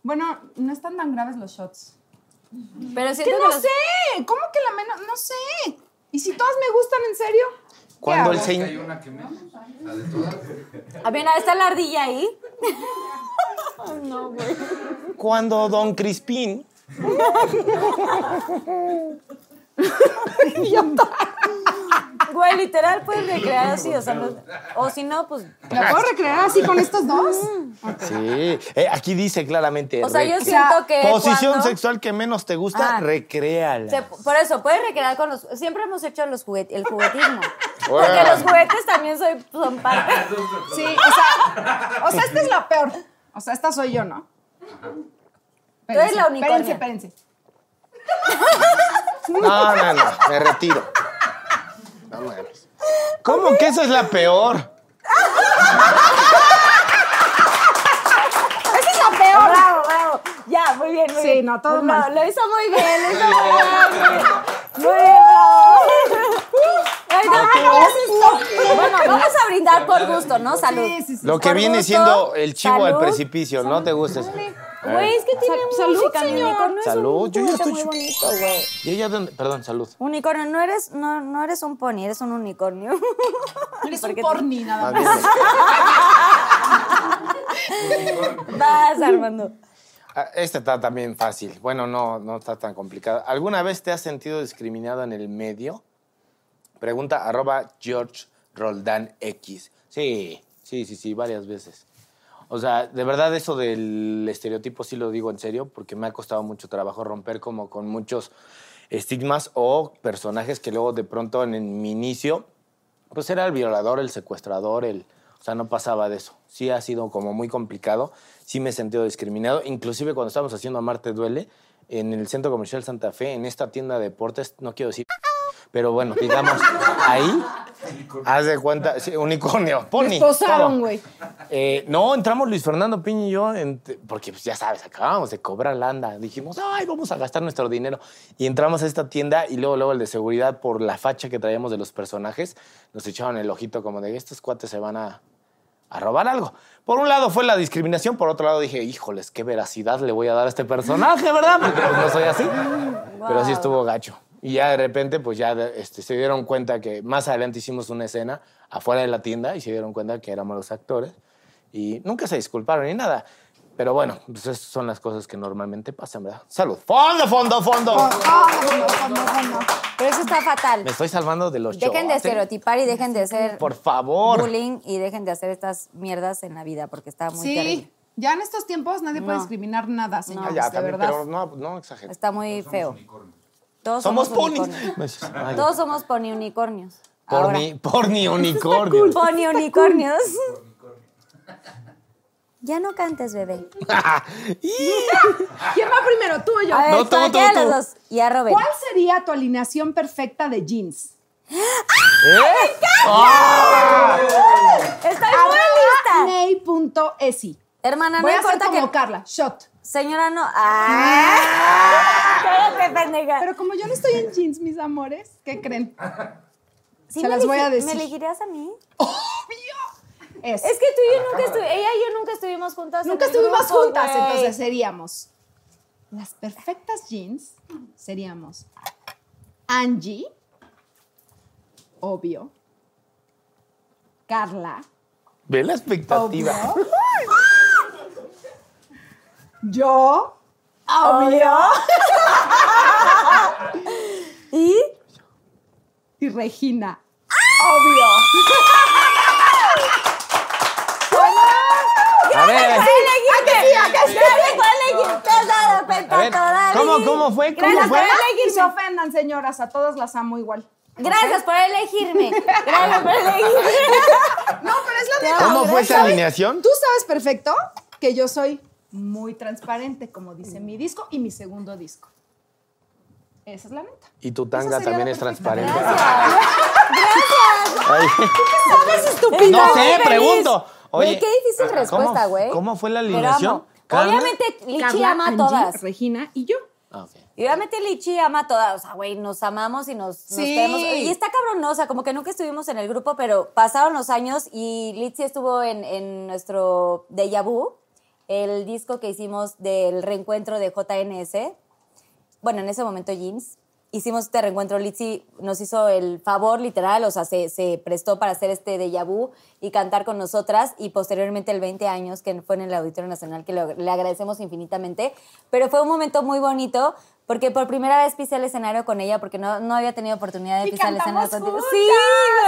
Bueno, no están tan graves los shots. Pero Que siento no los- sé. ¿Cómo que la menos? No sé. ¿Y si todas me gustan en serio? ¿Qué Cuando el señor. A ver, ahí está la ardilla ahí. Cuando Don Crispín. Güey, literal puedes recrear así, o sea, no- o si no, pues. ¿La puedo recrear así con estos dos? Sí. Eh, aquí dice claramente. O sea, yo siento que. Posición cuando- sexual que menos te gusta, Ah. recréala. se- por eso, puedes recrear con los. Siempre hemos hecho los juguet- el juguetismo. Bueno. Porque los juguetes también soy, son parte. Sí, o sea, o sea, esta es la peor. O sea, esta soy yo, ¿no? Tú eres la unicornia. Espérense, espérense. No, no, no. Me retiro. No mames. ¿Cómo que esa es la peor? ¡Esa es la peor! Bravo, bravo. Ya, muy bien, muy Sí, bien. no, todo Lo- mal. Lo hizo muy bien, lo hizo muy bien. Muy bien, bravo. Bueno, vamos a brindar por gusto, ¿no? Salud. Sí, sí, sí. Lo que viene gusto, siendo el chivo al salud. precipicio, ¿no te gusta eso? Güey, es que tiene Sal- salud, música, mi señor. unicornio es Salud, un yo ya estoy muy bonito, güey. ¿Y ella dónde? Perdón, salud. Unicornio, no eres, no, no eres un pony, eres un unicornio. Eres un porni nada Más bien. Vas, Armando. Ah, Esta está también fácil. Bueno, no, no está tan complicada. ¿Alguna vez te has sentido discriminado en el medio? Pregunta arroba George Roldán X. Sí, sí, sí, sí, varias veces. O sea, de verdad eso del estereotipo sí lo digo en serio, porque me ha costado mucho trabajo romper como con muchos estigmas o personajes que luego de pronto en, en mi inicio, pues era el violador, el secuestrador, el... O sea, no pasaba de eso. Sí ha sido como muy complicado. Sí me he sentido discriminado. Inclusive cuando estábamos haciendo Amarte Duele, en el Centro Comercial Santa Fe, en esta tienda de deportes, no quiero decir... Pero bueno, digamos, ahí, haz de cuenta, sí, unicornio, pony. Me esposaron, todo. güey. Eh, no, entramos Luis Fernando Piña y yo, en- porque pues, ya sabes, acabamos de cobrar landa. Dijimos, ay, vamos a gastar nuestro dinero. Y entramos a esta tienda y luego, luego el de seguridad, por la facha que traíamos de los personajes, nos echaron el ojito como de estos cuates se van a, a robar algo. Por un lado fue la discriminación, por otro lado dije, híjoles, qué veracidad le voy a dar a este personaje, ¿verdad? Porque no soy así. Pero sí estuvo gacho. Y ya de repente, pues ya este, se dieron cuenta que más adelante hicimos una escena afuera de la tienda y se dieron cuenta que éramos los actores. Y nunca se disculparon ni nada. Pero bueno, pues esas son las cosas que normalmente pasan, ¿verdad? Salud. Fondo, fondo, fondo. Pero eso está fatal. Me estoy salvando de los Dejen de estereotipar y dejen de hacer Por favor. bullying y dejen de hacer estas mierdas en la vida porque está muy Sí, terrible. ya en estos tiempos nadie puede No. discriminar nada, señores, ya, de también, verdad. pero no, no. Está muy feo. Todos Somos somos, ponis. unicornios. Todos somos pony unicornios. Porni, porni unicornio. Pony unicornios. Ya no cantes, bebé. ¿Quién va primero, tú o yo? A ver, No, tú, tú, tú, los dos. Y a Robert. ¿Cuál sería tu alineación perfecta de jeans? ¿Eh? Estoy muy lista. Ney.esi. Hermana, Voy no a hacer importa como que... Carla, shot. Señora, no... ¡Ah! Cállate, pendeja. Pero como yo no estoy en jeans, mis amores, ¿qué creen? Sí se me las voy a decir. ¿Me elegirías a mí? Es. Es que tú y yo nunca estuvimos... Ella y yo nunca estuvimos juntas Nunca estuvimos grupo, juntas, entonces seríamos las perfectas jeans. Seríamos Angie, obvio. Carla, Ve la expectativa. obvio. Yo, obvio. ¿Y? Y Regina, obvio. A ver, ¡Elegiste! ¡Ya me fue a elegir! ¿Te has dado cuenta A ver, todavía? ¿cómo? ¿Cómo fue? ¿Cómo Gracias fue? por Y se ofendan, señoras, a todas las amo igual. Gracias por elegirme. Gracias por elegirme. No, pero es la Te neta. ¿Cómo fue esa alineación? Tú sabes perfecto que yo soy muy transparente, como dice mi disco y mi segundo disco. Esa es la neta. Y tu tanga también es transparente. Gracias. estúpido? No sé, pregunto. Oye, qué difícil ¿cómo- respuesta, güey. ¿Cómo fue la alineación? Obviamente, Lichi ama a todas. Regina y yo. Ah. Y obviamente Lichi ama a todas, o sea, güey, nos amamos y nos, nos Sí. queremos. Y está cabrón, ¿no? O sea, como que nunca estuvimos en el grupo, pero pasaron los años y Lichi estuvo en, en nuestro Deja Vu, el disco que hicimos del reencuentro de JNS. Bueno, en ese momento Jeans. Hicimos este reencuentro, Litzy nos hizo el favor, literal, o sea, se, se prestó para hacer este déjà vu y cantar con nosotras y posteriormente el 20 años que fue en el Auditorio Nacional, que lo- le agradecemos infinitamente. Pero fue un momento muy bonito porque por primera vez pisé el escenario con ella porque no, no había tenido oportunidad de Y pisar el escenario contigo. Sí,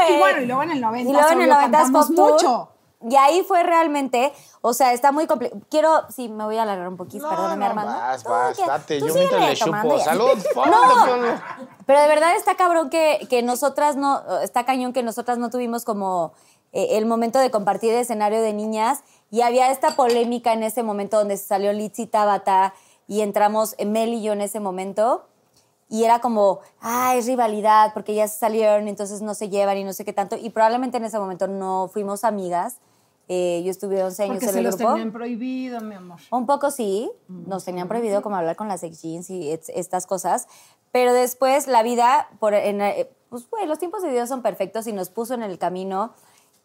güey. Y bueno, y luego en el 90 Y luego en el 90 cantamos Pop Tour. mucho. Y ahí fue realmente, o sea, está muy complicado. Quiero, sí, me voy a alargar un poquito, No, perdóname, no, Armando. vas, vas, date. Yo mientras le chupo. Salud, No, pero de verdad está cabrón que, que nosotras no, está cañón que nosotras no tuvimos como eh, el momento de compartir el escenario de niñas y había esta polémica en ese momento donde se salió Litzy Tabata y entramos Mel y yo en ese momento y era como, ah, es rivalidad porque ya se salieron, entonces no se llevan y no sé qué tanto y probablemente en ese momento no fuimos amigas. Eh, yo estuve 11 años Porque en se el los grupo. tenían prohibido, mi amor. Un poco sí, nos tenían prohibido como hablar con las ex jeans y et- estas cosas, pero después la vida, por, en, eh, pues güey, los tiempos de Dios son perfectos y nos puso en el camino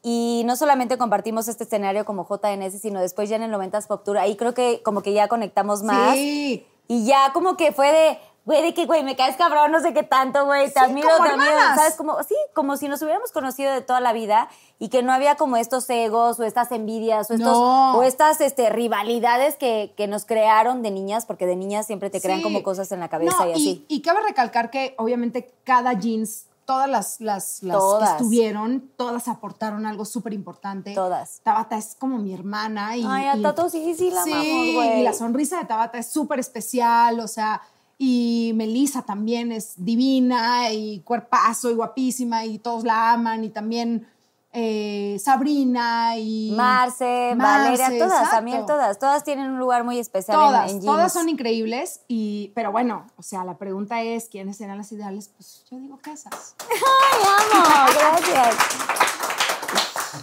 y no solamente compartimos este escenario como JNS, sino después ya en el 90s Pop Tour, ahí creo que como que ya conectamos más Sí. y ya como que fue de, güey, de que, güey, me caes cabrón, no sé qué tanto, güey, te Sí, admiro, como te admiro. ¿sabes? Como, sí, como si nos hubiéramos conocido de toda la vida y que no había como estos egos o estas envidias o, estos, No. o estas este, rivalidades que, que nos crearon de niñas, porque de niñas siempre te crean Sí. como cosas en la cabeza No, y así. Y, cabe recalcar que obviamente cada jeans, todas las, las, las Todas. que estuvieron, todas aportaron algo súper importante. Todas. Tabata es como mi hermana. Y, Ay, a y- Tato sí, sí la sí, amamos, güey. y la sonrisa de Tabata es súper especial, o sea, y Melissa también es divina y cuerpazo y guapísima y todos la aman y también eh, Sabrina y... Marce, Marce, Valeria, todas, exacto. también todas. Todas tienen un lugar muy especial en- Todas, en, todas jeans. son increíbles, y, pero bueno, o sea, la pregunta es, ¿quiénes serán las ideales? Pues yo digo que esas. Ay, amo, gracias.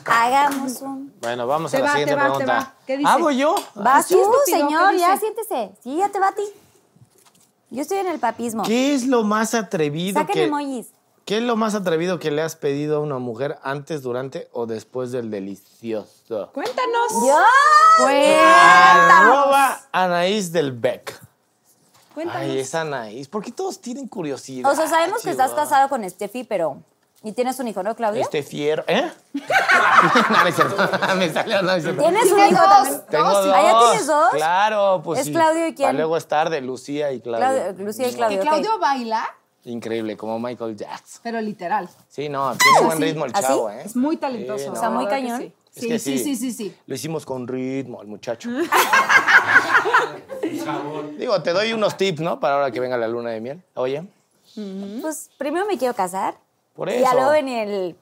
Hagamos un... Bueno, vamos Te a la va, siguiente te va, te pregunta. va. ¿Qué dice? ¿Ah, voy yo? Vas sí, tú, señor, ¿qué ya siéntese. Sí, ya te va a ti. Yo estoy en el papismo. ¿Qué es lo más atrevido Saquen que... emojis. ¿Qué es lo más atrevido que le has pedido a una mujer antes, durante o después del delicioso? Cuéntanos. ¡Yo! Arroba Anaís del Beck. Cuéntanos. Ay, es Anaís. ¿Por qué todos tienen curiosidad? O sea, sabemos que estás casado con Steffi, pero... ¿Y tienes un hijo, no, Claudia? Este fiero. ¿Eh? no, es cierto. Me salió, no es cierto. ¿Tienes un Tienes hijo dos. también? Tengo dos. dos. ¿Ah, ya tienes dos? Claro, pues ¿Es sí. Claudio y quién? Para luego estar de Lucía y Claudio. Claudio- Lucía y Claudio. Que. Claudio baila, Increíble, como Michael Jackson. pero literal. Sí, no, tiene buen ritmo el ¿Así? chavo, ¿eh? Es muy talentoso. Sí, O sea, muy cañón. Es Sí, que sí, sí, sí, sí. Lo hicimos con ritmo, el muchacho. Digo, te doy unos tips, ¿no? Para ahora que venga la luna de miel. Oye, Pues primero me quiero casar. por Y eso. ya luego venir el...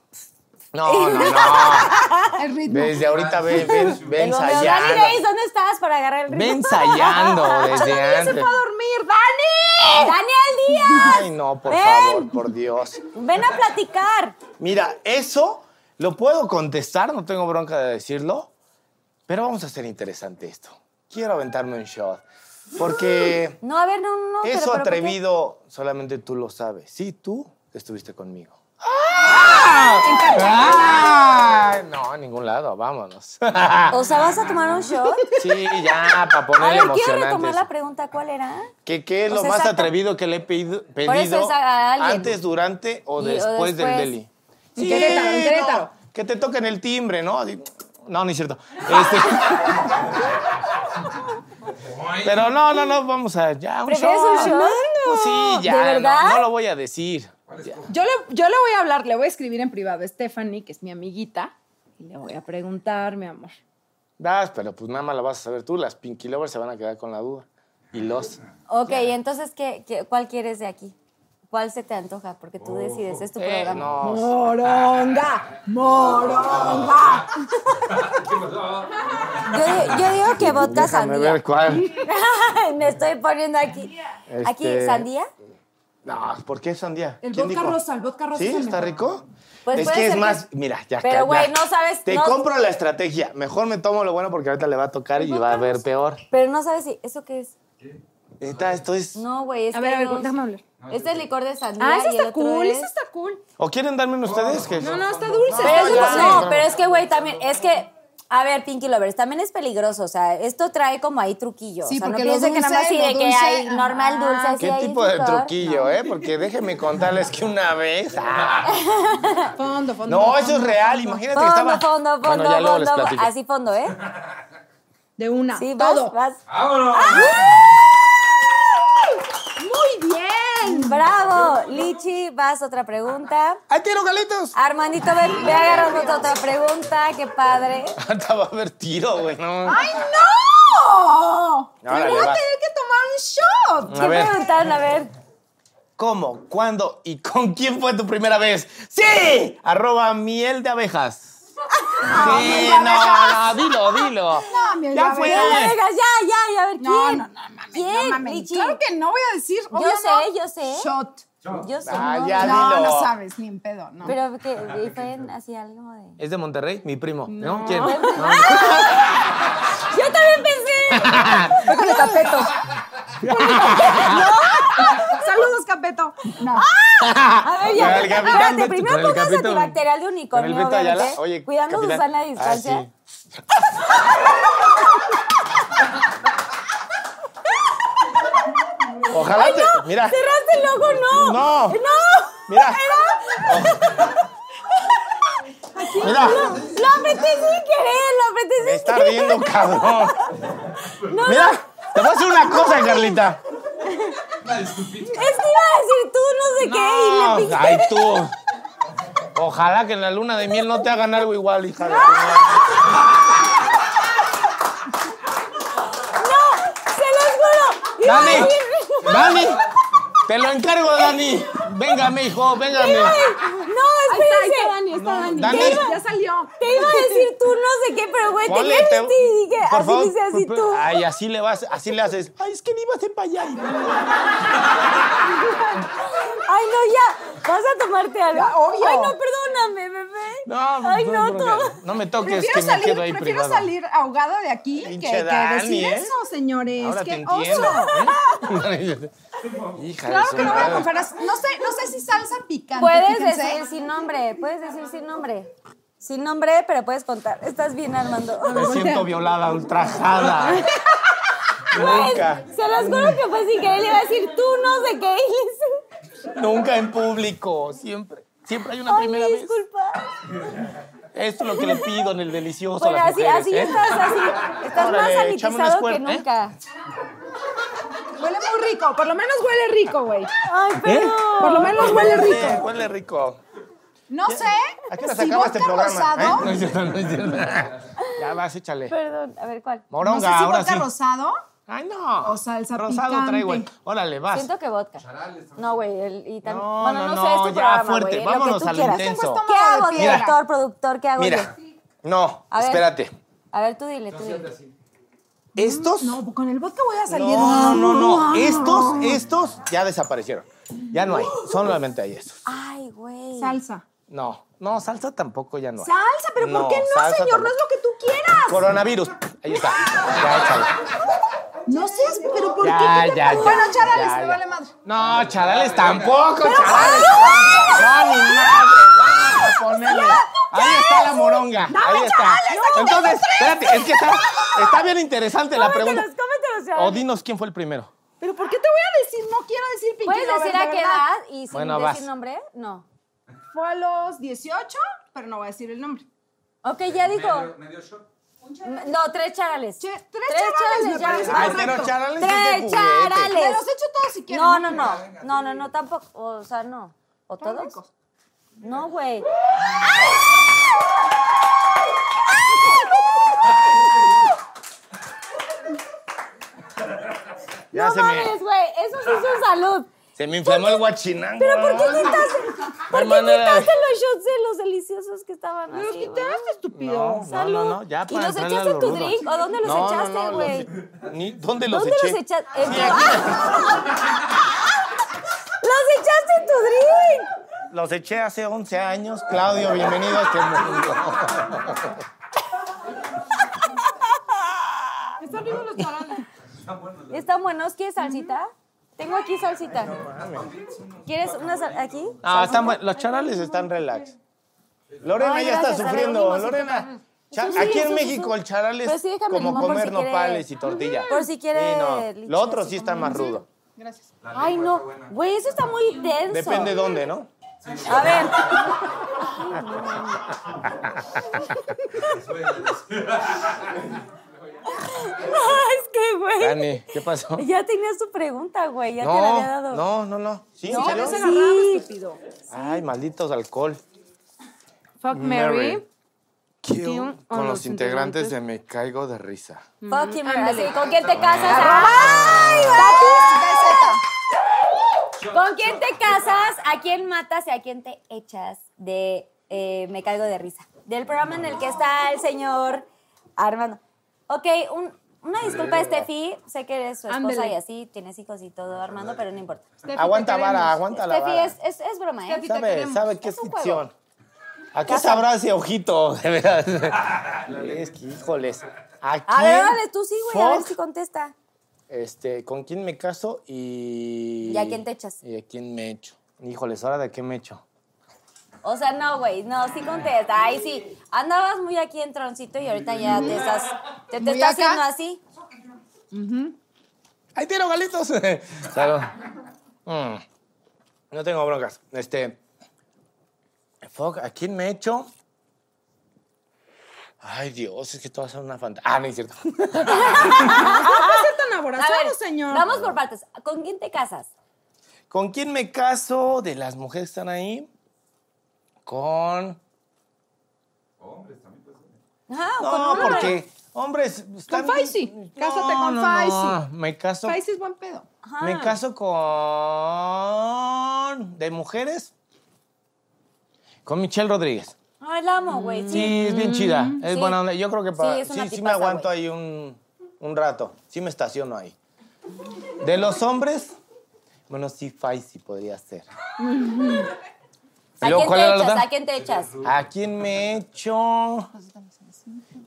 No, no, no. El ritmo. Desde ahorita ven, ven, ven Dani ensayando. Reis, ¿dónde estás para agarrar el ritmo? Ven ensayando desde antes. a dormir, Dani. ¡Daniel Díaz! Ay, no, por Ven. favor, por Dios. Ven a platicar. Mira, eso lo puedo contestar, no tengo bronca de decirlo, pero vamos a hacer interesante esto. Quiero aventarme un shot, porque No, a ver, no, no. pero- eso pero ¿por qué? atrevido solamente tú lo sabes. Sí, tú estuviste conmigo. ¡Ah! No, en ningún lado, vámonos. O sea, ¿vas a tomar un shot? Sí, ya, para A poner ver, quiero emocionante. retomar la pregunta. ¿Cuál era? ¿Qué, qué es O lo sea, más exacto. atrevido que le he pedido, pedido a antes, durante o Y- o después, del después. deli? En Querétaro, en Querétaro. no, que te toquen el timbre, ¿no? Así- No, no es cierto. Este- Pero no, no, no, vamos a ya un ¿Prefieres shot. un shot? Pues sí, ya. ¿De no- verdad? No, lo voy a decir. Yo le, yo le voy a hablar, le voy a escribir en privado a Stephanie, que es mi amiguita, y le voy a preguntar, mi amor. Das, pero pues nada más la vas a saber tú. Las Pinky Lovers se van a quedar con la duda. y los. Ok, entonces, ¿qué, qué- cuál quieres de aquí? ¿Cuál se te antoja? Porque tú decides, es tu Eh, programa. no. Moronga, moronga. Yo, yo digo que vodka Déjame sandía. ver cuál. Me estoy poniendo aquí. Aquí, Este- ¿sandía? No, ¿por qué sandía? El ¿Quién vodka dijo? rosa, el vodka rosa ¿Sí? es ¿Está mejor. rico? Pues es que es más, que- mira, ya Pero, güey, no sabes- Te no- compro la estrategia. Mejor me tomo lo bueno porque ahorita le va a tocar y va a ver peor. Pero no sabes si, ¿eso qué es? Neta, esto es. No, güey, es A ver, a ver, déjame hablar. Este es licor de sandía Ah, el está cool, es... ese está cool. ¿O quieren darme ustedes? Que... No, no, está dulce. Pero, está eso dulce. no, pero es que, güey, también, es que, a ver, Pinky Lovers, también es peligroso, o sea, esto trae como ahí truquillo. Sí, o sea, no piensen que nada más de que hay normal dulce, así ¿Qué tipo de licor. truquillo, eh? Porque déjenme contarles que una vez. ah, Fondo, fondo. no, fondo, eso es real. fondo. Imagínate que Fondo, estaba. fondo, fondo, Bueno, ya luego les fondo, así fondo, ¿eh? De una. Sí, vas, todo. vas. Muy bien. Bravo, Lichi, vas otra pregunta. ¡Ay, tiro, Galitos! Armandito, ve, ve agarrando otra, otra pregunta, qué padre. Ahorita va a haber tiro, güey. No. ¡Ay, no! Órale, Voy a tener que tomar un shot. A ¿Qué ver. preguntaron? A ver. ¿Cómo? ¿Cuándo? ¿Y con quién fue tu primera vez? ¡Sí! Arroba miel de abejas. Sí, no, no, dilo, dilo. No, de ya fue. Ya, ya, ya, ya, a ver, ¿quién? No, no, no, mames, ¿Quién? no mames. Claro que no voy a decir. Yo obvio sé, no. yo sé. Shot. Yo sé. Ah, no, ya, No, dilo. no sabes, ni en pedo, no. Pero que fue así algo de. ¿Es de Monterrey? Mi primo. ¿No? ¿Quién? No. Yo también pensé. Fue con el capeto. Saludos, capeto. No. A ver, ya. Con capitán Espérate, primero con pongas antibacterial de Con unicornio, el Beto Ayala. Oye, cuidando capitán. Susana a Ah, distancia. sí. Ojalá te. Mira. Cerraste el ojo, no. No. No. Mira. Mira. Lo apreté sin querer, lo apreté sin Me está riendo, cabrón. Mira. Te voy a hacer una cosa, Carlita. Es que iba a decir tú no sé qué y le. Ay, tú. Ojalá que en la luna de miel no te hagan algo igual, hija de tu madre. Se los juro. Dani, Dani, te lo encargo, Dani. Véngame, hijo, véngame. Ahí está, Dani, está Dani. Dani. Ya salió. Te iba a decir tú no sé qué, pero güey, te Ponle, quedaste te- y dije, por así favor, dice así por- tú. Ay, así le vas, así le haces. Ay, es que ni ibas para allá. Ay, no, ya. ¿Vas a tomarte algo? Ya, obvio. Ay, no, perdóname, bebé. No, Ay, no, no, no, todo. no me toques, Prefiero, que me salir, quedo ahí prefiero privado. salir ahogada de aquí que, que decir ¿eh? eso, señores. Ahora te ¡Qué entiendo. oso! ¿eh? Hija Claro de que no voy a comprar. No sé, no sé si salsa picante. Puedes fíjense. decir sin nombre, puedes decir sin nombre. Sin nombre, pero puedes contar. Estás bien, Armando. Me siento violada, ultrajada. Nunca, Se los juro que fue sin querer. Le iba a decir tú no sé qué. Nunca en público. Siempre, siempre hay una Ay, primera vez. disculpa. Esto es lo que le pido en el delicioso Bueno, a las así, mujeres. así ¿eh? estás, así. Estás Órale, más sanitizado que ¿eh? nunca. Huele muy rico. Por lo menos huele rico, güey. Ay, perdón. Por lo menos huele Sí, rico. huele rico. No sé ¿A qué hora se si acaba este programa? rosado. ¿Eh? No es cierto, no es cierto. Ya vas, échale. Perdón, a ver cuál. Moronga, no sé si ahora vodka sí. rosado. Ay, no. O salsa Rosado picante. trae, güey. Órale, vas. Siento que vodka. No, güey, el- y también. No, bueno, no, no, sé, es tu no, ya, programa, fuerte. Vámonos al quieras. intenso. ¿Qué hago, director, productor? ¿Qué hago Mira, yo? no, A ver. espérate. A ver, tú dile, tú dile. Estos. No, con el vodka voy a salir. No, no, no. Estos, estos ya desaparecieron. Ya no hay. Solamente hay estos. Ay, güey. Salsa. No, no, salsa tampoco ya no hay. Salsa, pero ¿por qué no, señor? No es lo que tú quieras. Coronavirus. Ahí está. Ya, échale. No seas, pero ¿por Ya, qué? ¿Qué te ya, ya, Bueno, charales, ya, me vale madre. No, charales tampoco, charales. No, ni madre. Vamos a ponerle. Ahí está la moronga. Ahí está. Entonces, espérate, es que está, está bien interesante la pregunta. Cómetelos, cómetelos, ya. O dinos quién fue el primero. ¿Pero por qué te voy a decir? No quiero decir Pinky ¿Puedes decir de a qué edad y sin Bueno, decir vas. nombre? No. Fue a los 18, pero no voy a decir el nombre. Ok, ya dijo. No, tres charales. Che, tres charales, me ya. parece Ay, Perfecto. pero charales Tres charales. Me los echo todos si quieren. No, no, no. No, no, no, tampoco. O sea, no. ¿O todos? ricos. No, güey. Ya no mames, güey. Eso sí es un salud. Se me inflamó el guachinango. Pero ¿por qué quitaste, ¿por qué quitaste los shots de los deliciosos que estaban así? Los quitaste, estúpido. No, no, no, no, ya ¿Y para los echaste en tu drink? ¿O dónde los No, no, echaste, no, güey? ni- ¿Dónde los ¿Dónde eché? los echaste? Sí. ¡Los echaste en tu drink! Los eché hace 11 años. Claudio, bienvenido a este mundo. Están ricos los charales. ¿Están buenos? ¿Quieres salsita? Tengo aquí salsita. ¿Quieres una sal aquí? Ah, están los charales están relax. Lorena Ay, ya está gracias. Sufriendo. Lorena. cha- Eso sí, aquí en sí, México el charal es sí, como comer si quiere- nopales y tortilla. Por si quiere Sí, no. Lo otro sí está más rudo. Gracias. Ay, no. Güey, eso está muy denso. Depende dónde, ¿no? A ver. Ay, es que, güey. Dani, ¿qué pasó? Ya tenías tu pregunta, güey. Ya te la había dado. No, no, no. ¿Sí? No, sí. estúpido. Ay, malditos alcohol. Fuck Mary. Mary. Kill Kill con los los integrantes integrantes. de Me Caigo de Risa. Fuck him, Ándale. así, ¿Con quién te casas? ¡Ay, güey! ¿Con quién te casas? ¿A quién matas y a quién te echas de eh, Me Caigo de Risa? Del programa en el que está el señor Armando. Ok, un- una disculpa, Steffi. Sé que eres su esposa y así, tienes hijos y todo, Armando, pero no importa. Steffi, Aguanta vara, aguanta la Steffi, vara. es, es, es broma, ¿eh? Steffi, te Sabe, queremos. sabe qué es Es un ficción. ¿A qué sabrá ese ojito? De verdad. Es que, híjoles. ¿A A quién? ver, dale tú sí, güey, a ver Fuck. si contesta. Este, ¿con quién me caso y. ¿Y a quién te echas? ¿Y a quién me echo? Híjoles, ¿ahora de qué me echo? O sea, no, güey, no, sí contesta. Ahí sí, andabas muy aquí en troncito y ahorita ya te estás, te, te estás haciendo así. ¡Ahí tiro galitos! Salud. Mm, No tengo broncas. Este. Fuck, ¿a quién me echo? Ay, Dios, es que a ser una fantasía. Ah, no es cierto. No puede ser tan aborazado, ver, señor. vamos por partes. ¿Con quién te casas? ¿Con quién me caso de las mujeres que están ahí? Con. Ajá, o No, con un hombre. porque hombres. Están... Con Faisy. Cásate con no, Faisy. No, me caso. Faisy es buen pedo. Ajá. Me caso con. ¿De mujeres? Con Michelle Rodríguez. Ay, la amo, güey. Sí. Sí, es bien chida. Es Sí. buena onda. Yo creo que para. Sí, es Sí, me aguanto ahí un, un rato. Sí me estaciono ahí. De los hombres, bueno, sí, Faisy podría ser. ¿A quién ¿cuál te echas? ¿A quién te echas? ¿A quién me echo?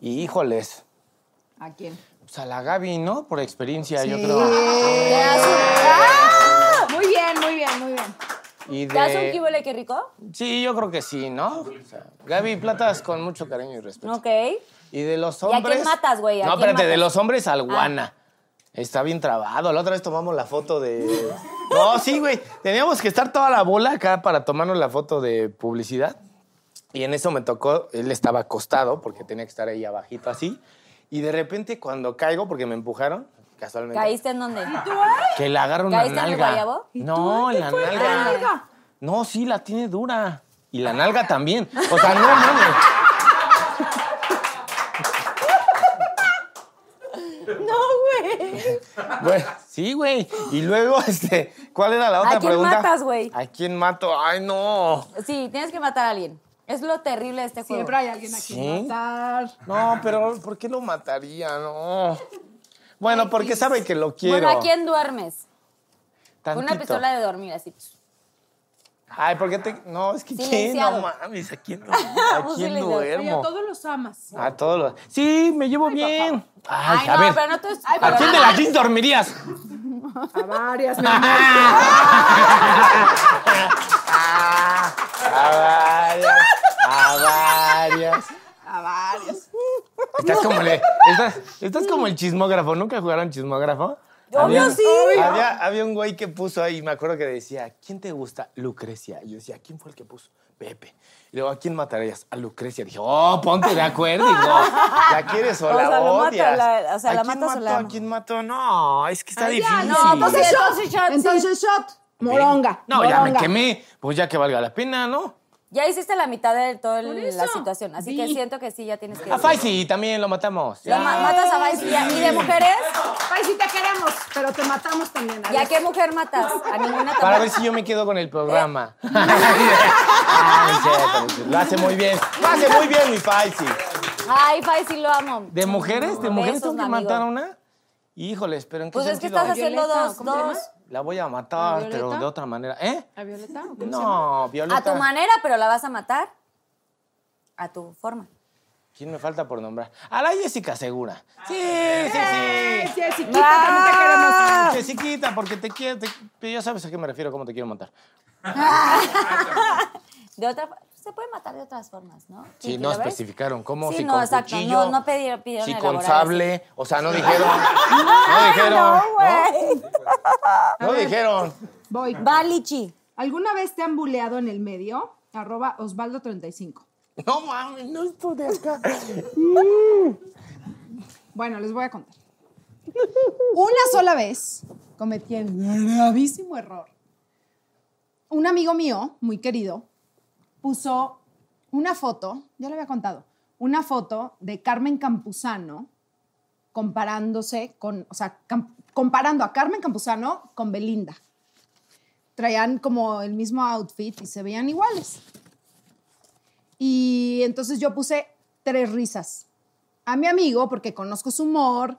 Híjoles. ¿A quién? Pues a la Gaby, ¿no? Por experiencia, yo creo. ¿Te das un, ¡Ah! Muy bien, muy bien, muy bien. Y ¿Te das un de... kibole qué rico? Sí, yo creo que sí, ¿no? O sea, Gaby Platas con mucho cariño y respeto. Ok. Y de los ¿Y a quién hombres. matas, güey? ¿A No, espérate, de los hombres al guana. Está bien trabado. La otra vez tomamos la foto de. No, sí, güey. Teníamos que estar toda la bola acá para tomarnos la foto de publicidad. Y en eso me tocó, él estaba acostado porque tenía que estar ahí abajito así. Y de repente cuando caigo, porque me empujaron, casualmente. ¿Caíste en dónde? Que le agarro una ¿Caíste en el nalga. guayabo? No, en la nalga. ¿En la nalga? No, sí, la tiene dura. Y la nalga también. O sea, no mames. No, güey. Bueno, sí, güey. Y luego, este, ¿cuál era la otra ¿A quién pregunta? matas, güey? ¿A quién mato? Ay, no. Sí, tienes que matar a alguien. Es lo terrible de este juego. Siempre hay alguien aquí ¿Sí? matar. No, pero ¿por qué lo mataría? No. Bueno, porque sabe que lo quiero. Bueno, ¿a quién duermes? Con una Tantito. pistola de dormir, así. Ay, ¿por qué te.? No, es que ¿quién? No mames, ¿a quién, ¿a Pues quién. Oye, a duermo? todos los amas. A todos los. Sí, me llevo bien. Ay, Ay, a no, ver. pero no tú es- ¿A quién de las jeans dormirías? A varias, mi amor. A varias. A varias. A varias. Estás como, el, estás, estás como el chismógrafo. ¿Nunca jugaron chismógrafo? Obvio, Había- sí. Había, había un güey que puso ahí, me acuerdo que decía, ¿quién te gusta? Lucrecia. Y yo decía, ¿quién fue el que puso? Pepe. Y luego, ¿a quién matarías? A Lucrecia. Dije, oh, ponte de acuerdo. Digo, ¿la quieres o, O la sea, mata, odias? la- o sea, ¿A la quién matas o mató? la ¿A quién mató? No, es que está Ay, ya, difícil. no, entonces shot. Entonces shot, sí. Entonces shot. Moronga. No, ya me quemé. Pues ya que valga la pena, ¿no? Ya hiciste la mitad de toda la situación, así que siento que sí, ya tienes que... A Faisy también lo matamos. Lo ma- matas a Vice. ¿Y, de mujeres? Sí te queremos, pero te matamos también. ¿Y a qué mujer matas? A ninguna Para ver si yo me quedo con el programa. Ah, cierto. Lo hace muy bien. Lo hace muy bien mi Faisy. Ay, Fai, sí lo amo. ¿De mujeres? ¿De mujeres Besos, tengo que matar a una? Híjoles, pero ¿en qué Pues es que estás haciendo Violeta, dos, dos. La voy a matar, pero de otra manera. ¿Eh? ¿A Violeta? o? No, Violeta. A tu manera, pero la vas a matar. A tu forma. ¿Quién me falta por nombrar? A la Jessica Segura. Sí, sí, sí. Jessiquita, también te queremos. Jessiquita, porque te quiero, te- ya sabes a qué me refiero, cómo te quiero matar. De otra se puede matar de otras formas, ¿no? Sí, no especificaron cómo, Sí, si no, con exacto, cuchillo, no- no pidieron- pidieron si con sable, o sea, no dijeron, no dijeron, no, no dijeron. Voy. Va, Lichi. ¿Alguna vez te han buleado en el medio? Arroba Osvaldo35. No mames, no estoy de acá. Bueno, les voy a contar. Una sola vez cometí el gravísimo error. Un amigo mío, muy querido, puso una foto, ya lo había contado, una foto de Carmen Campuzano comparándose con, o sea, comparando a Carmen Campuzano con Belinda. Traían como el mismo outfit y se veían iguales. Y entonces yo puse tres risas a mi amigo porque conozco su humor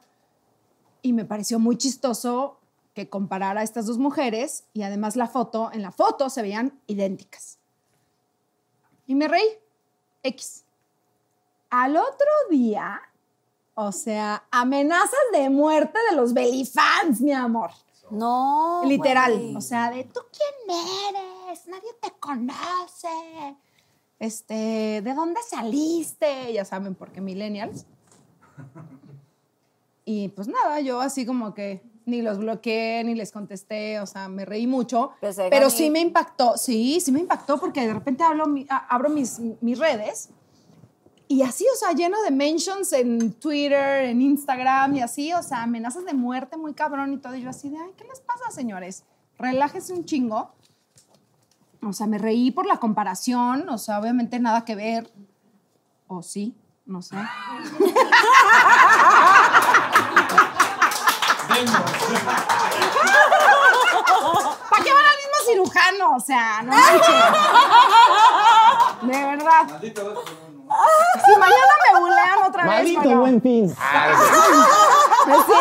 y me pareció muy chistoso que comparara a estas dos mujeres y además la foto, en la foto se veían idénticas. Y me reí. X. Al otro día, o sea, amenazas de muerte de los belifans, mi amor. No. Literal. güey. O sea, de tú quién eres, nadie te conoce. Este, ¿de dónde saliste? Ya saben, porque millennials. Y pues nada, yo así como que ni los bloqueé, ni les contesté, o sea, me reí mucho. Pero se Pero sí me impactó, sí, sí me impactó porque de repente hablo abro mis, mis redes y así, o sea, lleno de mentions en Twitter, en Instagram y así, o sea, amenazas de muerte muy cabrón y todo. Y yo así de, ay, ¿qué les pasa, señores? Relájense un chingo. O sea, me reí por la comparación, o sea, obviamente nada que ver. O sí, no sé. ¿Para qué van al mismo cirujano? O sea, no manches. De verdad. Si mañana me bulean otra vez. Maldito buen fin. pues sí.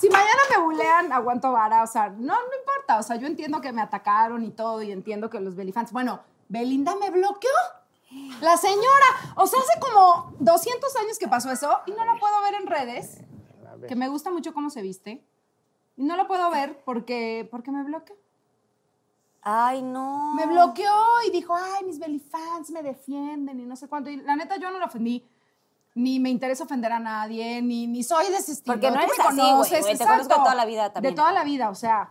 Si mañana me bulean, aguanto vara. O sea, no, no importa. O sea, yo entiendo que me atacaron y todo, y entiendo que los belifans. Bueno, Belinda me bloqueó. La señora. O sea, hace como 200 años que pasó eso y no la puedo ver en redes. Que me gusta mucho cómo se viste. Y no la puedo ver porque, porque me bloqueó. Ay, no. Me bloqueó y dijo, ay, mis belifans me defienden y no sé cuánto. Y la neta, yo no lo ofendí. Ni me interesa ofender a nadie, ni, ni soy de ese estilo. Porque no Tú eres me así, güey, conoces, güey, te exacto. conozco de toda la vida también. De toda la vida, o sea,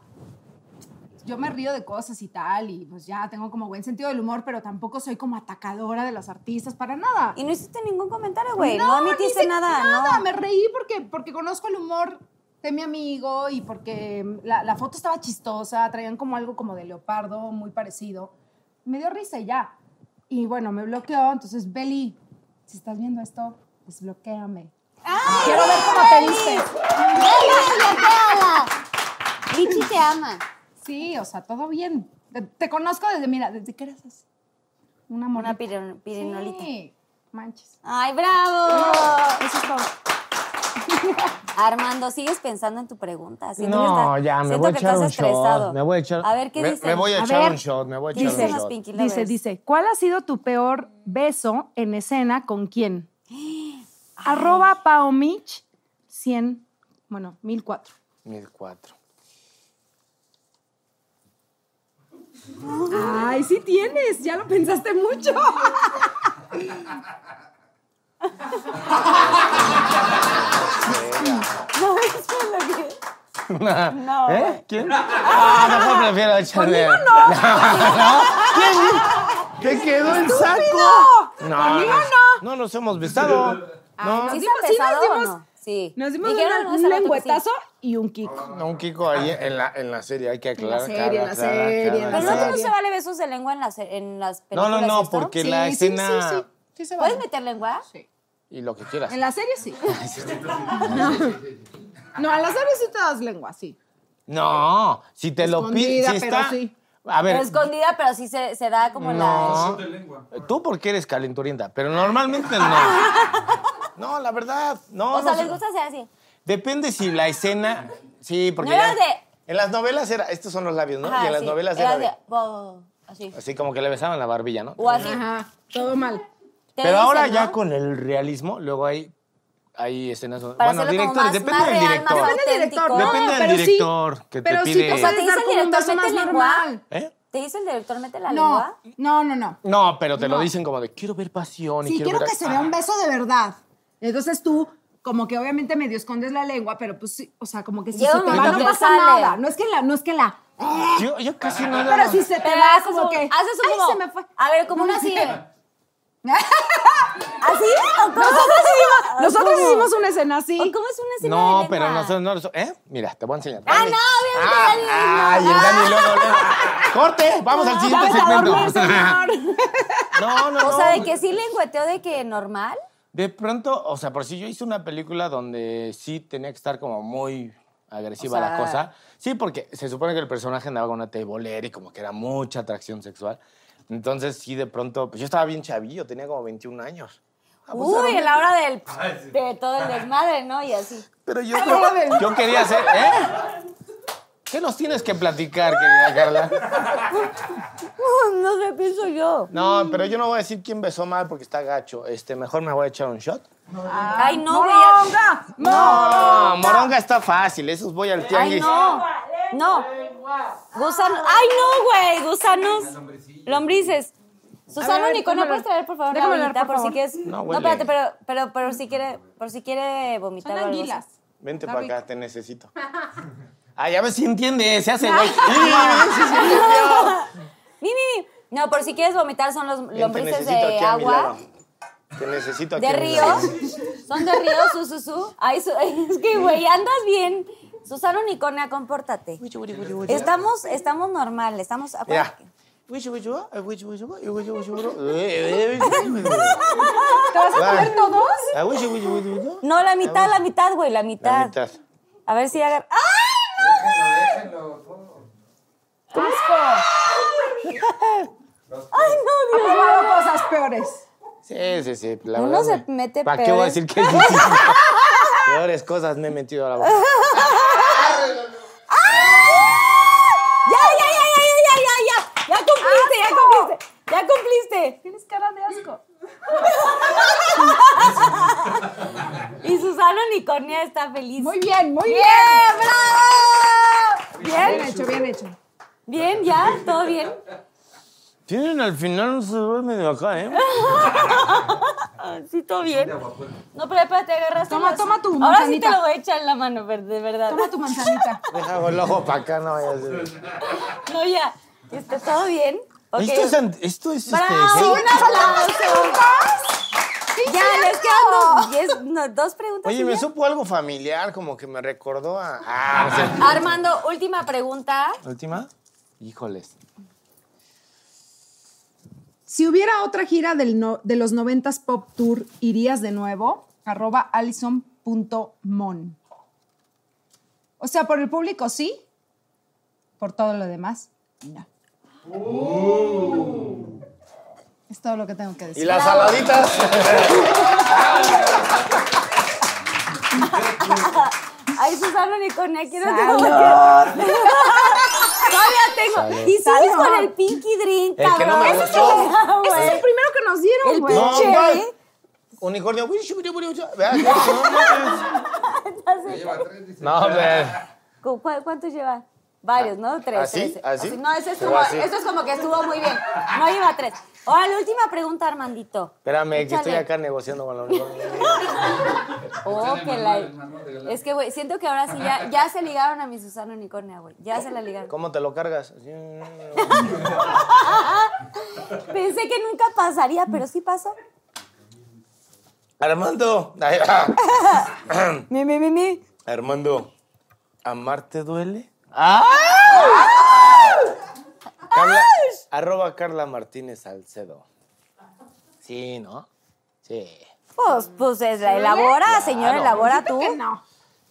yo me río de cosas y tal, y pues ya tengo como buen sentido del humor, pero tampoco soy como atacadora de los artistas, para nada. Y no hiciste ningún comentario, güey. No, ni emitiste hice nada, nada, no. me reí porque, porque conozco el humor de mi amigo y porque la, la foto estaba chistosa, traían como algo como de leopardo, muy parecido. Me dio risa y ya. Y bueno, me bloqueó, entonces, Beli, si estás viendo esto, desbloquéame. Quiero ver cómo te viste. Lichi te ama. Sí, o sea, todo bien. Te, te conozco desde, mira, desde que eras así. Una Una morrita. pirin- pirinolita. Sí, manches. Ay, bravo. Eso es todo. Armando, ¿sigues pensando en tu pregunta? Siento No, está- ya, me voy a echar estás un estresado. shot. Me voy a echar. A ver, ¿qué me, dice? Me voy a, A echar ver. un shot, me voy a echar Dice un los shot. Pinky Dice, dice, ¿cuál ha sido tu peor beso en escena con quién? Arroba Paomich 100, bueno, 1004. 1004. Ay, sí tienes, ya lo pensaste mucho. No, ¿Eh? ¿Quién? Ah, mejor prefiero echarle. no. no. ¿Quién? ¿Te quedó el saco? No, no. No nos hemos besado. No. ¿Sí nos dimos, no? Sí. Nos dimos Dijeron un que lengüetazo y un Kiko. No, un Kiko ahí en la, en la serie, hay que aclarar. serie, en la serie, en la Pero aclarar. no, no serie. se vale besos de lengua en las, en las No, películas. no, no, ¿esto? porque Sí, la sí, sí, escena. sí, sí se ¿Puedes meter lengua? Sí. Y lo que quieras. En la serie sí. no, en la serie sí te das lengua, sí. No, si te lo pides. Escondida, Si pero está... sí. A ver, Escondida, pero sí se, se da como no. la... Tú porque eres calenturienta, pero normalmente no. No, la verdad, no. O sea, no les gusta hacer así. Depende si la escena. Sí, porque. No era ya- de- En las novelas era. Estos son los labios, ¿no? Ajá, y en las sí. novelas Era era. de- Así. Así como que le besaban la barbilla, ¿no? O así. Ajá, todo mal. Pero ahora dicen, ya ¿no? con el realismo, luego hay, hay escenas. donde- Para bueno, directores, más- depende más del real, director. Depende del director, no, Depende del pero sí, director que te pero sí pide- te O sea, te dice el director, mete normal. ¿Eh? ¿Te dice el director, mete la No, lengua? no, no, no. No, pero te lo dicen como de quiero ver pasión y Sí, quiero, quiero ver. que se vea un beso de verdad. Entonces tú, como que obviamente medio escondes la lengua, pero pues sí, o sea, como que si se te va no pasa sale. nada. No es que la, no es que la. Yo, yo casi no. Pero si se te Pero va haces como un- que. Haces un como... se me fue. A ver, como una así. ¿Así? ¿O cómo? Nosotros ¿Cómo? hicimos una escena así. ¿O ¿Cómo es una escena No, pero nosotros no. ¿Eh? Mira, te voy a enseñar. Ah, no, obviamente, Ah, Dani, no. Ay, el Dani luego. Corte, vamos al siguiente segmento. dormir, señor. No, no, O no. sea, de que sí lengüeteo de que normal. De pronto, o sea, por si yo hice una película donde sí tenía que estar como muy agresiva O sea- la cosa. Sí, porque se supone que el personaje andaba con una tebolera y como que era mucha atracción sexual. Entonces, sí, de pronto, pues yo estaba bien chavillo, tenía como 21 años. Ah, pues, Uy, en la hora del, de todo el desmadre, ¿no? Y así. Pero yo, yo quería hacer, ¿eh? ¿Qué nos tienes que platicar, querida Carla? No sé, pienso yo. No, pero yo no voy a decir quién besó mal porque está gacho. Este, mejor me voy a echar un shot. Ay, no, güey. ¡Moronga! No, moronga está fácil, esos voy al Ay, tianguis. no. No. Gusanos. Ay, no, güey. Gusanos. Lombrices. Susana Nico, ¿no puedes traer, por favor, Déjame bolita? por Por si quieres. No, No, espérate, pero, pero, pero si quiere, por si quiere vomitar Son anguilas. Vente para acá, te necesito. Ah, ya ves si entiende, se hace güey. Mi, mi, mi. No, por si quieres vomitar son los te lombrices de aquí a mi agua. lado. Te necesito aquí De a mi río. lado. Son de río, su, su, su. Ay, su- es que, güey, andas bien. Susana Unicornia, compórtate. Estamos, estamos normal, estamos... Acuérdate. ¿Te vas a comer todos? No, la mitad, la mitad, güey, la mitad. La mitad. A ver si agarra... ¡Ay, Ha probado cosas peores. Sí, sí, sí. La Uno se mete ¿Para qué voy a decir que es difícil? Peores cosas me he metido a la boca. ¡Ya, ya, ya, ya, ya, ya, ya, ya! ¡Ya cumpliste, ya cumpliste! ¡Ya cumpliste! Tienes cara de asco. Y Susana Unicornia está feliz. Muy bien, muy bien. ¡Bien, bravo! Bien ¿Bien? hecho, bien hecho. ¿Bien, ya? ¿Todo bien? Tienen al final un duerme de acá, ¿eh? Sí, todo bien. No, pero espérate, agarras. Toma, toma tu Ahora sí manzanita. te lo voy a echar en la mano, de verdad. Toma tu manzanita. Deja el ojo para acá, no vaya a ser. No, ya. ¿Está todo bien? Ok. Esto es, esto es este. ¡Un aplauso! Ya, les quedan dos, diez- no, dos preguntas. Oye, me ya. supo algo familiar, como que me recordó a. Ah, o sea, Armando, última pregunta. ¿Última? Híjoles. Si hubiera otra gira del no- de los 90s Pop Tour, ¿irías de nuevo? Arroba alison.mon. O sea, por el público sí, por todo lo demás, no. Es todo lo que tengo que decir. ¿Y las saladitas? Ay, Susana Unicornia, quiero. Todavía tengo. Y sigues Salud. con el Pinky Drink, El que no cabrón. me Ese gustó. es el- Ese es güey. el primero que nos dieron, El güey. pinche, No, ¿eh? Unicornio. No, hombre. ¿Cu- cu- ¿Cuántos lleva? Varios, ¿no? Tres. ¿Así? tres. ¿Así? No, ese es como, así. eso es como que estuvo muy bien. No lleva tres. Ahora, la última pregunta, Armandito. Espérame, que estoy acá negociando con la unicornio. Oh, que la... Es que, güey, siento que ahora sí ya, ya se ligaron a mi Susana Unicornia, güey. Ya se la ligaron. ¿Cómo te lo cargas? Pensé que nunca pasaría, pero sí pasó. Armando. Mi, mi, mi, mi. Armando, ¿amar te duele? ¡Ah! Carla, arroba Carla Martínez Salcedo. Sí, ¿no? Sí. Pues, pues es- elabora, señor, Claro. elabora tú. Que no.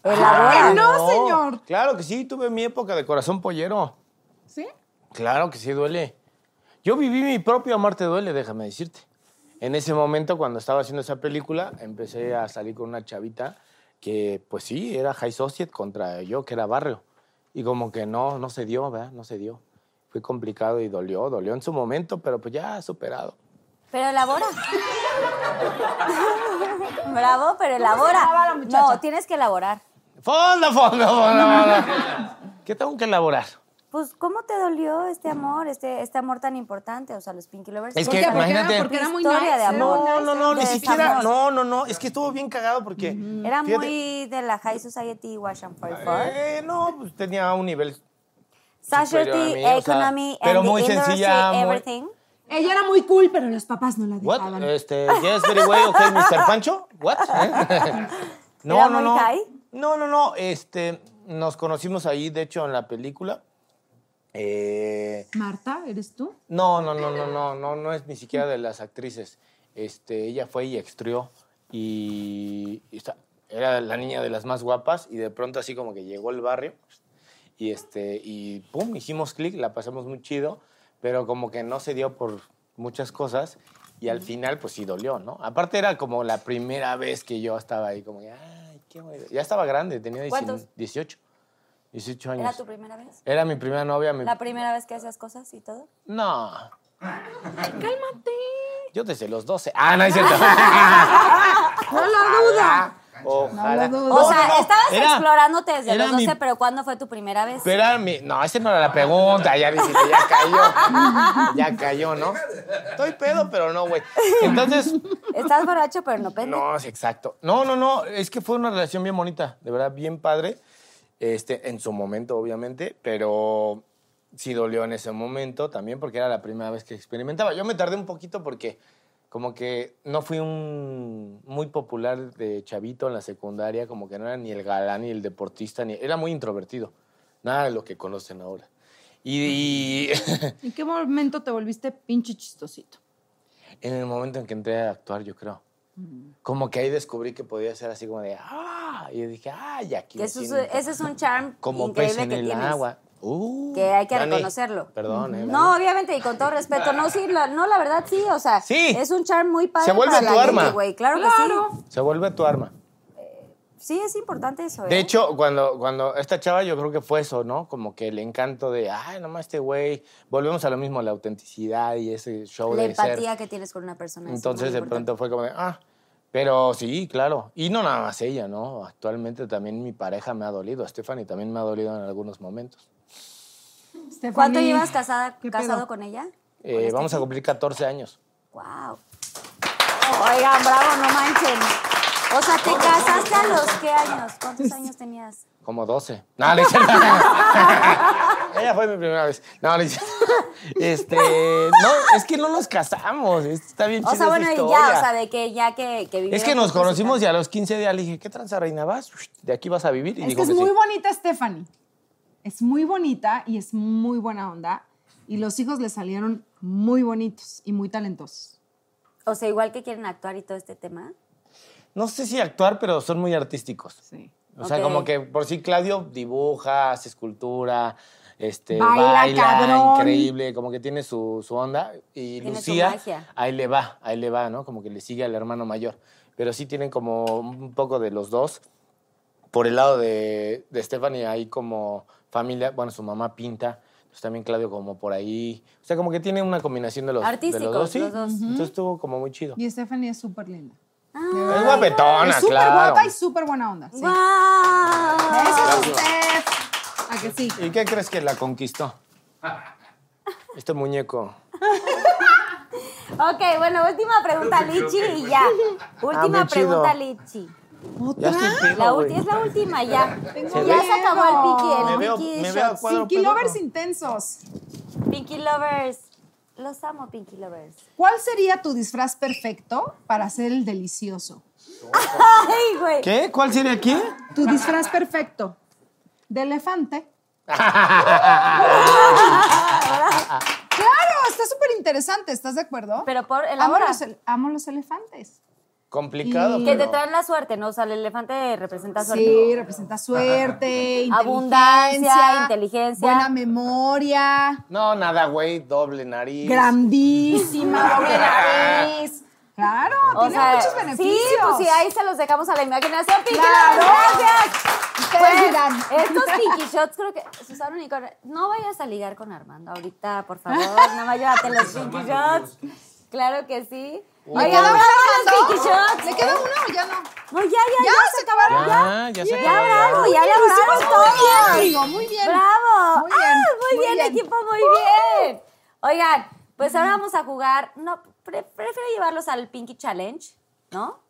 Elabora. Ay, no, señor. Claro que sí, tuve mi época de corazón pollero. ¿Sí? Claro que sí duele. Yo viví mi propio Amar te duele, déjame decirte. En ese momento, cuando estaba haciendo esa película, empecé a salir con una chavita que, pues sí, era high society contra yo, que era barrio. Y como que no, no se dio, ¿verdad? No se dio. Fue complicado y dolió, dolió en su momento, pero pues ya superado. Pero elabora. Bravo, pero elabora. No, tienes que elaborar. ¡Fondo, fondo, fondo, fondo! ¿Qué tengo que elaborar? Pues, ¿cómo te dolió este amor, este, este amor tan importante? O sea, los Pinky Lovers. Es ¿Por que qué? Porque era- imagínate. porque era muy Historia nice, de amor. No, no, no, ni siquiera. No, no, no. Es que estuvo bien cagado porque. Era fíjate, muy de la High Society Wash and Pray for. Eh, no, pues tenía un nivel. Society, mí, o sea, economy, pero and muy the industry, sencilla, muy- everything. Ella era muy cool, pero los papás no la What? dejaban. Este, yes, very well, okay, Mr. Pancho. What? ¿Eh? No, ¿Era no, muy no. high? No, no, no. Este, nos conocimos ahí, de hecho, en la película. Eh, Marta, ¿eres tú? no, no, no, no, no, no, no es ni siquiera de las actrices. Este, ella fue y extrió y, y está- era la niña de las más guapas y de pronto así como que llegó el barrio y este y pum, hicimos clic, la pasamos muy chido, pero como que no se dio por muchas cosas y al final pues sí dolió, ¿no? Aparte era como la primera vez que yo estaba ahí como, ay, qué bonito. Ya estaba grande, tenía 19 ¿Cuántos? 18. 18 años. ¿Era tu primera vez? Era mi primera novia. mi- ¿La primera vez que hacías cosas y todo? no. Cálmate. Yo desde los 12. Ah, no es cierto. No lo duda. Ojalá. No lo dudo. O No, sea, no, no. estabas Era- explorándote desde los 12, mi- pero ¿cuándo fue tu primera vez? Pero era mi... No, esa no era la pregunta. Ya dijiste, ya cayó. Ya cayó, ¿no? Estoy pedo, pero no, güey. Entonces... Estás borracho, pero no pende. No, sí, exacto. No, no, no. Es que fue una relación bien bonita. De verdad, bien padre. Este, en su momento, obviamente. Pero sí dolió en ese momento también porque era la primera vez que experimentaba. Yo me tardé un poquito porque como que no fui un muy popular de chavito en la secundaria, como que no era ni el galán ni el deportista, ni era muy introvertido. Nada de lo que conocen ahora. Y, y ¿En qué momento te volviste pinche chistosito? en el momento en que entré a actuar, yo creo. Como que ahí descubrí que podía ser así como de, ah, y yo dije, ay, aquí. Que eso es- ese es un charm como pez increíble en que el tienes. agua. Uh, Que hay que reconocerlo. Perdón, ¿eh? No, obviamente, y con todo respeto. No, sí, la, no, la verdad sí, o sea, Sí. es un charm muy padre Se vuelve para tu la arma. gente, güey. Claro, que sí. Se vuelve tu arma. Sí, es importante eso, De ¿eh? hecho, cuando, cuando esta chava yo creo que fue eso, ¿no? Como que el encanto de, ay, nomás este güey. Volvemos a lo mismo, la autenticidad y ese show la de ser. empatía que tienes con una persona. es Entonces de importante. pronto fue como de, ah, pero sí, claro. Y no nada más ella, ¿no? Actualmente también mi pareja me ha dolido. Stephanie también me ha dolido en algunos momentos. Stephanie, ¿Cuánto llevas casada, ¿qué casado pedo? con ella? Eh, vamos a cumplir 14 años. Wow. Oigan, bravo, no manchen. O sea, ¿te casaste a los qué años? ¿Cuántos años tenías? Como 12. No, cierto. Ella fue mi primera vez. No, cierto. Este, no, es que no nos casamos. Está bien O chida sea, bueno, y ya, o sea, de que ya que, que Es que nos conocimos y a los 15 días le dije, ¿qué tranza, reina? ¿Vas? De aquí vas a vivir. Y Es dijo que es que muy sí. bonita Stephanie. Es muy bonita y es muy buena onda. Y los hijos le salieron muy bonitos y muy talentosos. O sea, igual que quieren actuar y todo este tema. No sé si actuar, pero son muy artísticos. Sí. O sea, como que por sí Claudio dibuja, hace escultura, este, Baila, baila, increíble, como que tiene su, su onda. Y Tiene su Lucía, magia. ahí le va, ahí le va, ¿no? Como que le sigue al hermano mayor. Pero sí tienen como un poco de los dos. Por el lado de, de Stephanie hay como familia, bueno, su mamá pinta, pues también Claudio como por ahí. O sea, como que tiene una combinación de los, de Artísticos, los dos. Sí, los dos. entonces estuvo como muy chido. Y Stephanie es súper linda. Es guapetona, es súper claro. guapa y súper buena onda. Sí. ¡Guau! Eso es usted. ¿A que sí? ¿Y qué crees que la conquistó? Este muñeco. Ok, bueno, última pregunta, Lichi, y ya. Última chido. pregunta, Lichi. Pedo, La última es la última, ya. Se ya se acabó el Pinky, el Me veo- Pinky me veo Shots. cuadro Pinky peludo. lovers intensos. Pinky Lovers. Los amo, Pinky Lovers. ¿Cuál sería tu disfraz perfecto para ser el delicioso? Ay, güey. ¿Qué? ¿Cuál sería quién? Tu disfraz perfecto. De elefante. claro, está súper interesante, ¿estás de acuerdo? Pero por el amo los, el- amo los elefantes. Complicado. Y- Que te traen la suerte, ¿no? O sea, el elefante representa suerte. Sí, representa suerte, Abundancia, inteligencia, inteligencia. buena memoria, No, nada, güey, doble nariz. grandísima, doble nariz. Claro, O tiene sea, muchos beneficios. Sí, pues sí, ahí se los dejamos a la imaginación, Pinky Claro. Gracias. Pues, dirán. estos Pinky Shots creo que... Susana Unicornio, no vayas a ligar con Armando ahorita, por favor. Nada más llévate los Pinky Shots. Claro que sí. ¿Le queda uno, bravo Armando? los Pinky Shots. ¿Le queda uno o ya no? No, ya, ya, Ya, ya, se acabaron. Ya, ya se Ya acabó. habrá algo, ya le hicimos todo. Muy bien, amigo, muy bien. ¡Bravo! Muy bien, ¡Ah, muy, muy bien, bien. equipo, muy bien! Oigan, pues ahora vamos a jugar. No, pre- prefiero llevarlos al Pinky Challenge, ¿no?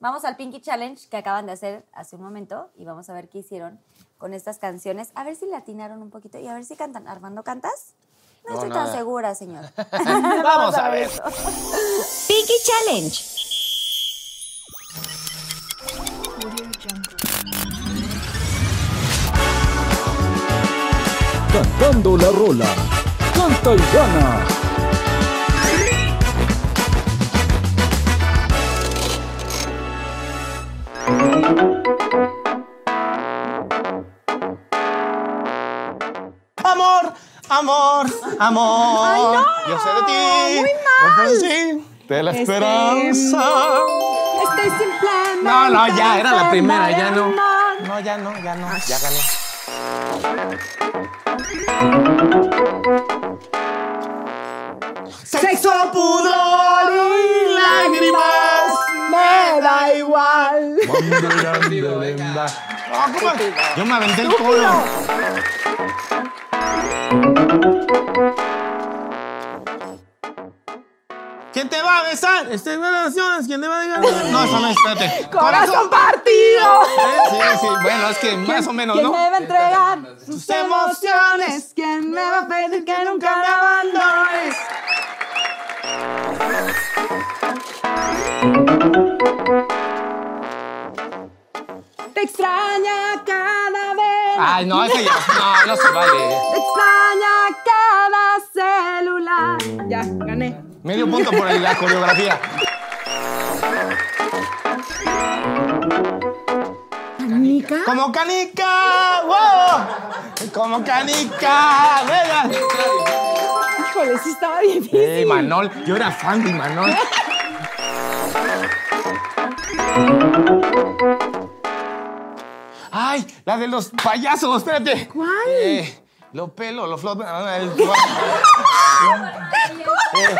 Vamos al Pinky Challenge que acaban de hacer hace un momento y vamos a ver qué hicieron con estas canciones. A ver si le atinaron un poquito y a ver si cantan. ¿Armando cantas? No, No, estoy nada. tan segura, señor. Vamos a ver. Pinky Challenge. Cantando la rola. Canta y gana. Amor, amor. Yo sé de ti. Muy mal. Sí, de la Este, esperanza. Estoy sin plan. No, no, ya era la primera, ya no. No, ya no, ya no, ya gané. Sexo, pudor y lágrimas, me da igual. Ah. Yo me aventé el colo. ¿Quién te va a besar? Este relaciones, ¿quién te va a dejar? No, eso no, espérate. Corazón partido. Eh, Sí, sí, bueno, es que más o menos, ¿Quién ¿no? me va a entregar sus Tus emociones. ¿Quién me va a pedir que nunca me abandones? Te extraña cada vez. Ay, no, ese ya, no, no se vale. Te extraña cada celular. Ya, gané. Medio punto por la coreografía. ¿Canica? Como canica, wow. Como canica, venga. Híjole, sí estaba difícil. Ey, Manol, yo era fan de Manol. Ay, la de los payasos, espérate. ¿Cuál? Eh, lo pelo, lo flot. el- Eh,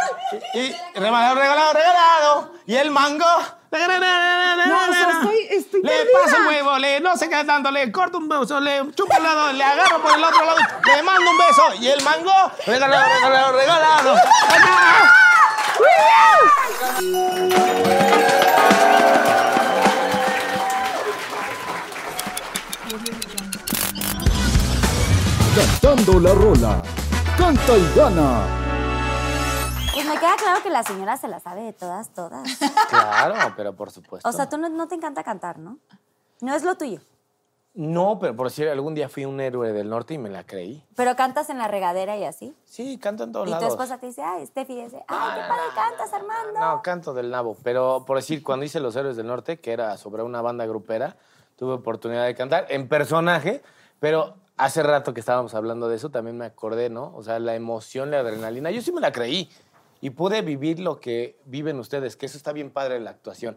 y regalado, regalado, regalado. Y el mango. No, o sea, estoy, estoy Le perdida. paso el huevo, le no sé qué tanto, le corto un beso, le chupo el lado, le agarro por el otro lado, le mando un beso y el mango, regalado, regalado, regalado. ¡Acá! Cantando la rola. Canta y gana. Pues me queda claro que la señora se la sabe de todas, todas. Claro, pero por supuesto. O sea, tú no, no te encanta cantar, ¿no? No es lo tuyo. No, pero por decir, algún día fui un héroe del norte y me la creí. Pero cantas en la regadera y así. Sí, canto en todos Y tu lados. esposa te dice, ay, Steffi dice, ay, qué padre cantas, Armando. No, canto del nabo. Pero por decir, cuando hice Los Héroes del Norte, que era sobre una banda grupera, tuve oportunidad de cantar en personaje, pero hace rato que estábamos hablando de eso, también me acordé, ¿no? O sea, la emoción, la adrenalina, yo sí me la creí y pude vivir lo que viven ustedes, que eso está bien padre la actuación.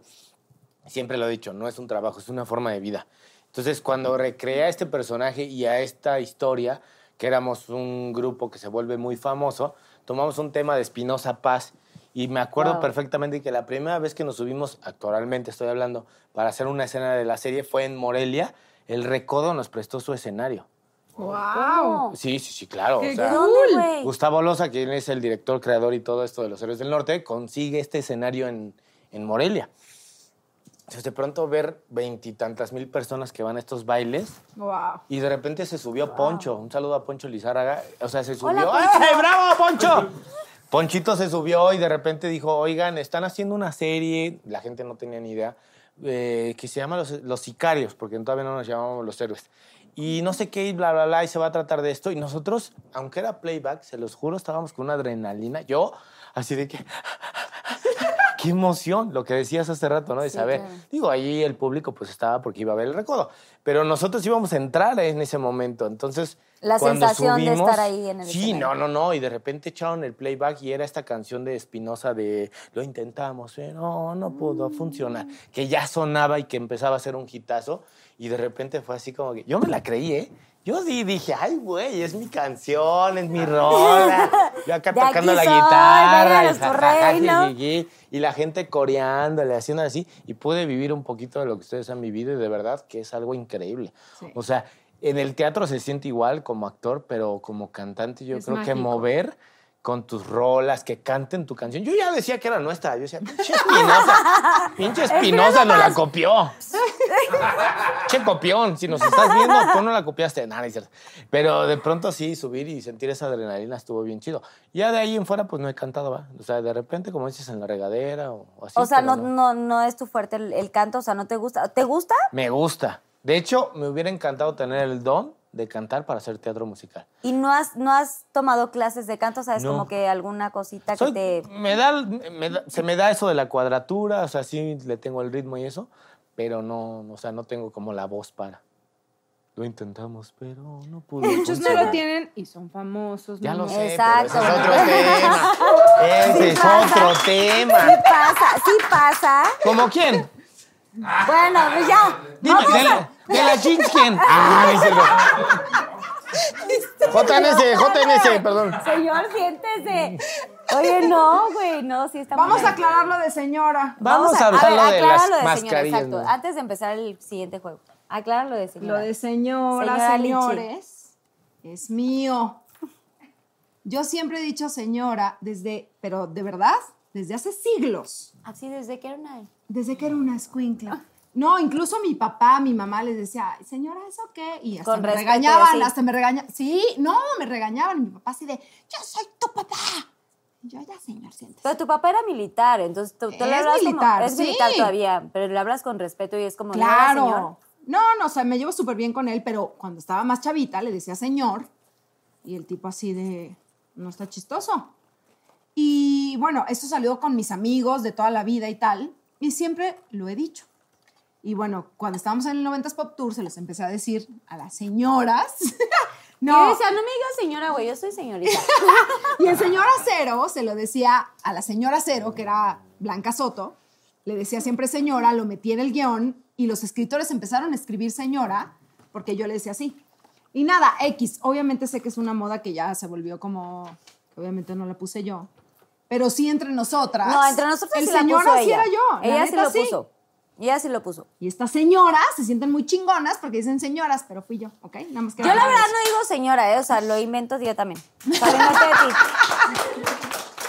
Siempre lo he dicho, no es un trabajo, es una forma de vida. Entonces, cuando recreé a este personaje y a esta historia, que éramos un grupo que se vuelve muy famoso, tomamos un tema de Espinosa Paz y me acuerdo Wow. perfectamente que la primera vez que nos subimos, actualmente estoy hablando, para hacer una escena de la serie fue en Morelia. El Recodo nos prestó su escenario. ¿Cómo? Sí, sí, sí, claro. o ¡Qué sea, ¿De dónde, güey? Gustavo Loza, quien es el director, creador y todo esto de los Héroes del Norte, consigue este escenario en, en Morelia. Entonces, de pronto ver veintitantas mil personas que van a estos bailes Wow. y de repente se subió Poncho. Un saludo a Poncho Lizárraga. O sea, se subió. Hola, Poncho. ¡Ay, bravo, Poncho! Ponchito se subió y de repente dijo, oigan, están haciendo una serie, la gente no tenía ni idea, eh, que se llama Los, Los Sicarios, porque todavía no nos llamábamos Los Héroes. Y no sé qué, y bla, bla, bla, y se va a tratar de esto. Y nosotros, aunque era playback, se los juro, estábamos con una adrenalina. Yo, así de que... Qué emoción, lo que decías hace rato, ¿no? De Sí, saber. claro. Digo, ahí el público pues estaba porque iba a ver el recodo. Pero nosotros íbamos a entrar en ese momento. Entonces. La cuando sensación de subimos- estar ahí en el Sí, escenario. no, no, no. Y de repente echaron el playback y era esta canción de Espinosa de Lo intentamos, pero no pudo funcionar. Que ya sonaba y que empezaba a ser un hitazo. Y de repente fue así como que. Yo me la creí, ¿eh? Yo sí dije, ay, güey, es mi canción, es mi rola. Yo acá De tocando la soy, guitarra. y jajaja, reino. jiji, y la gente coreándole, haciendo así, y pude vivir un poquito de lo que ustedes han vivido y de verdad que es algo increíble. Sí. O sea, en el teatro se siente igual como actor, pero como cantante yo Es creo que mágico. mover con tus rolas, que canten tu canción. Yo ya decía que era nuestra, yo decía, pinche Espinosa, pinche Espinosa nos la copió. Che copión, si nos estás viendo, tú no la copiaste. Nada, no. Pero de pronto sí, subir y sentir esa adrenalina estuvo bien chido. Ya de ahí en fuera, pues no he cantado, ¿va? O sea, de repente, como dices, en la regadera o, o así. O sea, pero no, no, no es tu fuerte el, el canto, o sea, no te gusta. ¿Te gusta? Me gusta. De hecho, me hubiera encantado tener el don de cantar para hacer teatro musical. ¿Y no has, no has tomado clases de canto? ¿Sabes? No. Como que alguna cosita Soy- que te... me da, me da- se me da eso de la cuadratura, o sea, sí le tengo el ritmo y eso, pero no, o sea, no tengo como la voz para. Lo intentamos, pero no pudo. Muchos no lo tienen y son famosos. Ya no lo sé, Exacto. pero ese es otro tema. Ese es otro tema. Sí pasa, sí pasa. ¿Como quién? Bueno, pues ya. Dime, Vamos de, a- la, de la jeans, ¿quién? Ah, dice el- JNS, JNS, perdón. Señor, siéntese. Oye, no, güey, no, sí está muy Vamos a bien. aclararlo de señora. Vamos a ver, hablar de las lo de señora, mascarillas, exacto. ¿no? Antes de empezar el siguiente juego. Aclara lo de señora. Lo de señora, Señora Lichi. señores, es mío. Yo siempre he dicho señora desde, pero de verdad, desde hace siglos. Así desde que era una... Desde que era una escuincla. No, incluso mi papá, mi mamá les decía, "Ay, señora, ¿eso qué? Y hasta Con me respeto, regañaban, sí. hasta me regañaban. Sí, no, me regañaban. Y mi papá así de, yo soy tu papá. Yo, ya, señor, siéntese. Pero tu papá era militar, entonces tú, tú le Es hablas como- militar, es sí. militar todavía, pero le hablas con respeto y es como... "No, señor". Claro. No, no, o sea, me llevo súper bien con él, pero cuando estaba más chavita le decía señor y el tipo así de, no está chistoso. Y bueno, eso salió con mis amigos de toda la vida y tal, y siempre lo he dicho. Y bueno, cuando estábamos en el 90s Pop Tour se los empecé a decir a las señoras. No, decía, no me digas señora, güey, yo soy señorita. y el señor Acero se lo decía a la señora Acero, que era Blanca Soto, le decía siempre señora, lo metí en el guion y los escritores empezaron a escribir señora porque yo le decía así. Y nada, X, obviamente sé que es una moda que ya se volvió como, obviamente no la puse yo, pero sí entre nosotras. No, entre nosotros el sí la señora puso sí ella. era yo. la Ella sí lo puso. Ella sí lo puso. Y estas señoras se sienten muy chingonas porque dicen señoras, pero fui yo, ¿ok? Nada más que Yo la verdad no digo señora, ¿eh? o sea, lo invento yo también. De ti.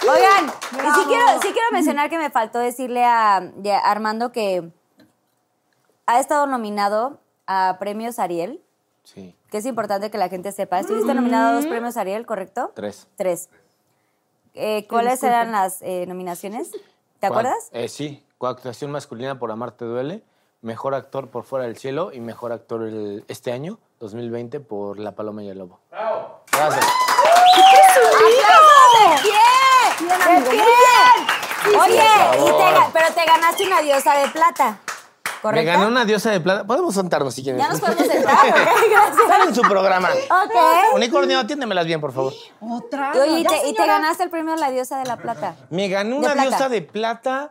Oigan, y sí quiero, sí quiero mencionar que me faltó decirle a, y a Armando que ha estado nominado a premios Ariel, Sí, que es importante que la gente sepa. Estuviste nominado a dos premios Ariel, ¿correcto? tres. Tres. Eh, ¿Cuáles eran las eh, nominaciones? ¿Te acuerdas? Eh, sí, coactuación masculina por Amarte Duele, mejor actor por Fuera del Cielo y mejor actor el- este año, 2020, por La Paloma y el Lobo. ¡Bravo! Gracias. ¡De pie! ¡De pie! Oye, y te ga- pero te ganaste una diosa de plata, Me ¿correcto? gané una diosa de plata. Podemos sentarnos si quieren. Ya nos podemos sentar, ¿ok? Gracias. Están en su programa. Ok. Unicornio, atiéndemelas bien, por favor. Otra. Y Oye, y te, y te señora. ganaste el premio a la diosa de la plata. Me gané De una plata. diosa de plata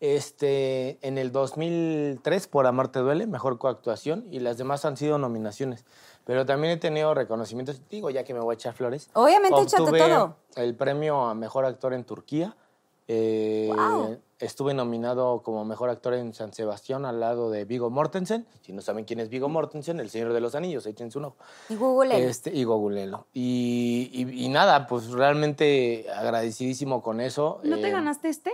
este, en el 2003 por Amarte Duele, mejor coactuación, y las demás han sido nominaciones. Pero también he tenido reconocimientos, digo, ya que me voy a echar flores. Obviamente, échate Obtuve todo. el premio a mejor actor en Turquía. Eh, Wow. Estuve nominado como mejor actor en San Sebastián al lado de Vigo Mortensen. Si no saben quién es Vigo Mortensen, el Señor de los Anillos, échense un ojo. Y Google. Este, y googleenlo. Y, y- y nada, pues realmente agradecidísimo con eso. ¿No te Eh, ganaste este?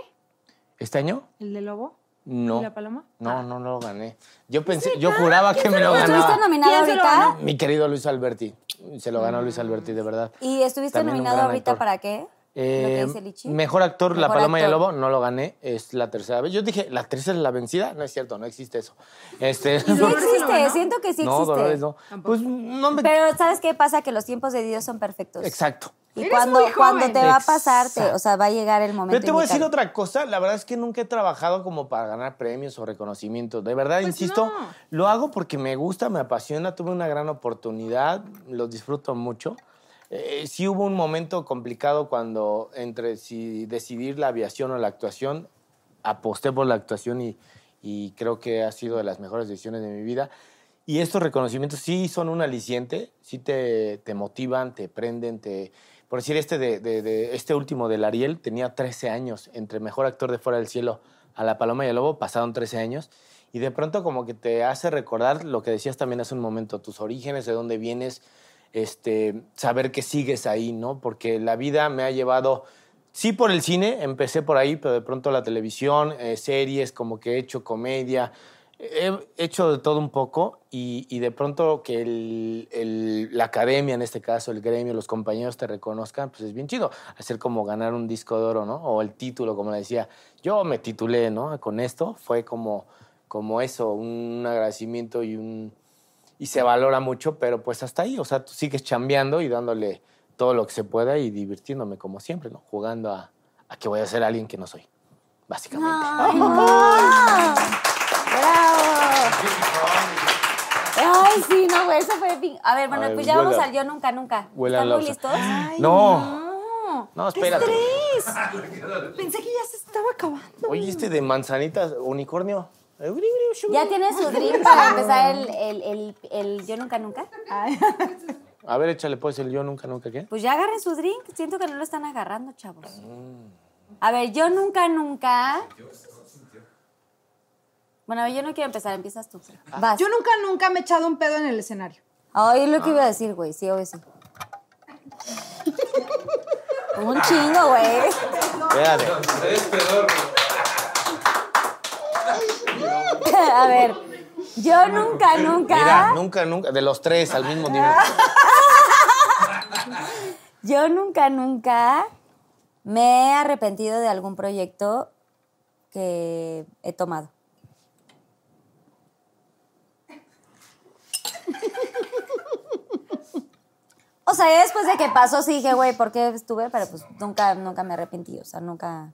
¿Este año? ¿El de lobo? No. ¿Y la paloma? No, no lo gané. Yo pensé, yo juraba que me lo ¿Estuviste ganaba. nominado ¿Quién se lo ahorita? Mi querido Luis Alberti. Se lo ganó Luis Alberti, de verdad. ¿Y estuviste También nominado ahorita actor. para qué? Eh, mejor actor, La Mejor Paloma y el actor. Lobo, no lo gané, es la tercera vez. Yo dije, ¿la tercera es la vencida? No es cierto, no existe eso. Este, Sí existe, siento que sí no, existe. Dolores no. Pues no me... Pero ¿sabes qué pasa? Que los tiempos de Dios son perfectos. Exacto. Y Eres cuando, cuando te va a pasar, te- Exacto. o sea, va a llegar el momento. Pero te voy a decir indicado. otra cosa, la verdad es que nunca he trabajado como para ganar premios o reconocimientos. De verdad, insisto, no. lo hago porque me gusta, me apasiona, tuve una gran oportunidad, lo disfruto mucho. Eh, sí hubo un momento complicado cuando entre si decidir la aviación o la actuación, aposté por la actuación y, creo que ha sido de las mejores decisiones de mi vida. Y estos reconocimientos sí son un aliciente, sí te, te motivan, te prenden. Por decir, este, de, de- de- este último del Ariel tenía 13 años, entre Mejor Actor de Fuera del Cielo a La Paloma y el Lobo pasaron 13 años, y de pronto como que te hace recordar lo que decías también hace un momento, tus orígenes, de dónde vienes, este, saber que sigues ahí, ¿no? Porque la vida me ha llevado, sí por el cine, empecé por ahí, pero de pronto la televisión, eh, series, como que he hecho comedia, he hecho de todo un poco y, y de pronto que el- el- la academia, en este caso, el gremio, los compañeros te reconozcan, pues es bien chido. Hacer como ganar un disco de oro, ¿no? O el título, como le decía. Yo me titulé, ¿no? Con esto fue como, como eso, un agradecimiento y un... Y se valora mucho, pero pues hasta ahí, o sea, tú sigues chambeando y dándole todo lo que se pueda y divirtiéndome como siempre, ¿no? Jugando a, a que voy a ser alguien que no soy, básicamente. ¡Ay, no! ¡Bravo! Ay, sí, no, güey, eso fue... fin- A ver, bueno, A ver, pues ya vamos al Yo Nunca Nunca. Huela ¿Están muy listos? no, No. no, espérate. Pensé que ya se estaba acabando. Oye, este de manzanitas, unicornio. ¿Ya tienes su drink para empezar el, el, el, el Yo Nunca Nunca? A ver, échale pues el yo nunca, nunca, ¿qué? Pues ya agarren su drink. Siento que no lo están agarrando, chavos. A ver, Yo Nunca Nunca... Bueno, a ver, yo no quiero empezar. Empiezas tú. Vas. Yo nunca, nunca me he echado un pedo en el escenario. Ay, lo que iba a decir, güey. Sí, obvio sí. Un chingo, güey. Espérate. A ver, yo nunca, nunca, Mira, nunca, nunca, de los tres al mismo nivel. yo nunca, nunca me he arrepentido de algún proyecto que he tomado. O sea, después de que pasó, sí dije, güey, ¿por qué estuve? Pero pues nunca, nunca me arrepentí, o sea, nunca...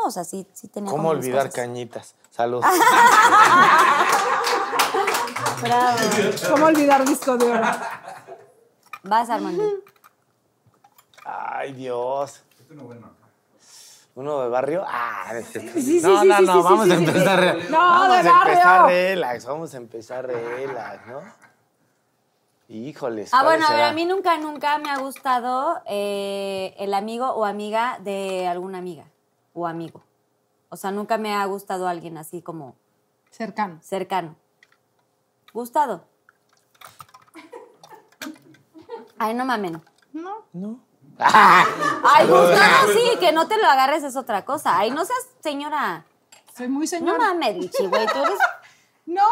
No, o sea, sí, sí tenía ¿Cómo olvidar cosas. cañitas? Salud. Bravo. ¿Cómo olvidar disco de oro? Vas, Armando. Ay, Dios. ¿Uno de barrio? Ah, de este- sí, no, sí, no, sí, no, sí, vamos sí, a empezar. sí. re- No, vamos de a empezar relax, vamos a empezar relax, ¿no? Híjoles. Ah, ¿cuál bueno, a ver, a mí nunca, nunca me ha gustado eh, el amigo o amiga de alguna amiga o amigo. O sea, nunca me ha gustado alguien así como Cercano. cercano. ¿Gustado? Ay, no mamen. No. No. Ay, gustado sí, que no te lo agarres es otra cosa. Ay, no seas señora. Soy muy No señora. mames, Richie, güey, tú eres... No.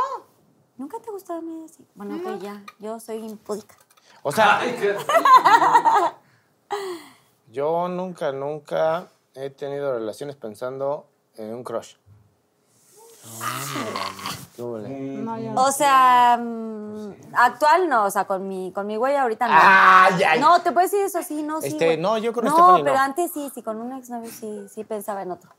¿Nunca te ha gustado a mí así? Bueno, pues ya, yo soy impúdica. O sea, yo nunca, nunca he tenido relaciones pensando en un crush. O sea, mm, actual no, o sea, con mi, con mi güey ahorita no. ¡Ay, ay! No, te puedes decir eso, sí, no, sí. Este, güey. no, yo con No, Stephanie no. pero antes sí, sí, con un exnovio sí, sí pensaba en otro.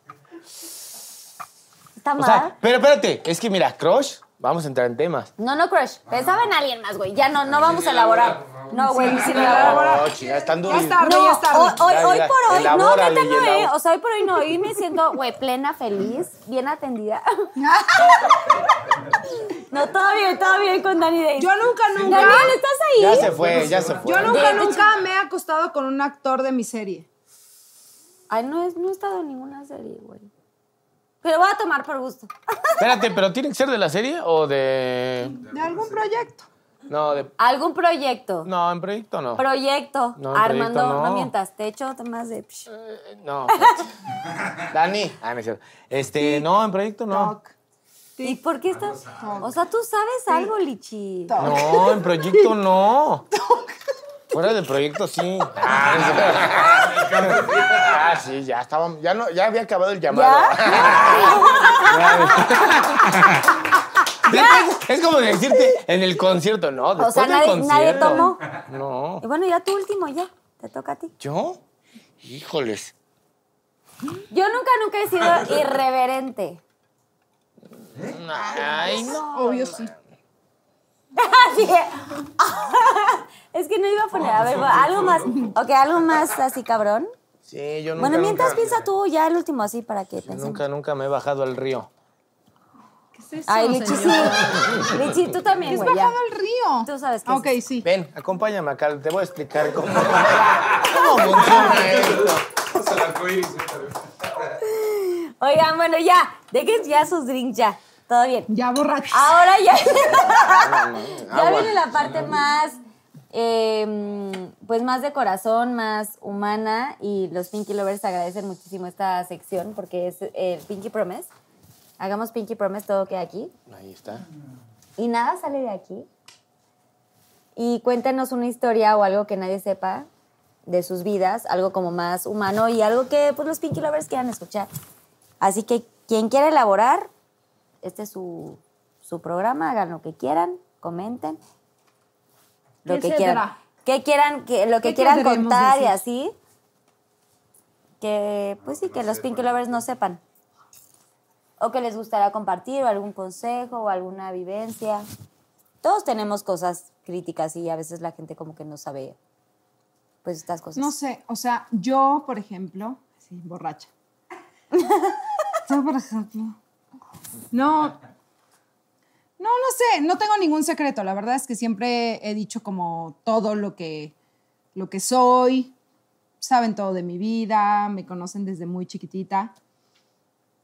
¿Está O mal? sea, pero espérate, es que mira, crush, vamos a entrar en temas. no, no, crush. Pensaba en alguien más, güey. Ya no, no vamos a elaborar. No, güey, sin elaborar. No, chica, están Ya duros. tarde, No, ya es tarde. hoy, hoy, Ya, hoy ya, por hoy, no, neta no, eh. O sea, hoy por hoy no. Hoy me siento, güey, plena, feliz, bien atendida. no, todo bien, todo bien con Dani Day. Yo nunca, nunca. Daniel, ¿estás ahí? Ya se fue, ya se fue. Yo nunca, nunca me he acostado con un actor de mi serie. Ay, no, es- no he estado en ninguna serie, güey. Pero voy a tomar por gusto. Espérate, pero ¿tiene que ser de la serie o de...? De algún proyecto. No, de... ¿Algún proyecto? No, en proyecto no. Proyecto. No, en Armando, proyecto no. no. mientas. Te echo temas de... Eh, No. espérate. Dani. Ah, no es cierto. Este, no, en proyecto no. Toc. ¿Y por qué estás...? O sea, tú sabes algo, Lichi. No, en proyecto no. Fuera de proyecto, sí. Ah, sí, ya estaba, ya no, ya había acabado el llamado. Ya es, es como decirte en el concierto, ¿no? O sea, del nadie, tomó. No. Y bueno, ya tu último, ya. Te toca a ti. ¿Yo? Híjoles. Yo nunca, nunca he sido irreverente. Ay, no. Obvio sí. Así que- es que no iba a poner, a ver, algo más, ok, algo más así cabrón. Sí, yo nunca. Bueno, mientras nunca, piensa tú ya el último así para que pensemos. Nunca, nunca me he bajado al río. ¿Qué es eso, Ay, Lichi, sí. señor? Lichi, tú también, Es güey, ya. bajado al río. Tú sabes qué Ok, es. sí. Ven, acompáñame acá, te voy a explicar cómo, cómo funciona esto. Oigan, bueno, ya, dejen ya sus drinks ya. Todo bien. Ya borrachos. Ahora ya. ya viene la parte más, eh, pues más de corazón, más humana. Y los Pinky Lovers agradecen muchísimo esta sección porque es el Pinky Promise. Hagamos Pinky Promise, todo queda aquí. Ahí está. Y nada sale de aquí. Y cuéntenos una historia o algo que nadie sepa de sus vidas, algo como más humano y algo que pues, los Pinky Lovers quieran escuchar. Así que quien quiera elaborar, este es su, su programa, hagan lo que quieran, comenten. Lo que quieran. Que quieran, que, lo que ¿Qué quieran contar y así. Que, pues sí, que los Pinky Lovers no sepan. O que les gustaría compartir, o algún consejo, o alguna vivencia. Todos tenemos cosas críticas y a veces la gente como que no sabe, pues, estas cosas. No sé, o sea, yo, por ejemplo, sí, borracha. yo, por ejemplo, no, no, no sé, no tengo ningún secreto. La verdad es que siempre he dicho como todo lo que, lo que soy. Saben todo de mi vida, me conocen desde muy chiquitita.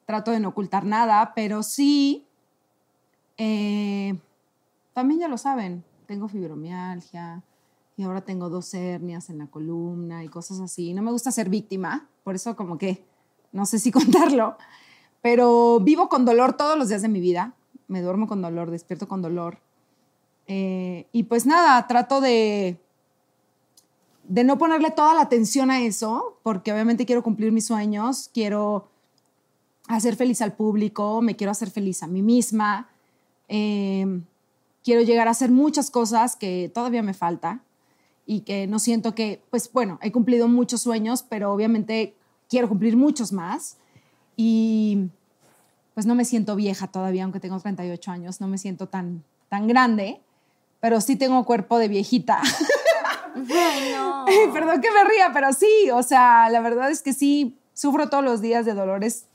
Trato de no ocultar nada, pero sí, eh, también ya lo saben. Tengo fibromialgia y ahora tengo dos hernias en la columna y cosas así. No me gusta ser víctima, por eso como que no sé si contarlo, pero vivo con dolor todos los días de mi vida. Me duermo con dolor, despierto con dolor. Eh, y pues nada, trato de, de no ponerle toda la atención a eso, porque obviamente quiero cumplir mis sueños, quiero hacer feliz al público, me quiero hacer feliz a mí misma. Eh, quiero llegar a hacer muchas cosas que todavía me falta y que no siento que, pues bueno, he cumplido muchos sueños, pero obviamente quiero cumplir muchos más y pues no me siento vieja todavía, aunque tengo 38 años, no me siento tan, tan grande, pero sí tengo cuerpo de viejita. Ay, no. Perdón que me ría, pero sí, o sea, la verdad es que sí, sufro todos los días de dolores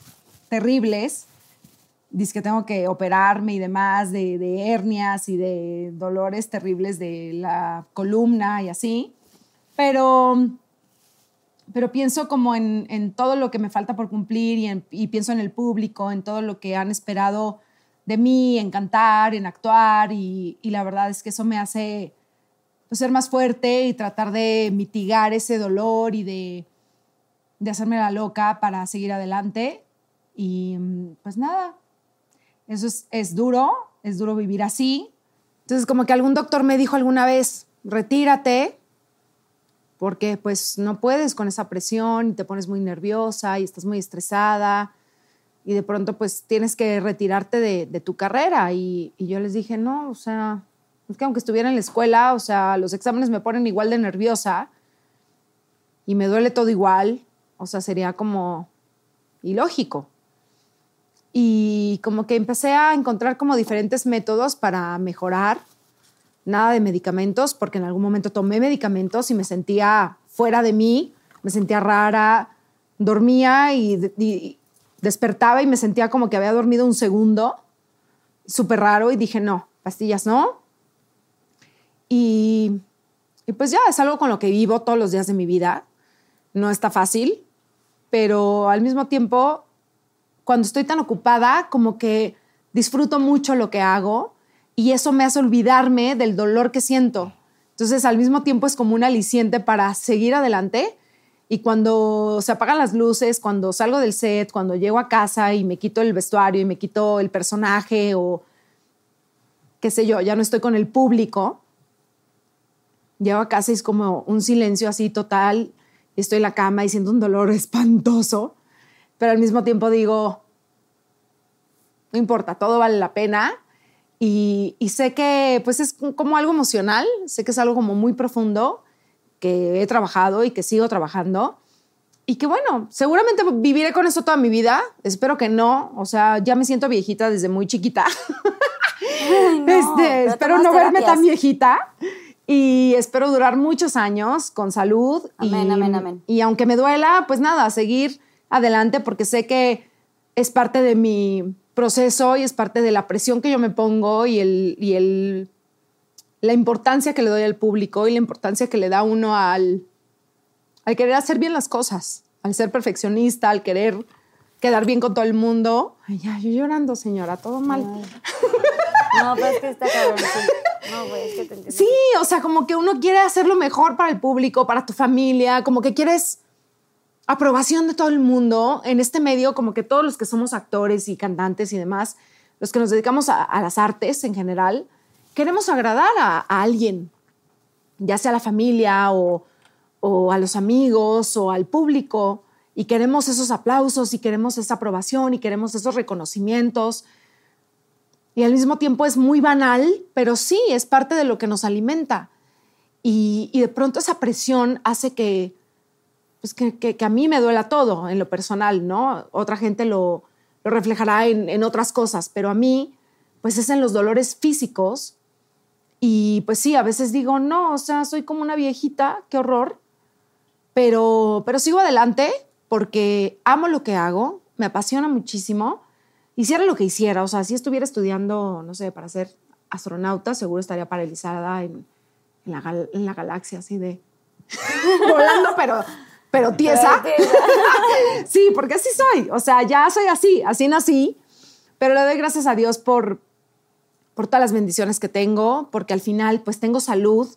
terribles. Dice que tengo que operarme y demás, de, de hernias y de dolores terribles de la columna y así. Pero, pero pienso como en, todo lo que me falta por cumplir y, en- y pienso en el público, en todo lo que han esperado de mí, en cantar, en actuar y, y la verdad es que eso me hace pues, ser más fuerte y tratar de mitigar ese dolor y de, de hacerme la loca para seguir adelante. Y mm, pues nada, eso es, es duro, es duro vivir así. Entonces como que algún doctor me dijo alguna vez, retírate, porque pues no puedes con esa presión y te pones muy nerviosa y estás muy estresada y de pronto pues tienes que retirarte de, tu carrera. Y, y yo les dije, no, o sea, es que aunque estuviera en la escuela, o sea, los exámenes me ponen igual de nerviosa y me duele todo igual, o sea, sería como ilógico. Y como que empecé a encontrar como diferentes métodos para mejorar, nada de medicamentos, porque en algún momento tomé medicamentos y me sentía fuera de mí, me sentía rara, dormía y, despertaba y me sentía como que había dormido un segundo, súper raro, y dije, no, pastillas no. Y pues ya es algo con lo que vivo todos los días de mi vida. No está fácil, pero al mismo tiempo, cuando estoy tan ocupada, como que disfruto mucho lo que hago y eso me hace olvidarme del dolor que siento. Entonces, al mismo tiempo es como un aliciente para seguir adelante. Y cuando se apagan las luces, cuando salgo del set, cuando llego a casa y me quito el vestuario y me quito el personaje o qué sé yo, ya no estoy con el público, Llego a casa y es como un silencio así total. Estoy en la cama y siento un dolor espantoso, pero al mismo tiempo digo, no importa, todo vale la pena. Y, y sé que pues es como algo emocional, sé que es algo como muy profundo, que he trabajado y que sigo trabajando. Y que bueno, seguramente viviré con eso toda mi vida. Espero que no. O sea, ya me siento viejita desde muy chiquita. Ay, no, Este, pero espero no verme terapias. tan viejita. Y espero durar muchos años con salud. Amén, y, amén, amén. Y aunque me duela, pues nada, seguir adelante porque sé que es parte de mi proceso y es parte de la presión que yo me pongo y, el, y el, la importancia que le doy al público y la importancia que le da uno al, al querer hacer bien las cosas, al ser perfeccionista, al querer quedar bien con todo el mundo. Ay, ya, yo llorando, señora, todo mal. No, pero es que está cabrón. No, güey, es que te entiendo. Sí, o sea, como que uno quiere hacer lo mejor para el público, para tu familia, como que quieres aprobación de todo el mundo. En este medio, como que todos los que somos actores y cantantes y demás, los que nos dedicamos a, las artes en general, queremos agradar a, a alguien, ya sea a la familia o, o a los amigos o al público, y queremos esos aplausos y queremos esa aprobación y queremos esos reconocimientos. Y al mismo tiempo es muy banal, pero sí, es parte de lo que nos alimenta. Y, y de pronto esa presión hace que, pues que, que- que a mí me duela todo en lo personal, ¿no? Otra gente lo, lo reflejará en, en otras cosas, pero a mí, pues es en los dolores físicos. Y pues sí, a veces digo, no, o sea, soy como una viejita, qué horror, pero, pero sigo adelante porque amo lo que hago, me apasiona muchísimo. Hiciera lo que hiciera, o sea, si estuviera estudiando, no sé, para ser astronauta, seguro estaría paralizada en, en la, en la galaxia, así de volando, pero, pero tiesa. sí, porque así soy, o sea, ya soy así, así nací, pero le doy gracias a Dios por, por todas las bendiciones que tengo, porque al final pues tengo salud,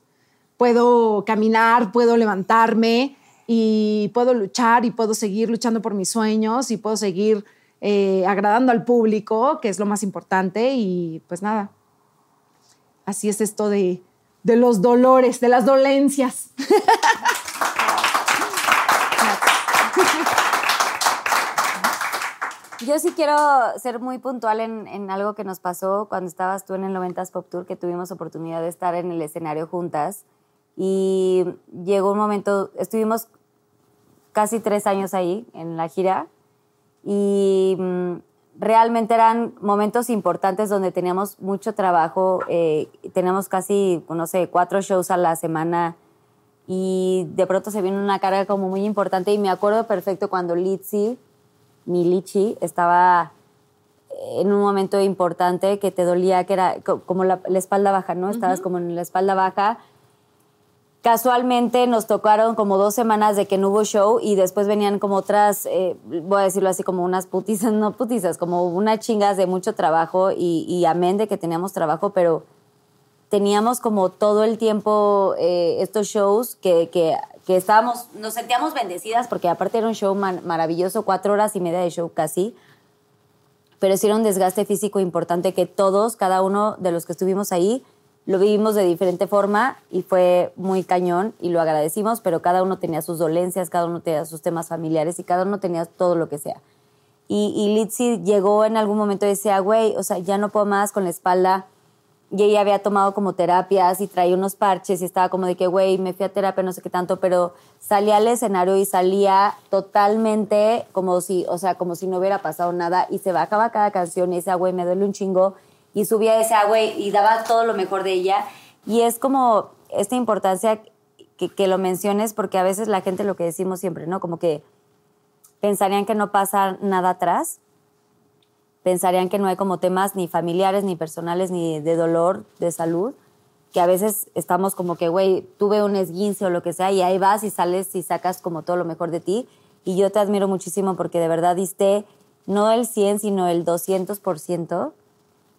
puedo caminar, puedo levantarme y puedo luchar y puedo seguir luchando por mis sueños y puedo seguir eh, agradando al público, que es lo más importante. Y pues nada, así es esto de, de los dolores, de las dolencias. Yo sí quiero ser muy puntual en, en algo que nos pasó cuando estabas tú en el 90s Pop Tour, que tuvimos oportunidad de estar en el escenario juntas. Y llegó un momento, estuvimos casi tres años ahí en la gira y mm, realmente eran momentos importantes donde teníamos mucho trabajo, eh, teníamos casi, no sé, cuatro shows a la semana y de pronto se vino una carga como muy importante y me acuerdo perfecto cuando Litzy, mi Lichi, estaba en un momento importante que te dolía, que era co- como la, la espalda baja, ¿no? Estabas como en la espalda baja. Casualmente nos tocaron como dos semanas de que no hubo show y después venían como otras, eh, voy a decirlo así, como unas putizas, no putizas, como unas chingas de mucho trabajo y, y amén de que teníamos trabajo, pero teníamos como todo el tiempo eh, estos shows que, que, que estábamos, nos sentíamos bendecidas porque aparte era un show maravilloso, cuatro horas y media de show casi, pero sí era un desgaste físico importante que todos, cada uno de los que estuvimos ahí, lo vivimos de diferente forma y fue muy cañón y lo agradecimos, pero cada uno tenía sus dolencias, cada uno tenía sus temas familiares y cada uno tenía todo lo que sea. Y, y Litzy llegó en algún momento y decía, güey, o sea, ya no puedo más con la espalda. Y ella había tomado como terapias y traía unos parches y estaba como de que, güey, me fui a terapia, no sé qué tanto, pero salía al escenario y salía totalmente como si, o sea, como si no hubiera pasado nada y se bajaba cada canción y decía, güey, me duele un chingo y subía ese güey y daba todo lo mejor de ella. Y es como esta importancia que, que lo menciones porque a veces la gente lo que decimos siempre, ¿no? Como que pensarían que no pasa nada atrás, pensarían que no hay como temas ni familiares, ni personales, ni de dolor, de salud, que a veces estamos como que, güey, tuve un esguince o lo que sea, y ahí vas y sales y sacas como todo lo mejor de ti. Y yo te admiro muchísimo porque de verdad diste no el 100, sino el 200%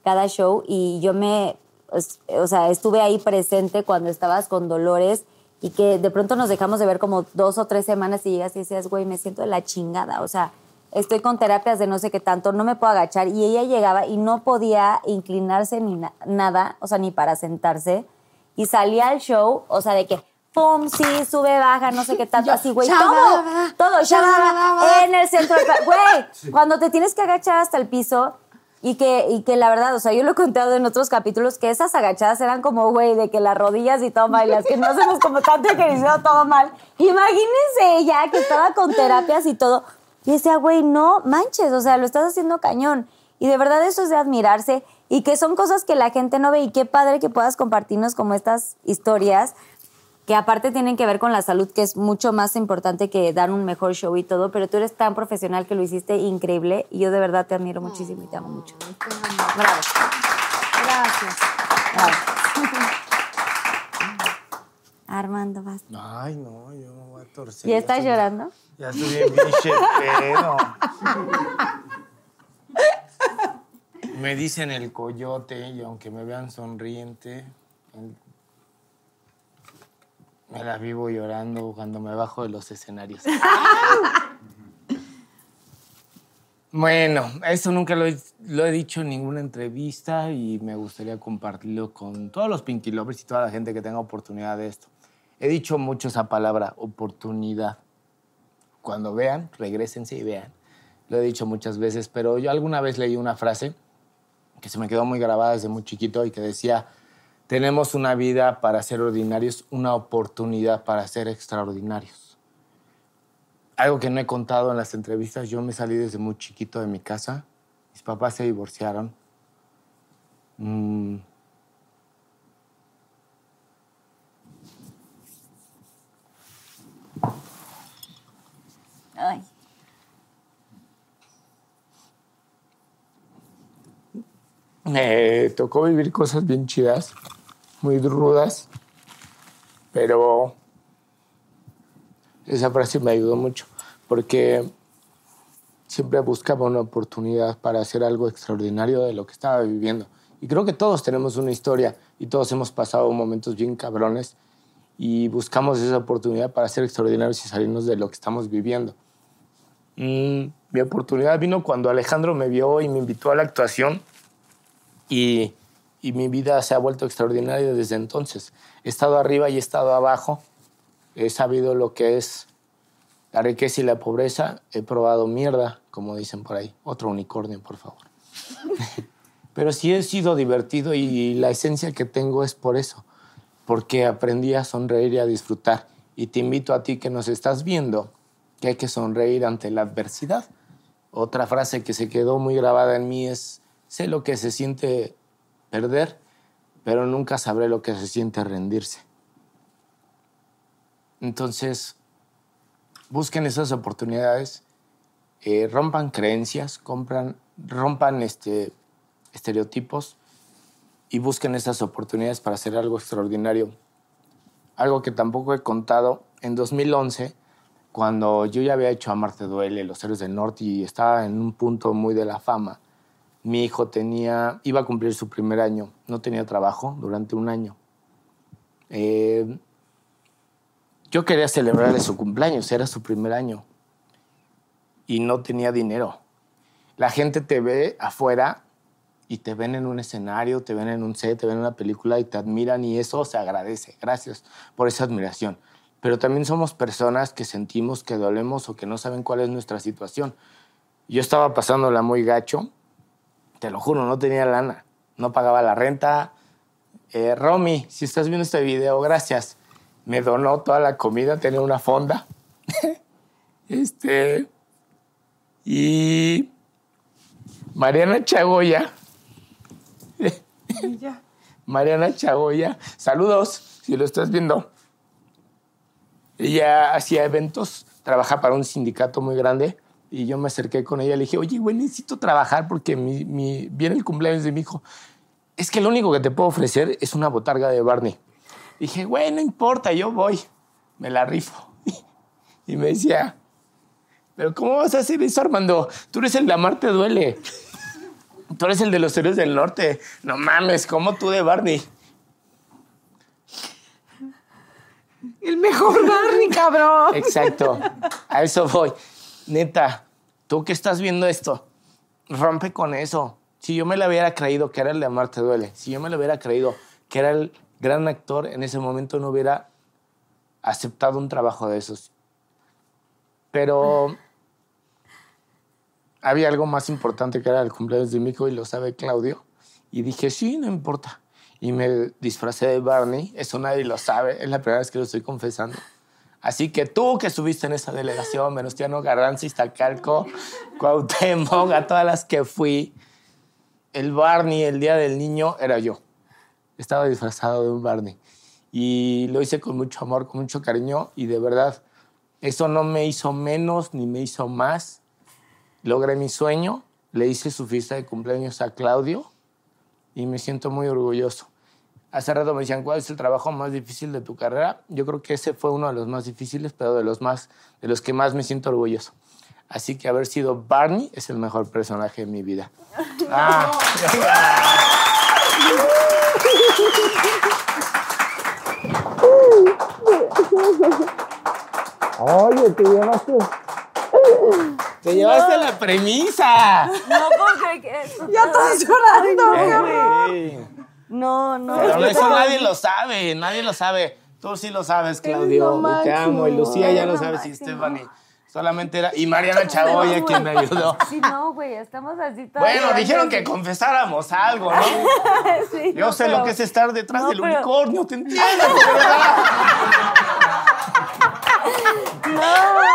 cada show. Y yo me, o sea, estuve ahí presente cuando estabas con dolores y que de pronto nos dejamos de ver como dos o tres semanas y llegas y decías, güey, me siento de la chingada. O sea, estoy con terapias de no sé qué tanto, no me puedo agachar. Y ella llegaba y no podía inclinarse ni na- nada, o sea, ni para sentarse. y salía al show, o sea, de que pum, sí, sube, baja, no sé qué tanto, así, güey, todo, todo, shabadaba, en el centro del güey, cuando te tienes que agachar hasta el piso y que, y que la verdad, o sea, yo lo he contado en otros capítulos que esas agachadas eran como, güey, de que las rodillas y todo mal, y las que no hacemos como tanto ejercicio, todo mal. Imagínense ella que estaba con terapias y todo, y decía, güey, no manches, o sea, lo estás haciendo cañón. Y de verdad eso es de admirarse y que son cosas que la gente no ve y qué padre que puedas compartirnos como estas historias que aparte tienen que ver con la salud, que es mucho más importante que dar un mejor show y todo, pero tú eres tan profesional que lo hiciste increíble y yo de verdad te admiro muchísimo y te amo mucho. Bravo. Gracias. bravo. Armando, vas. Ay, no, yo me voy a torcer. ¿Y estás llorando? Ya estoy bien pinche pedo. Me dicen el coyote y aunque me vean sonriente, me la vivo llorando cuando me bajo de los escenarios. Bueno, eso nunca lo he, lo he dicho en ninguna entrevista y me gustaría compartirlo con todos los Pinky Lovers y toda la gente que tenga oportunidad de esto. He dicho mucho esa palabra, oportunidad. Cuando vean, regresense y vean. Lo he dicho muchas veces, pero yo alguna vez leí una frase que se me quedó muy grabada desde muy chiquito y que decía, tenemos una vida para ser ordinarios, una oportunidad para ser extraordinarios. Algo que no he contado en las entrevistas, yo me salí desde muy chiquito de mi casa, mis papás se divorciaron. Mm, Me tocó vivir cosas bien chidas, muy rudas, pero esa frase me ayudó mucho porque siempre buscaba una oportunidad para hacer algo extraordinario de lo que estaba viviendo. Y creo que todos tenemos una historia y todos hemos pasado momentos bien cabrones y buscamos esa oportunidad para ser extraordinarios y salirnos de lo que estamos viviendo. Mi oportunidad vino cuando Alejandro me vio y me invitó a la actuación y, y mi vida se ha vuelto extraordinaria desde entonces. He estado arriba y he estado abajo. He sabido lo que es la riqueza y la pobreza. He probado mierda, como dicen por ahí. Otro unicornio, por favor. Pero sí he sido divertido y la esencia que tengo es por eso. Porque aprendí a sonreír y a disfrutar. Y te invito a ti que nos estás viendo que hay que sonreír ante la adversidad. Otra frase que se quedó muy grabada en mí es, sé lo que se siente perder, pero nunca sabré lo que se siente rendirse. Entonces, busquen esas oportunidades, eh, rompan creencias, compran, rompan este, estereotipos y busquen esas oportunidades para hacer algo extraordinario. Algo que tampoco he contado, en 2011, cuando yo ya había hecho Amarte Duele, Los Héroes del Norte y estaba en un punto muy de la fama, mi hijo tenía, iba a cumplir su primer año, no tenía trabajo durante un año. Eh, yo quería celebrarle su cumpleaños, era su primer año y no tenía dinero. La gente te ve afuera y te ven en un escenario, te ven en un set, te ven en una película y te admiran y eso se agradece. Gracias por esa admiración. Pero también somos personas que sentimos que dolemos o que no saben cuál es nuestra situación. Yo estaba pasándola muy gacho, te lo juro, no tenía lana, no pagaba la renta. Eh, Romy, si estás viendo este video, gracias. Me donó toda la comida, tenía una fonda. este. Y. Mariana Chagoya. Mariana Chagoya. Saludos, si lo estás viendo. Ella hacía eventos, trabaja para un sindicato muy grande y yo me acerqué con ella y le dije, oye, güey, necesito trabajar porque mi, mi- viene el cumpleaños de mi hijo. Es que lo único que te puedo ofrecer es una botarga de Barney. Dije, güey, no importa, yo voy, me la rifo. Y me decía, pero ¿cómo vas a hacer eso, Armando? Tú eres el de Amarte Duele. Tú eres el de los héroes del norte. No mames, ¿cómo tú de Barney? El mejor Barney, cabrón. Exacto. A eso voy. Neta, tú que estás viendo esto, rompe con eso. Si yo me lo hubiera creído que era el de Amarte Duele, si yo me lo hubiera creído que era el gran actor, en ese momento no hubiera aceptado un trabajo de esos. Pero había algo más importante que era el cumpleaños de mi hijo y lo sabe Claudio. Y dije, sí, no importa. Y me disfracé de Barney. Eso nadie lo sabe. Es la primera vez que lo estoy confesando. Así que tú que estuviste en esa delegación, Venustiano Garranza, Iztacalco, Cuauhtémoc, a todas las que fui, el Barney, el Día del Niño, era yo. Estaba disfrazado de un Barney. Y lo hice con mucho amor, con mucho cariño. Y de verdad, eso no me hizo menos ni me hizo más. Logré mi sueño. Le hice su fiesta de cumpleaños a Claudio. Y me siento muy orgulloso. Hace rato me decían, ¿cuál es el trabajo más difícil de tu carrera? Yo creo que ese fue uno de los más difíciles, pero de los, más, de los que más me siento orgulloso. Así que haber sido Barney es el mejor personaje de mi vida. Ah. Oye, te llevaste. Te llevaste la premisa. No puedo creer que eso. Ya estás llorando. Ey. No, no. Pero eso nadie lo sabe, nadie lo sabe. Tú sí lo sabes, Claudio. lo y te amo. Y Lucía ya lo lo sabes y. Stephanie. Solamente era. Y Mariana Chagoya quien me ayudó. Sí, no, güey, estamos así todas Bueno, dijeron que confesáramos algo, ¿no? Sí, Yo no, sé pero- lo que es estar detrás No, del pero- unicornio, te entiendo, verdad.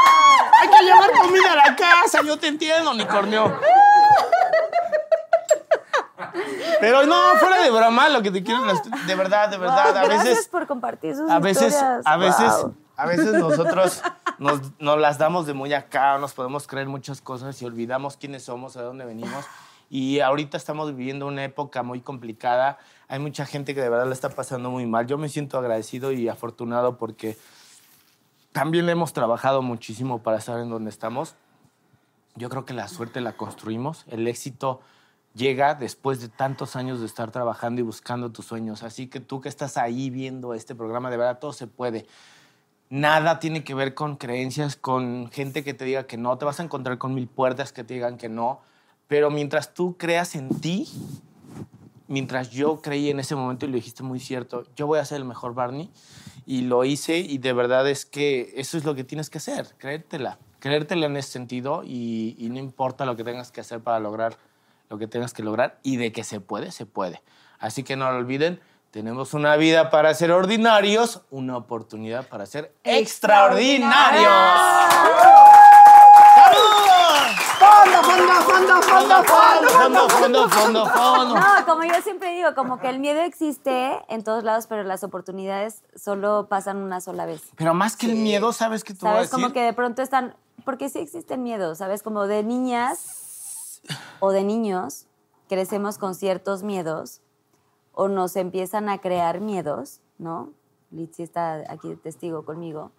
Hay que llevar comida a la casa, yo te entiendo, unicornio. Pero no, fuera de broma, lo que te quiero, de verdad, de verdad, a Gracias veces por compartir sus a veces, historias. a veces, Wow. a veces nosotros nos, nos las damos de muy acá, nos podemos creer muchas cosas y olvidamos quiénes somos, de dónde venimos. Y ahorita estamos viviendo una época muy complicada. Hay mucha gente que de verdad la está pasando muy mal. Yo me siento agradecido y afortunado porque también le hemos trabajado muchísimo para estar en donde estamos. Yo creo que la suerte la construimos. El éxito llega después de tantos años de estar trabajando y buscando tus sueños. Así que tú que estás ahí viendo este programa, de verdad todo se puede. Nada tiene que ver con creencias, con gente que te diga que no. Te vas a encontrar con mil puertas que te digan que no. Pero mientras tú creas en ti, mientras yo creí en ese momento y lo dijiste muy cierto, yo voy a ser el mejor Barney y lo hice y de verdad es que eso es lo que tienes que hacer, creértela, creértela en ese sentido y, y no importa lo que tengas que hacer para lograr lo que tengas que lograr y de que se puede, se puede. Así que no lo olviden, tenemos una vida para ser ordinarios, una oportunidad para ser extraordinarios. ¡Saludos! Fondo, fondo, Fondo, fondo, fondo, fondo, fondo. No, como yo siempre digo, como que el miedo existe en todos lados, pero las oportunidades solo pasan una sola vez. Pero más que el miedo, ¿sabes qué te voy a. Como que de pronto están. Porque sí existen miedos, ¿sabes? Como de niñas o de niños crecemos con ciertos miedos o nos empiezan a crear miedos, ¿no? Litsi está aquí testigo conmigo.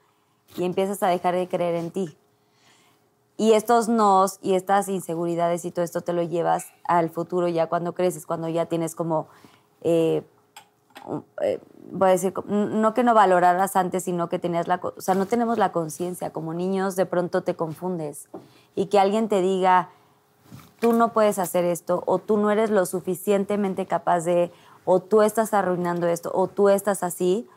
Y empiezas a dejar de creer en ti. Y estos nos y estas inseguridades y todo esto te lo llevas al futuro ya cuando creces, cuando ya tienes como, eh, eh, voy a decir, no que no valoraras antes, sino que tenías la, o sea, no tenemos la conciencia, como niños de pronto te confundes y que alguien te diga, tú no puedes hacer esto, o tú no eres lo suficientemente capaz de, o tú estás arruinando esto, o tú estás así,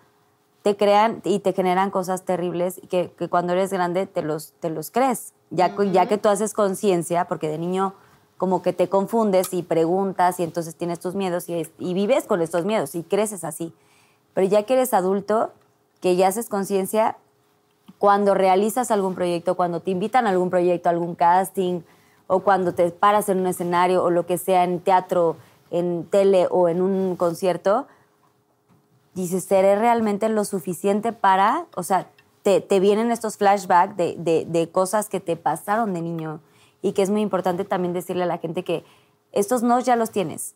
te crean y te generan cosas terribles que, que cuando eres grande te los, te los crees. Ya, cu- ya que tú haces conciencia, porque de niño como que te confundes y preguntas y entonces tienes tus miedos y, es- y vives con estos miedos y creces así. Pero ya que eres adulto, que ya haces conciencia, cuando realizas algún proyecto, cuando te invitan a algún proyecto, a algún casting, o cuando te paras en un escenario o lo que sea en teatro, en tele o en un concierto, dices, ¿seré realmente lo suficiente para, o sea, te, te vienen estos flashbacks de, de- de cosas que te pasaron de niño y que es muy importante también decirle a la gente que estos no ya los tienes,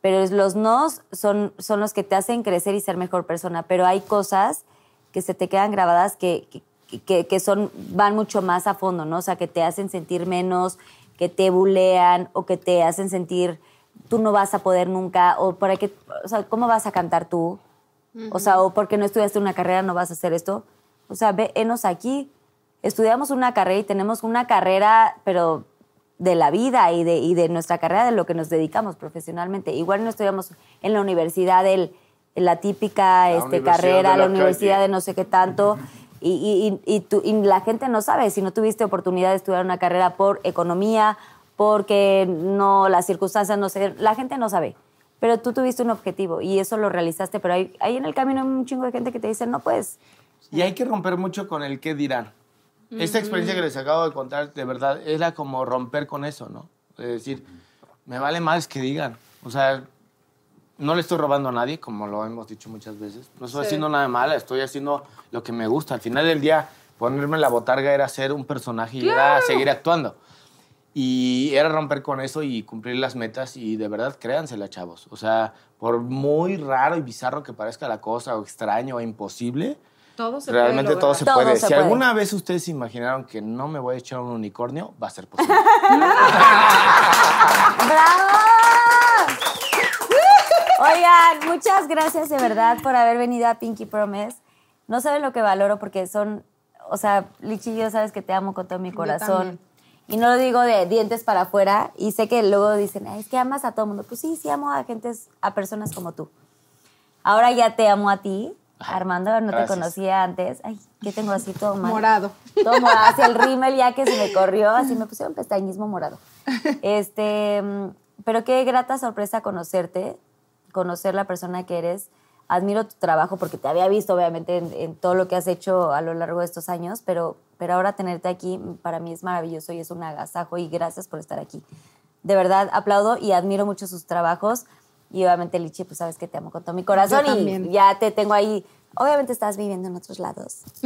pero los nos son, son los que te hacen crecer y ser mejor persona, pero hay cosas que se te quedan grabadas que, que- que son, van mucho más a fondo, ¿no? O sea, que te hacen sentir menos, que te bulean o que te hacen sentir tú no vas a poder nunca, o para qué, o sea, ¿cómo vas a cantar tú? O sea, o porque no estudiaste una carrera no vas a hacer esto. O sea, ve, enos aquí. Estudiamos una carrera y tenemos una carrera, pero de la vida y de, y de nuestra carrera, de lo que nos dedicamos profesionalmente. Igual no estudiamos en la universidad el la típica este, carrera, la, la universidad calle. de no sé qué tanto. Y, y- y- y tú- y la gente no sabe, si no tuviste oportunidad de estudiar una carrera por economía, porque no las circunstancias no se la gente no sabe. Pero tú tuviste un objetivo y eso lo realizaste, pero hay, ahí en el camino hay un chingo de gente que te dice, no puedes. Y hay que romper mucho con el qué dirán. Esta experiencia que les acabo de contar, de verdad, era como romper con eso, ¿no? Es decir, me vale más que digan. O sea, no le estoy robando a nadie, como lo hemos dicho muchas veces. No estoy haciendo nada malo, estoy haciendo lo que me gusta. Al final del día, ponerme la botarga era ser un personaje y era seguir actuando. Y era romper con eso y cumplir las metas y de verdad créansela, chavos. O sea, por muy raro y bizarro que parezca la cosa o extraño o imposible, Todo se realmente puede todo se Todo puede. se si puede. alguna vez ustedes se imaginaron que no me voy a echar un unicornio, va a ser posible. ¡Bravo! Oigan, muchas gracias de verdad por haber venido a Pinky Promise. No saben lo que valoro porque son, o sea, Lichi, yo sabes que te amo con todo mi corazón. Y no lo digo de dientes para afuera. Y sé que luego dicen, "Ay, es que amas a todo el mundo. Pues sí, sí amo a gentes, a personas como tú. Ahora ya te amo a ti, Armando. No te conocía antes. Ay, ¿qué tengo así todo mal? Morado. Todo morado, así el rímel ya que se me corrió, así me pusieron pestañismo morado. Este, mm, pero qué grata sorpresa conocerte, conocer la persona que eres. Admiro tu trabajo porque te había visto obviamente en, en todo lo que has hecho a lo largo de estos años, pero, pero ahora tenerte aquí para mí es maravilloso y es un agasajo y gracias por estar aquí. De verdad, aplaudo y admiro mucho sus trabajos. Y obviamente, Lichi, pues sabes que te amo con todo mi corazón Yo y también. ya te tengo ahí. Obviamente estás viviendo en otros lados.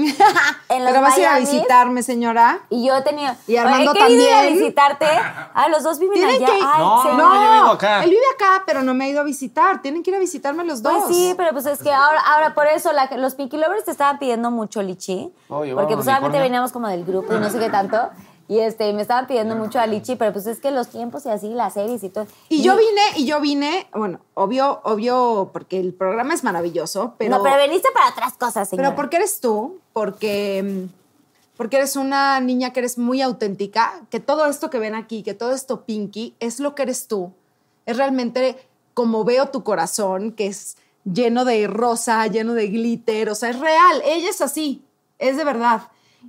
En los Pero vas a ir a visitarme, señora. Y yo tenía. Y Armando he querido ir a también. visitarte. Ah, los dos viven allá. que- Ay, No, sí. no, yo vivo acá. Él vive acá, pero no me ha ido a visitar. Tienen que ir a visitarme los dos. Pues sí, pero pues es que ahora, ahora por eso la- los Pinky Lovers te estaban pidiendo mucho Lichi. Oye, porque pues solamente veníamos como del grupo y no sé qué tanto. Y este, me estaban pidiendo mucho a Lichi, pero pues es que los tiempos y así, las series y todo. Y yo vine, y yo vine, bueno, obvio, obvio, porque el programa es maravilloso, pero. no, pero veniste para otras cosas, señora. Pero porque eres tú, porque, porque eres una niña que eres muy auténtica, que todo esto que ven aquí, que todo esto pinky, es lo que eres tú. Es realmente como veo tu corazón, que es lleno de rosa, lleno de glitter, o sea, es real, ella es así, es de verdad.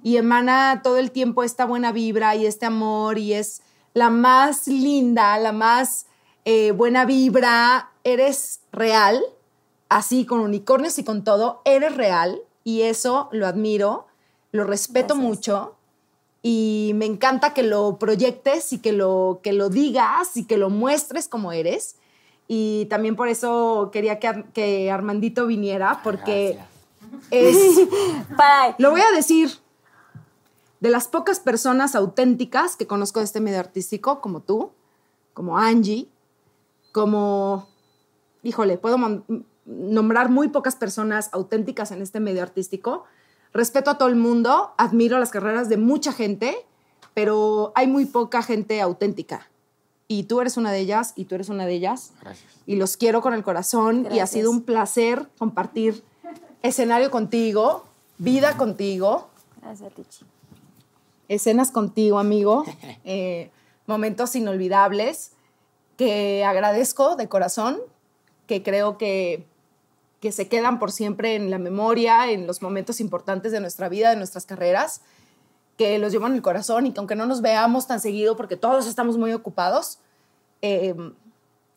Y emana todo el tiempo esta buena vibra y este amor y es la más linda, la más eh, buena vibra, eres real así con unicornios y con todo, eres real y eso lo admiro, lo respeto mucho y me encanta que lo proyectes y que lo, que lo digas y que lo muestres como eres. Y también por eso quería que, que Armandito viniera, porque es, Para, lo voy a decir, de las pocas personas auténticas que conozco de este medio artístico, como tú, como Angie, como, híjole, puedo nombrar muy pocas personas auténticas en este medio artístico. Respeto a todo el mundo, admiro las carreras de mucha gente, pero hay muy poca gente auténtica. Y tú eres una de ellas, y tú eres una de ellas. Gracias. Y los quiero con el corazón, y ha Gracias. sido un placer compartir escenario contigo, vida contigo, Gracias, Lichi. Escenas contigo, amigo, eh, momentos inolvidables que agradezco de corazón, que creo que, que se quedan por siempre en la memoria, en los momentos importantes de nuestra vida, de nuestras carreras, que los llevo en el corazón y que aunque no nos veamos tan seguido porque todos estamos muy ocupados, eh,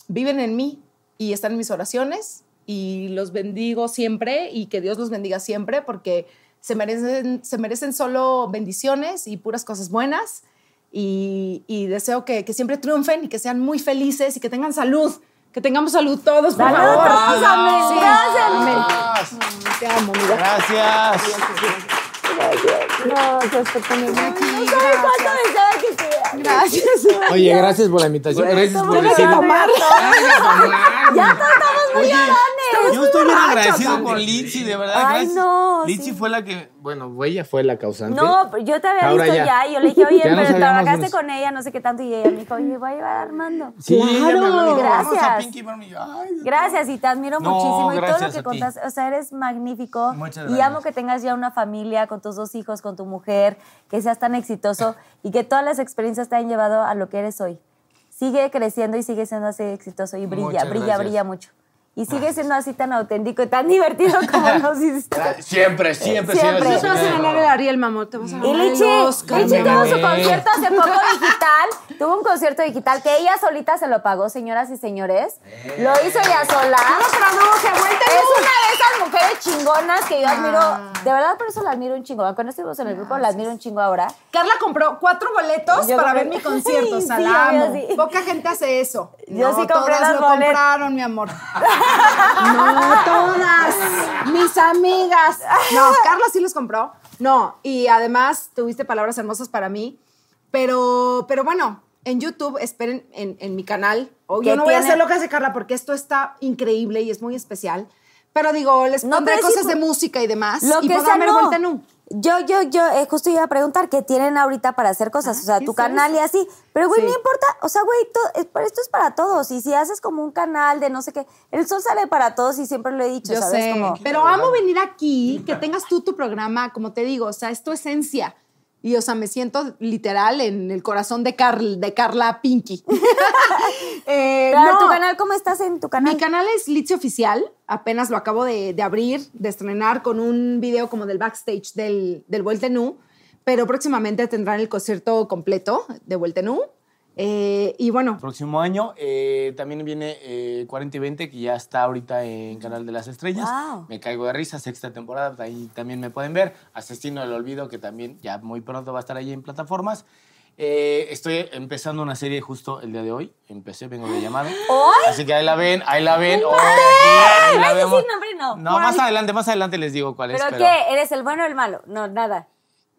viven en mí y están en mis oraciones y los bendigo siempre y que Dios los bendiga siempre porque se merecen, se merecen solo bendiciones y puras cosas buenas y, y deseo que, que siempre triunfen y que sean muy felices y que tengan salud, que tengamos salud todos, por ¡Salud favor. todos, amén! Sí. ¡Gracias! Amén. Te amo. Gracias. Gracias por tenerme aquí. ¿Cuánto deseaba que estuviera? Gracias. Oye, gracias por la invitación. Gracias por decirme. Ya estamos muy llorones. Yo estoy bien agradecido con Litsi, de verdad. Ay, gracias. no, Litsi sí. fue la que, bueno, ella fue la causante. No, pero yo te había Ahora visto ya. ya. y yo le dije, oye, pero trabajaste visto. con ella, no sé qué tanto. Y ella me dijo, oye, voy a llevar a Armando. Sí, ella me y dijo, Vamos a Gracias. Pinky. Y yo, ay, Dios. Gracias y te admiro No, muchísimo y todo lo gracias que contaste, o sea, eres magnífico Muchas y gracias. amo que tengas ya una familia con tus dos hijos, con tu mujer, que seas tan exitoso y que todas las experiencias te hayan llevado a lo que eres hoy. Sigue creciendo y sigue siendo así exitoso y brilla, Muchas brilla, gracias. brilla mucho. Y sigue siendo así tan auténtico y tan divertido como nos hiciste. Siempre, siempre, Siempre. Te vas a ganar el Ariel, mamón. Te vas a Y Lichi, el Oscar. Lichi tuvo su concierto hace poco digital. Tuvo un concierto digital que ella solita se lo pagó, señoras y señores. Lo hizo ella sola. traduje, vuelta Es una de esas mujeres chingonas que yo admiro. De verdad, por eso la admiro un chingo. Cuando estuvimos en el grupo, la admiro un chingo ahora. Carla compró cuatro boletos Yo para compré- ver mi concierto. o sea, Sí, la yo amo. sí. Poca gente hace eso. Yo No, sí compré todas los lo boletos. compraron, mi amor. No, todas. Mis amigas. No, Carla sí los compró. No, y además tuviste palabras hermosas para mí. Pero, pero bueno, en YouTube, esperen en, en mi canal. O ¿Qué yo no voy a hacer lo que hace Carla porque esto está increíble y es muy especial. Pero digo, les No, pondré cosas de música y demás. Lo y que sea, ver no. vuelta en un. Yo, yo, yo, eh, justo iba a preguntar qué tienen ahorita para hacer cosas, o sea, ¿qué tu canal y eso? así. Pero, güey, Sí. no importa, o sea, güey, esto es para todos. Y si haces como un canal de no sé qué, el sol sale para todos y siempre lo he dicho, Yo ¿sabes? sé. Como, Pero amo venir aquí, que tengas tú tu programa, como te digo, o sea, es tu esencia. Y, o sea, me siento literal en el corazón de, Carl, de Carla Pinky. Eh, Pero no, tu canal, ¿cómo estás en tu canal? Mi canal es Litzy Oficial. Apenas lo acabo de, de abrir, de estrenar con un video como del backstage del, del Vuelta en U. Pero próximamente tendrán el concierto completo de Vuelta en U. Eh, y bueno, Próximo año eh, también viene eh, 40 y 20, que ya está ahorita en Canal de las Estrellas. Wow. Me caigo de risa, sexta temporada, ahí también me pueden ver. Asesino del Olvido, que también ya muy pronto va a estar ahí en plataformas. Eh, estoy empezando una serie justo el día de hoy. Empecé, vengo de llamado. Así que ahí la ven, ahí la ven. Hoy, ahí la vemos. nombre no. No, más adelante, más adelante les digo cuál es. ¿Pero qué? ¿Eres el bueno o el malo? No, nada.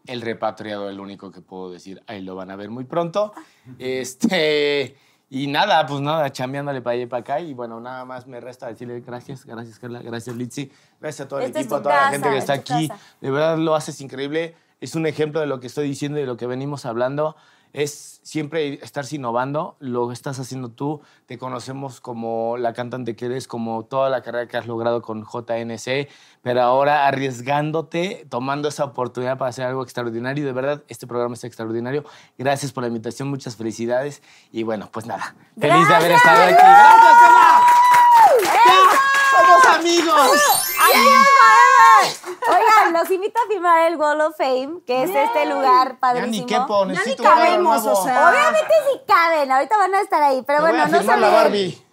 El repatriado, el único que puedo decir. Ahí lo van a ver muy pronto. Este. Y nada, pues nada, chambeándole para allá y para acá. Y bueno, nada más me resta decirle gracias, gracias Carla, gracias Litzy, gracias a todo el Esta es equipo, a toda la casa, gente que está es aquí. casa. De verdad lo haces increíble. Es un ejemplo de lo que estoy diciendo y de lo que venimos hablando. Es siempre estarse innovando. Lo estás haciendo tú. Te conocemos como la cantante que eres, como toda la carrera que has logrado con JNC. Pero ahora arriesgándote, tomando esa oportunidad para hacer algo extraordinario. De verdad, este programa es extraordinario. Gracias por la invitación. Muchas felicidades. Y bueno, pues nada. Feliz de haber estado aquí. ¡Gracias! ¡Ya! ¡Somos amigos! ¡Amigos! Oigan, los invito a firmar el Wall of Fame, que es este lugar Ya padrísimo. ni quepo, ni necesito un carro cabemos, nuevo. o sea. Obviamente sí caben, ahorita van a estar ahí, pero Te voy bueno, a no se la. Barbie.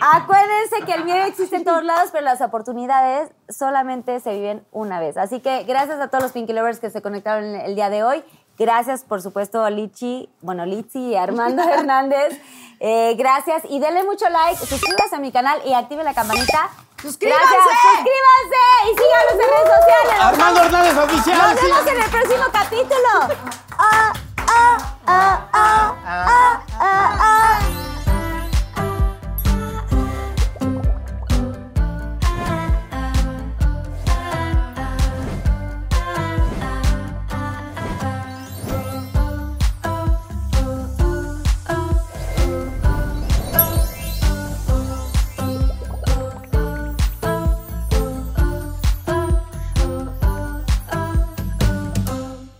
Acuérdense que el miedo existe en todos lados, pero las oportunidades solamente se viven una vez. Así que gracias a todos los Pinky Lovers que se conectaron el día de hoy. Gracias, por supuesto, a Lichi, bueno, Litzy y Armando Hernández. Eh, gracias y denle mucho like, suscríbase a mi canal y active la campanita. ¡Suscríbanse! Gracias, suscríbanse y síganos en redes sociales. Armando Hernández Oficial. Nos vemos en el próximo capítulo. Ah, ah, ah, ah, ah.